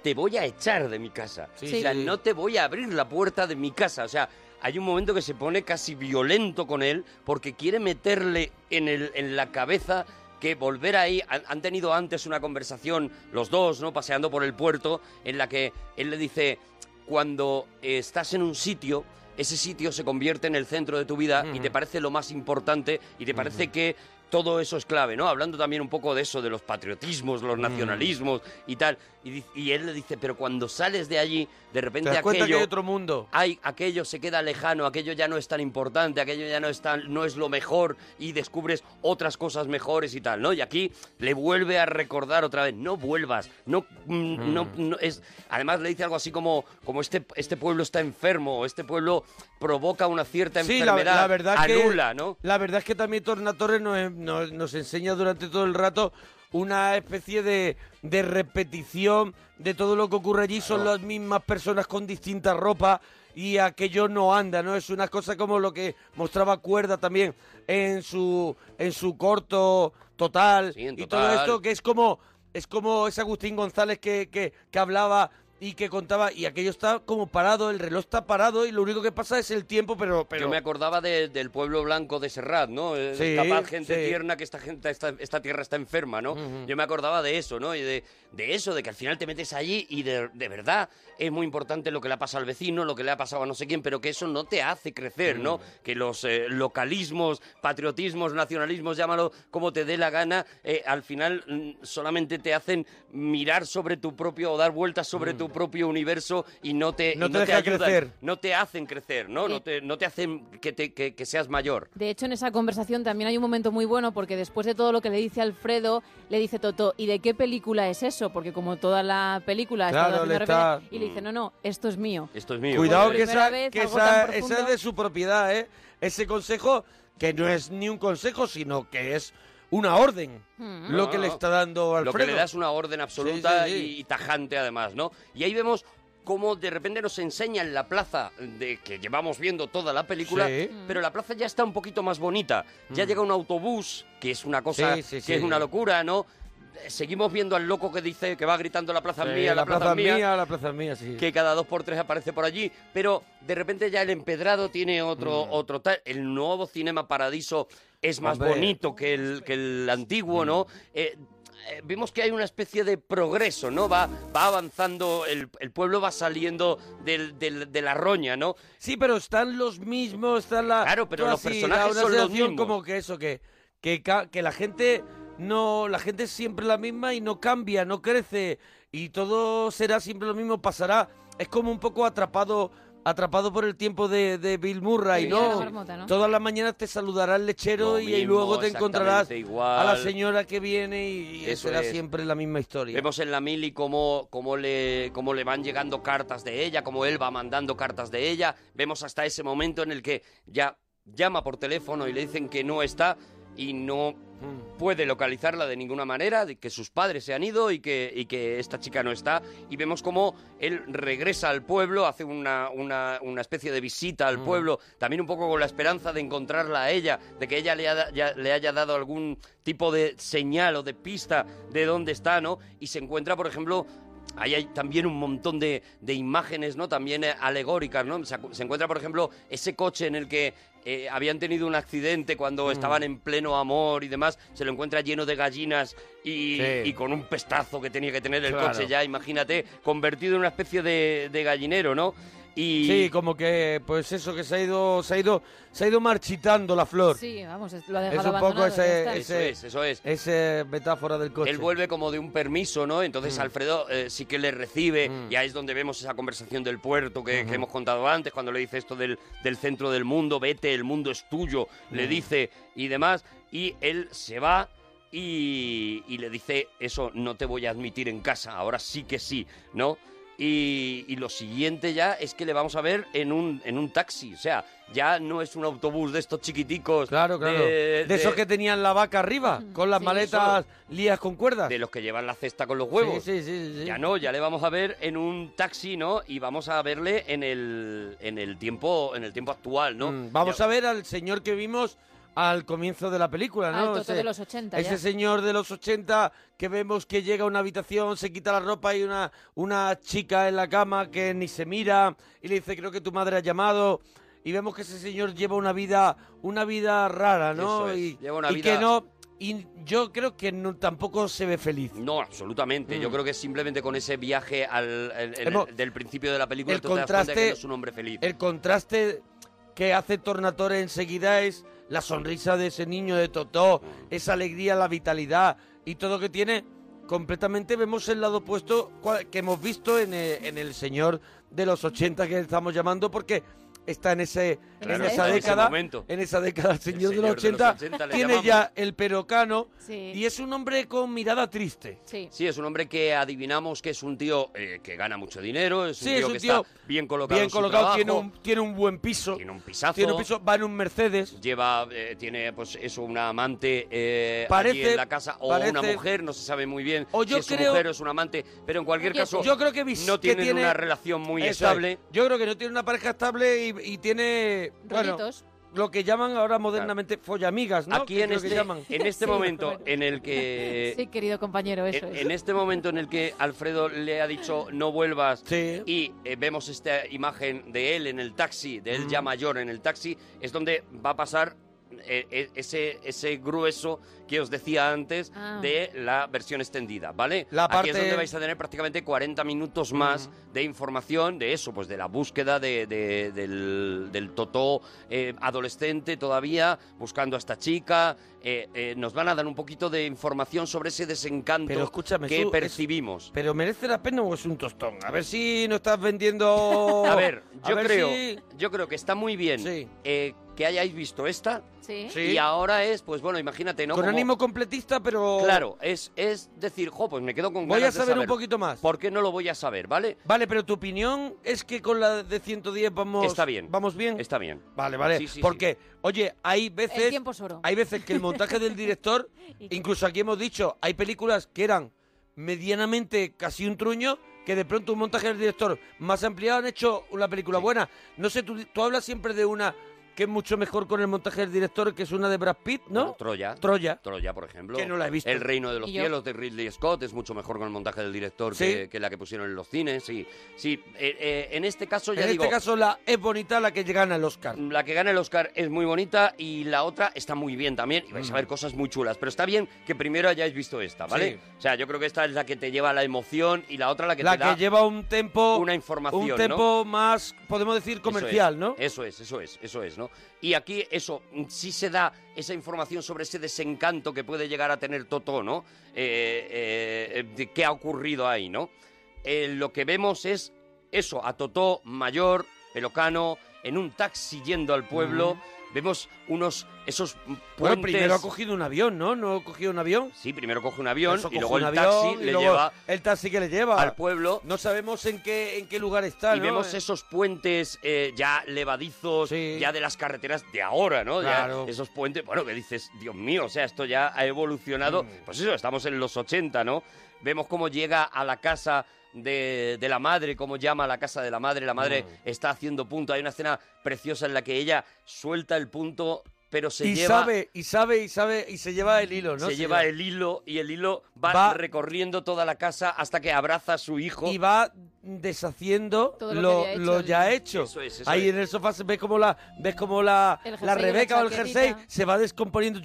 te voy a echar de mi casa. Sí, o sea, sí. no te voy a abrir la puerta de mi casa. O sea, hay un momento que se pone casi violento con él porque quiere meterle en, el, en la cabeza que volver ahí. Han, han tenido antes una conversación, los dos, ¿no? Paseando por el puerto, en la que él le dice: Cuando estás en un sitio. Ese sitio se convierte en el centro de tu vida y te parece lo más importante y te parece que todo eso es clave, ¿no? Hablando también un poco de eso, de los patriotismos, Mm. los nacionalismos y tal. Y él le dice, pero cuando sales de allí, de repente Te das cuenta que aquello... hay otro mundo. hay- aquello se queda lejano, aquello ya no es tan importante, aquello ya no es tan, no es lo mejor y descubres otras cosas mejores y tal, ¿no? Y aquí le vuelve a recordar otra vez, no vuelvas, no, mm, no, no es, además le dice algo así como, como este, este pueblo está enfermo, este pueblo provoca una cierta Sí, enfermedad, la verdad anula, que, ¿no? La verdad es que también Tornatore nos, nos, nos enseña durante todo el rato una especie de, de repetición de todo lo que ocurre allí. Son las mismas personas con distintas ropas y aquello no anda, ¿no? Es una cosa como lo que mostraba Cuerda también en su, en su corto total. en Y todo Total. esto que es como, es como ese Agustín González que, que, que hablaba y que contaba y aquello está como parado, el reloj está parado y lo único que pasa es el tiempo, pero... pero Yo me acordaba de- del pueblo blanco de Serrat, ¿no? Eh, Sí, Capaz gente sí. tierna que esta gente, esta, esta tierra está enferma, ¿no? Yo me acordaba de eso, ¿no? Y de, de eso, de que al final te metes allí y de, de verdad es muy importante lo que le ha pasado al vecino, lo que le ha pasado a no sé quién, pero que eso no te hace crecer, ¿no? Que los eh, localismos, patriotismos, nacionalismos, llámalo como te dé la gana, eh, al final mm, solamente te hacen mirar sobre tu propio o dar vueltas sobre tu propio universo y no te, No te deja ayudan, crecer. no te hacen crecer, ¿no? No te, no te hacen que, te, que, que seas mayor. De hecho, en esa conversación también hay un momento muy bueno porque después de todo lo que le dice Alfredo, le dice Toto, ¿y de qué película es eso? Porque como toda la película está Claro, le está- y le dice, no, no, esto es mío. Esto es mío. Cuidado que, esa, vez, que esa, es de su propiedad, ¿eh? Ese consejo que no es ni un consejo, sino que es una orden. Mm. Lo No, que no, le está dando Alfredo. Lo que le da es una orden absoluta Sí, sí, sí. Y, y tajante además, ¿no? Y ahí vemos cómo de repente nos enseña en la plaza de que llevamos viendo toda la película, Sí. pero la plaza ya está un poquito más bonita. Ya Mm. llega un autobús, que es una cosa Sí, sí, que sí. es una locura, ¿no? Seguimos viendo al loco que dice que va gritando la plaza Sí, mía, la, plaza, mía, la plaza mía, sí. que cada dos por tres aparece por allí, pero de repente ya el empedrado tiene otro, otro tal. El nuevo Cinema Paradiso es más Mm. Hombre. Mm. bonito que el, que el antiguo, ¿no? Eh, eh, vemos que hay una especie de progreso, ¿no? Va, va avanzando, el, el pueblo va saliendo del, del- de la roña, ¿no? Sí, pero están los mismos, están la... Claro, pero los así, personajes son los mismos. como que eso, que, que la gente no... La gente es siempre la misma y no cambia, no crece. Y todo será siempre lo mismo, pasará. Es como un poco atrapado... Atrapado por el tiempo de, de Bill Murray, la ¿no? marmota, ¿no? Todas las mañanas te saludará el lechero y, luego te encontrarás igual. a la señora que viene y, y Eso será es. siempre la misma historia. Vemos en la mili cómo, cómo, le, cómo le van llegando cartas de ella, cómo él va mandando cartas de ella. Vemos hasta ese momento en el que ya llama por teléfono y le dicen que no está y no puede localizarla de ninguna manera, de que sus padres se han ido y que, y que esta chica no está. Y vemos cómo él regresa al pueblo, hace una, una, una especie de visita al Mm. pueblo, también un poco con la esperanza de encontrarla a ella, de que ella le, ha- ya- le haya dado algún tipo de señal o de pista de dónde está, ¿no? Y se encuentra, por ejemplo, Ahí hay también un montón de, de imágenes, ¿no? También eh, alegóricas, ¿no? Se, encuentra, por ejemplo, ese coche en el que eh, habían tenido un accidente cuando Mm. estaban en pleno amor y demás. Se lo encuentra lleno de gallinas y, Sí. y con un pestazo que tenía que tener el Claro. coche ya, imagínate, convertido en una especie de, de gallinero, ¿no? Y Sí, como que, pues eso, que se ha ido, se ha ido, se ha ido marchitando la flor. Sí, vamos, es- lo ha Es dejado un poco abandonado, ya ese, está. ese, Eso es, eso es. ese metáfora del coche. Él vuelve como de un permiso, ¿no? Entonces Mm. Alfredo eh, sí que le recibe, Mm. y ahí es donde vemos esa conversación del puerto que, que Ujú. hemos contado antes, cuando le dice esto del, del centro del mundo, vete, el mundo es tuyo, le Mm. dice, y demás, y él se va y, y le dice, eso no te voy a admitir en casa, ahora sí que sí, ¿no? Y, y lo siguiente ya es que le vamos a ver en un, en un taxi, o sea, ya no es un autobús de estos chiquiticos. Claro, claro. De, esos que tenían la vaca arriba, con las Sí, maletas lías con cuerdas. De los que llevan la cesta con los huevos. Sí, sí, sí, sí. Ya no, ya le vamos a ver en un taxi, ¿no? Y vamos a verle en el, en el tiempo, en el tiempo actual, ¿no? Mm, Vamos a ver al señor que vimos al comienzo de la película, Al ¿no? Toto de los 80 Ese ya. señor de los 80 que vemos que llega a una habitación, se quita la ropa y una, una chica en la cama que ni se mira y le dice, creo que tu madre ha llamado. Y vemos que ese señor lleva una vida, una vida rara, ¿no? Eso es, Y, lleva una y vida- que no, y yo creo que no, tampoco se ve feliz. No, absolutamente. Mm. Yo creo que simplemente con ese viaje al, el- el- del principio de la película el tú te das cuenta que contraste- no es un hombre feliz. El contraste que hace Tornatore enseguida es la sonrisa de ese niño de Totó, esa alegría, la vitalidad y todo que tiene. Completamente vemos el lado opuesto que hemos visto en el, en el señor de los 80 que estamos llamando porque está en ese Claro, en esa en ese década momento. en esa década el señor, de señor los de los 80, 80 le tiene ya el perocano Sí. y es un hombre con mirada triste Sí. Sí, es un hombre que adivinamos que es un tío eh, que gana mucho dinero, es un Sí, tío es un que tío está bien colocado bien en su colocado trabajo, tiene un tiene un buen piso tiene un pisazo, tiene un piso va en un Mercedes lleva, eh, tiene pues eso, una amante eh, Parece- allí en la casa o parece- una mujer, no se sabe muy bien O si yo es su creo- mujer o es un amante, pero en cualquier caso yo creo que no que tienen tiene- una relación muy es. estable. Yo creo que no tiene una pareja estable y, y tiene bueno, lo que llaman ahora modernamente follamigas, ¿no? Aquí en que este, llaman. en este Sí, momento bueno. en el que Sí, querido compañero, eso en, es. en este momento en el que Alfredo le ha dicho no vuelvas y eh, vemos esta imagen de él en el taxi, de él ya mayor en el taxi, es donde va a pasar ese, ese grueso que os decía antes Ah. de la versión extendida, ¿vale? La Aquí es donde vais a tener prácticamente 40 minutos más de información de eso, pues de la búsqueda de, de- del, del Totó eh, adolescente todavía, buscando a esta chica. Eh, eh, nos van a dar un poquito de información sobre ese desencanto Pero escúchame, que Su, es- percibimos. Pero merece la pena o es un tostón. A ver si no estás vendiendo A ver, A yo ver creo, si- yo creo que está muy bien eh, que hayáis visto esta. Sí. Y ahora es, pues bueno, imagínate, ¿no? con Como- ánimo completista, pero Claro, es, es decir, jo, pues me quedo con Voy a de saber un poquito más. ¿Por qué no lo voy a saber, vale? Vale, pero tu opinión es que con la de 110 vamos Está bien. Vamos bien. Está bien. Vale, vale. Sí, sí, Porque, oye, hay veces. El tiempo es oro. Hay veces que el montaje del director, incluso aquí hemos dicho, hay películas que eran medianamente casi un truño, que de pronto un montaje del director más ampliado han hecho una película buena. No sé, tú, tú hablas siempre de una que es mucho mejor con el montaje del director, que es una de Brad Pitt, ¿no? Bueno, Troya. Troya. Troya, por ejemplo. Que no la he visto. El Reino de los. Cielos de Ridley Scott es mucho mejor con el montaje del director Sí. que, que la que pusieron en los cines. Sí, sí. eh, eh, en este caso ya en digo. este caso la es bonita la que gana el Oscar. La que gana el Oscar es muy bonita y la otra está muy bien también y vais a Mm. ver cosas muy chulas. Pero está bien que primero hayáis visto esta, ¿vale? Sí. O sea, yo creo que esta es la que te lleva a la emoción y la otra la que la te que da lleva un tempo una información, un ¿no? tempo más podemos decir comercial Eso es, no Eso es, eso es, eso es, ¿no? Y aquí eso mm, sí se da esa información sobre ese desencanto que puede llegar a tener Totó, ¿no? Eh, eh, eh, qué ha ocurrido ahí, ¿no? Lo que vemos es eso, a Totó mayor, pelocano, en un taxi yendo al pueblo. Vemos unos, esos puentes... bueno primero ha cogido un avión no no ha cogido un avión Sí, primero coge un avión Eso, y coge luego un el avión, taxi y le luego lleva el taxi que le lleva al pueblo. no sabemos en qué en qué lugar está y ¿no? vemos Eh, esos puentes eh, ya levadizos, ya de las carreteras de ahora, ¿no? Ya Claro. esos puentes, bueno, que dices, Dios mío, o sea, esto ya ha evolucionado. Mm. Pues eso, estamos en los 80, ¿no? Vemos cómo llega a la casa de, de la madre, cómo llama a la casa de la madre. La madre Mm. está haciendo punto. Hay una escena preciosa en la que ella suelta el punto, pero se y lleva... sabe y sabe y sabe y se lleva el hilo no se lleva el hilo y el hilo va, Va- recorriendo toda la casa hasta que abraza a su hijo. y va deshaciendo Todo lo lo, ya el- hecho. Eso es, eso Ahí es. en el sofá se ve como la ves como la, la Rebeca o el jersey se va descomponiendo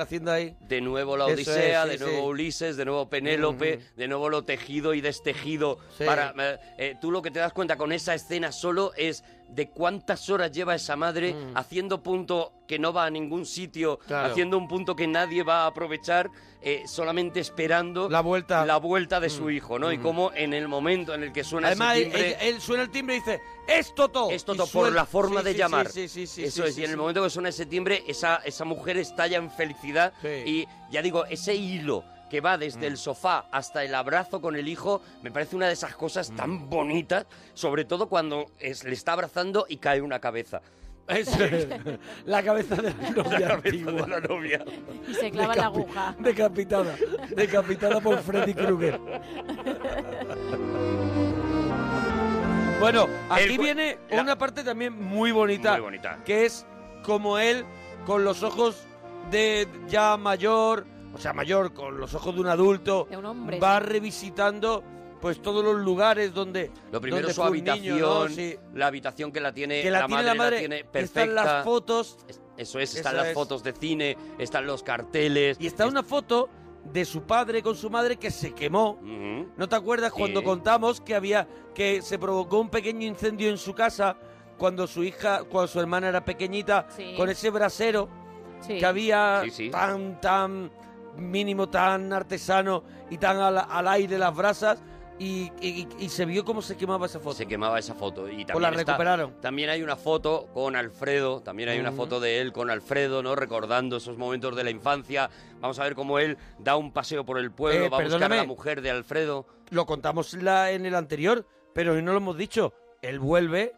haciendo ahí. De nuevo la Odisea, es, sí, de nuevo sí. Ulises, de nuevo Penélope, de nuevo lo tejido y destejido. Sí. Para, eh, eh, tú lo que te das cuenta con esa escena solo es de cuántas horas lleva esa madre haciendo punto que no va a ningún sitio, Mm. Claro. haciendo un punto que nadie va a aprovechar, eh, solamente esperando La vuelta. la vuelta de su Mm. hijo, ¿no? Y Mm. cómo en el momento en el que suena Además, ese timbre... él- él suena el timbre y dice, ¡es Toto! Es Y Toto por la forma sí, de sí, llamar. Sí, sí, sí, Eso es, y en el momento que suena ese timbre, esa, esa mujer estalla en felicidad. Y ya digo, ese hilo que va desde Mm. el sofá hasta el abrazo con el hijo, me parece una de esas cosas tan bonitas, sobre todo cuando es- le está abrazando y cae una cabeza. Es. La cabeza de la novia La cabeza antigua. de la novia. Y se clava la aguja. Decapitada. Decapitada por Freddy Krueger. Bueno, aquí El viene la- una parte también muy bonita. Muy bonita. Que es como él, con los ojos de ya mayor, o sea, mayor, con los ojos de un adulto, De un hombre, va sí. revisitando pues todos los lugares donde Lo primero donde es su fue un niño, habitación, ¿no? Sí. la habitación que la tiene, Que la la, tiene madre, la madre, la tiene están las fotos. Es- Eso es, están Eso las es. fotos de cine, están los carteles. Y está una foto de su padre con su madre que se quemó. ¿No te acuerdas cuando Sí. contamos que había que se provocó un pequeño incendio en su casa cuando su hija, cuando su hermana era pequeñita, Sí. con ese brasero Sí. que había Sí, sí. tan, tan mínimo, tan artesano y tan al, al aire las brasas y, y- y se vio cómo se quemaba esa foto. Se quemaba esa foto y también Pues la está- recuperaron. también hay una foto con Alfredo, también hay una Ujú. foto de él con Alfredo, ¿no? Recordando esos momentos de la infancia. Vamos a ver cómo él da un paseo por el pueblo, Eh, va a buscar a la mujer de Alfredo. Lo contamos la- en el anterior, pero hoy no lo hemos dicho. Él vuelve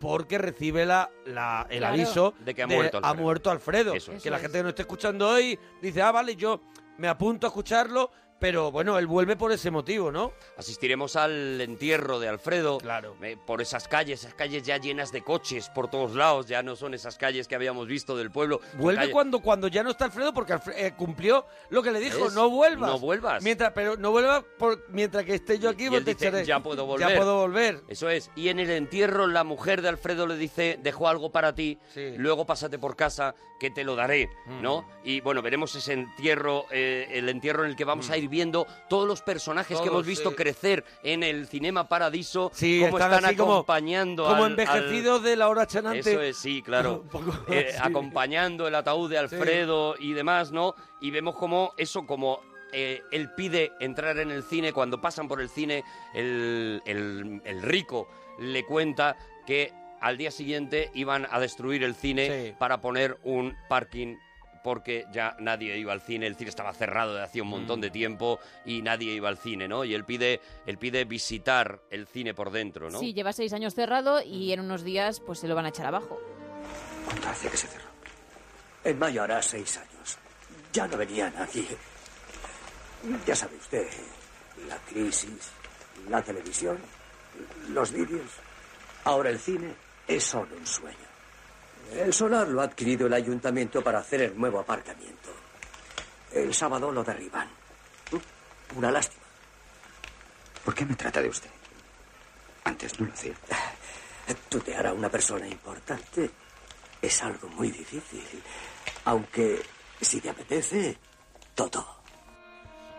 porque recibe la, la- el Claro. aviso De que ha muerto Alfredo. muerto Alfredo. Eso es. Que la Eso gente que no esté escuchando hoy dice, ah, vale, yo me apunto a escucharlo, pero bueno, él vuelve por ese motivo, ¿no? Asistiremos al entierro de Alfredo. Claro. eh, por esas calles, esas calles ya llenas de coches por todos lados, ya no son esas calles que habíamos visto del pueblo. Son Vuelve calles- cuando, cuando ya no está Alfredo porque Alfre- eh, cumplió lo que le dijo, no vuelvas. no vuelvas. Mientras, pero no vuelvas por, mientras que esté yo aquí, Y él te dice, echaré. ya puedo volver. Ya puedo volver. Eso es. Y en el entierro la mujer de Alfredo le dice, dejo algo para ti, Sí. luego pásate por casa que te lo daré, Mm. ¿no? Y bueno, veremos ese entierro, eh, el entierro en el que vamos a ir viendo todos los personajes que hemos visto sí. crecer en el Cinema Paradiso, Sí, cómo están están así como- acompañando Como al- envejecidos de la hora chanante. Eso es, sí, claro. Poco Eh, acompañando el ataúd de Alfredo y demás, ¿no? Y vemos como eso, como eh, él pide entrar en el cine, cuando pasan por el cine, el, el- el rico le cuenta que al día siguiente iban a destruir el cine para poner un parking porque ya nadie iba al cine, el cine estaba cerrado de hacía un montón Mm. de tiempo y nadie iba al cine, ¿no? Y él pide, él pide visitar el cine por dentro, ¿no? Sí, lleva seis años cerrado y en unos días pues se lo van a echar abajo. ¿Cuánto hace que se cerró? En mayo hará seis años. Ya no venía nadie. Ya sabe usted, la crisis, la televisión, los vídeos. Ahora el cine es solo un sueño. El solar lo ha adquirido el ayuntamiento para hacer el nuevo aparcamiento. El sábado lo derriban. Una lástima. ¿Por qué me trata de usted? Antes no lo hacía. Tutear a una persona importante es algo muy difícil. Aunque, si te apetece, todo.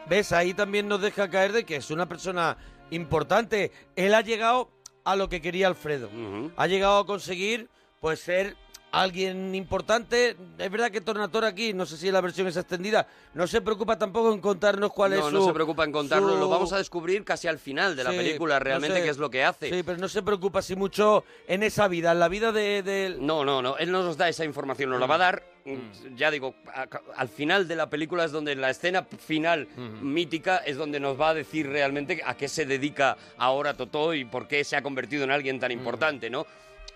¿Ves? Ahí también nos deja caer de que es una persona importante. Él ha llegado a lo que quería Alfredo. Ha llegado a conseguir, pues, ser alguien importante. Es verdad que Tornator aquí, no sé si la versión es extendida, no se preocupa tampoco en contarnos cuál es no, su... no se preocupa en contarlo, su- lo vamos a descubrir casi al final de la película, no realmente, sé. qué es lo que hace. Sí, pero no se preocupa así mucho en esa vida, en la vida de... de- No, no, no, él no nos da esa información, nos la va a dar, mm, ya digo, a- al final de la película es donde la escena final mítica es donde nos va a decir realmente a qué se dedica ahora Totó y por qué se ha convertido en alguien tan importante, ¿no?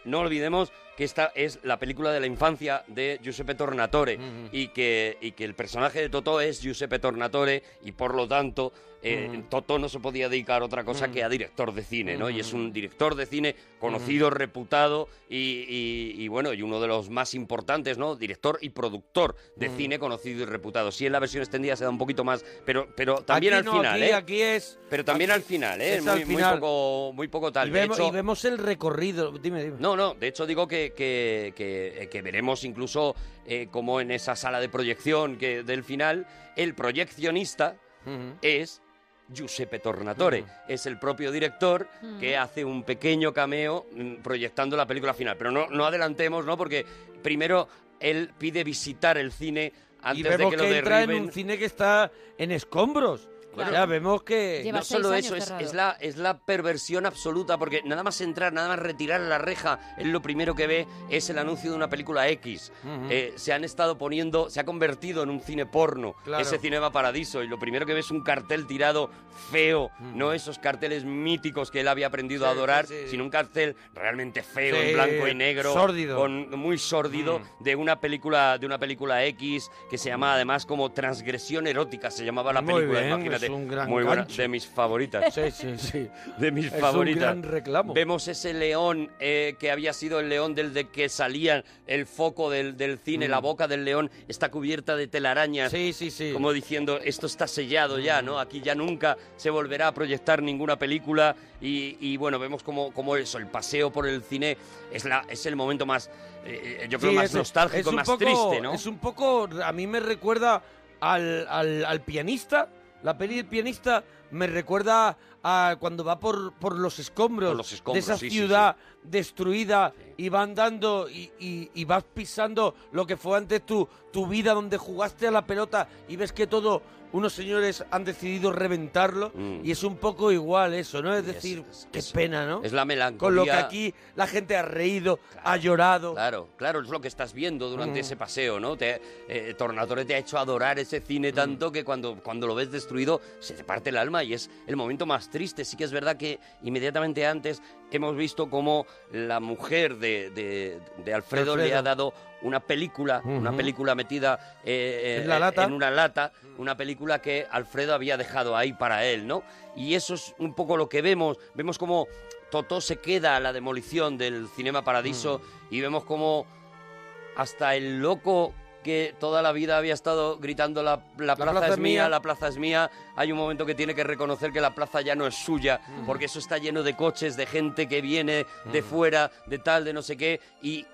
No olvidemos que esta es la película de la infancia de Giuseppe Tornatore y, que, y que el personaje de Totó es Giuseppe Tornatore y por lo tanto eh, no se podía dedicar a otra cosa que a director de cine, ¿no? Y es un director de cine conocido, reputado y, y- y, bueno, y uno de los más importantes, ¿no? Director y productor de cine conocido y reputado. Sí, en la versión extendida se da un poquito más, pero, pero también Aquí al no, final, aquí- ¿eh? aquí es- Pero también aquí al final, ¿eh? es Muy, al muy poco, muy poco tal. y, De vemos, hecho- y vemos el recorrido. Dime, dime. no, no, de hecho digo que, que, que- eh, que veremos incluso eh, como en esa sala de proyección que del final, el proyeccionista es Giuseppe Tornatore, es el propio director que hace un pequeño cameo mm, proyectando la película final. Pero no, no adelantemos, ¿no? Porque primero él pide visitar el cine antes y de vemos que que, lo entra en un cine que está en escombros. Claro. Ya vemos que... no solo eso, es, es la, es la perversión absoluta, porque nada más entrar, nada más retirar la reja, él lo primero que ve es el anuncio de una película X. Eh, se han estado poniendo, se ha convertido en un cine porno, Claro. ese Cinema Paradiso, y lo primero que ve es un cartel tirado feo, no esos carteles míticos que él había aprendido a adorar, sí, sí. sino un cartel realmente feo, Sí, en blanco y negro, sórdido. con muy sórdido, de una película de una película X que se llama además como Transgresión erótica, se llamaba la Muy película, bien, imagínate, es un gran muy buena, gancho. de mis favoritas. Sí, sí, sí. De mis Es un favoritas. gran reclamo. Vemos ese león eh, que había sido el león del de que salía el foco del, del cine, Mm. la boca del león está cubierta de telarañas. Sí, sí, sí. Como diciendo, esto está sellado ya, ¿no? Aquí ya nunca se volverá a proyectar ninguna película. Y, y, bueno, vemos como, como eso, el paseo por el cine es, la, es el momento más, eh, yo creo, Sí, más es- nostálgico, es un más poco- triste, ¿no? Es un poco, a mí me recuerda al, al, al pianista, la peli del pianista, me recuerda a cuando va por, por los escombros, Por los escombros, de esa sí, sí, ciudad destruida y va andando y, y- y vas pisando lo que fue antes tu, tu vida donde jugaste a la pelota y ves que todo unos señores han decidido reventarlo y es un poco igual eso, ¿no? Es Mm. es- decir, es- qué es- pena, ¿no? es la melancolía. Con lo que aquí la gente ha reído, ha llorado. Claro, claro, es lo que estás viendo durante Mm. ese paseo, ¿no? Te, eh, Tornatore te ha hecho adorar ese cine Mm. tanto que cuando, cuando lo ves destruido se te parte el alma y es el momento más triste. Sí que es verdad que inmediatamente antes hemos visto cómo la mujer de, de- de Alfredo, Alfredo. le ha dado una película, una película metida eh, eh, En la lata. en una lata, una película que Alfredo había dejado ahí para él, ¿no? Y eso es un poco lo que vemos. Vemos como Totó se queda a la demolición del Cinema Paradiso y vemos como hasta el loco que toda la vida había estado gritando la, la plaza, es mía, la plaza es mía, hay un momento que tiene que reconocer que la plaza ya no es suya, porque eso está lleno de coches, de gente que viene de fuera, de tal, de no sé qué, y,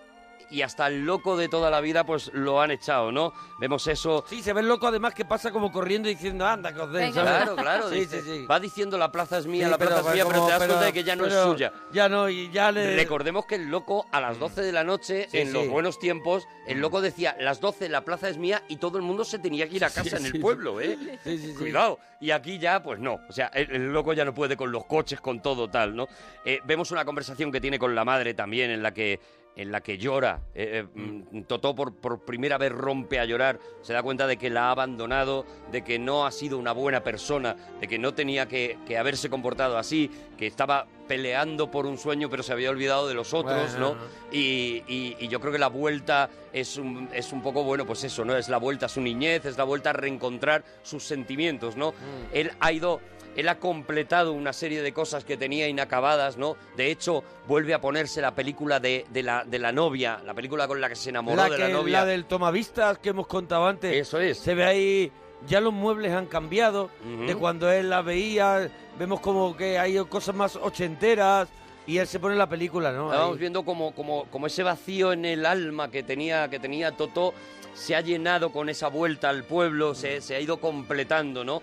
y hasta el loco de toda la vida pues lo han echado, ¿no? Vemos eso... Sí, se ve el loco además que pasa como corriendo y diciendo, anda, que os den", ¿sabes? Claro, claro, Sí, dice- sí, sí. va diciendo la plaza es mía, Sí, la plaza es mía, pero te das cuenta de que ya no es suya. Ya no, y ya le... Recordemos que el loco a las 12 de la noche, Sí, en sí. los buenos tiempos, el loco decía, las 12 la plaza es mía y todo el mundo se tenía que ir a casa Sí, en el sí, pueblo, ¿eh? Sí, sí, sí. Cuidado. Y aquí ya, pues no. O sea, el, el loco ya no puede con los coches, con todo tal, ¿no? Eh, vemos una conversación que tiene con la madre también en la que en la que llora. Eh, eh, mm, Totó por, por primera vez rompe a llorar, se da cuenta de que la ha abandonado, de que no ha sido una buena persona, de que no tenía que, que haberse comportado así, que estaba peleando por un sueño pero se había olvidado de los otros, Bueno. ¿no? Y, y- y yo creo que la vuelta es un, es un poco, bueno, pues eso, ¿no? Es la vuelta a su niñez, es la vuelta a reencontrar sus sentimientos, ¿no? Él ha ido... Él ha completado una serie de cosas que tenía inacabadas, ¿no? De hecho, vuelve a ponerse la película de, de la, de la novia, la película con la que se enamoró la, de que, la novia. la del tomavistas que hemos contado antes. Eso es. Se ve ahí, ya los muebles han cambiado de cuando él la veía. Vemos como que hay cosas más ochenteras y él se pone la película, ¿no? Estábamos viendo como, como, como ese vacío en el alma que tenía, que tenía Totó se ha llenado con esa vuelta al pueblo, se, se ha ido completando, ¿no?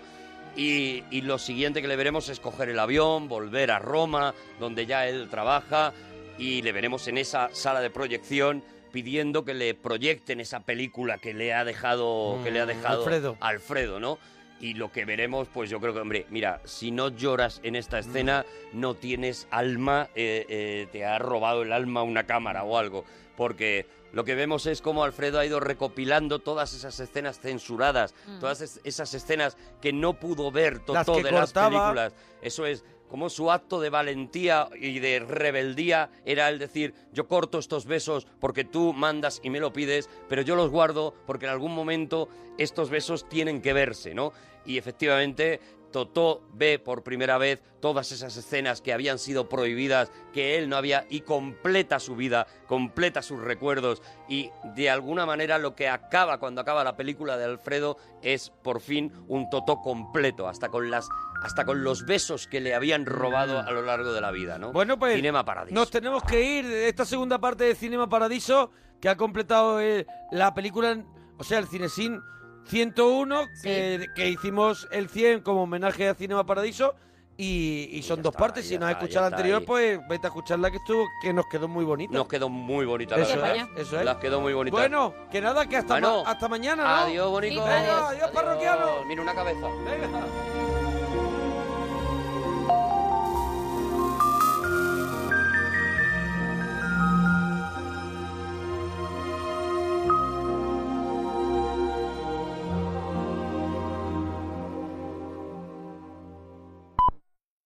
Y, y lo siguiente que le veremos es coger el avión, volver a Roma, donde ya él trabaja, y le veremos en esa sala de proyección pidiendo que le proyecten esa película que le ha dejado, que le ha Mm, dejado Alfredo. Alfredo, ¿no? Y lo que veremos, pues yo creo que, hombre, mira, si no lloras en esta escena, no tienes alma, eh, eh, te ha robado el alma una cámara o algo. Porque lo que vemos es cómo Alfredo ha ido recopilando todas esas escenas censuradas, Mm. todas es- esas escenas que no pudo ver Las Totó que de las películas. Eso es, como su acto de valentía y de rebeldía era el decir, yo corto estos besos porque tú mandas y me lo pides, pero yo los guardo porque en algún momento estos besos tienen que verse, ¿no? Y efectivamente Totó ve por primera vez todas esas escenas que habían sido prohibidas, que él no había, y completa su vida, completa sus recuerdos, y de alguna manera lo que acaba cuando acaba la película de Alfredo es por fin un Totó completo, hasta con las hasta con los besos que le habían robado a lo largo de la vida, ¿no? Bueno, pues Cinema Paradiso. nos tenemos que ir de esta segunda parte de Cinema Paradiso que ha completado eh, la película, o sea, el Cinesin 101, que, que hicimos el 100 como homenaje a Cinema Paradiso. Y, y son dos partes. Si no has escuchado la anterior, ahí. pues vete a escuchar la que estuvo, que nos quedó muy bonita. Nos quedó muy bonita Eso la es, verdad. eso es. Las quedó muy bonita. Bueno, que nada, que hasta, Bueno, ma- hasta mañana, ¿no? Adiós, bonito. Venga, adiós, parroquiano. Mira una cabeza. Venga.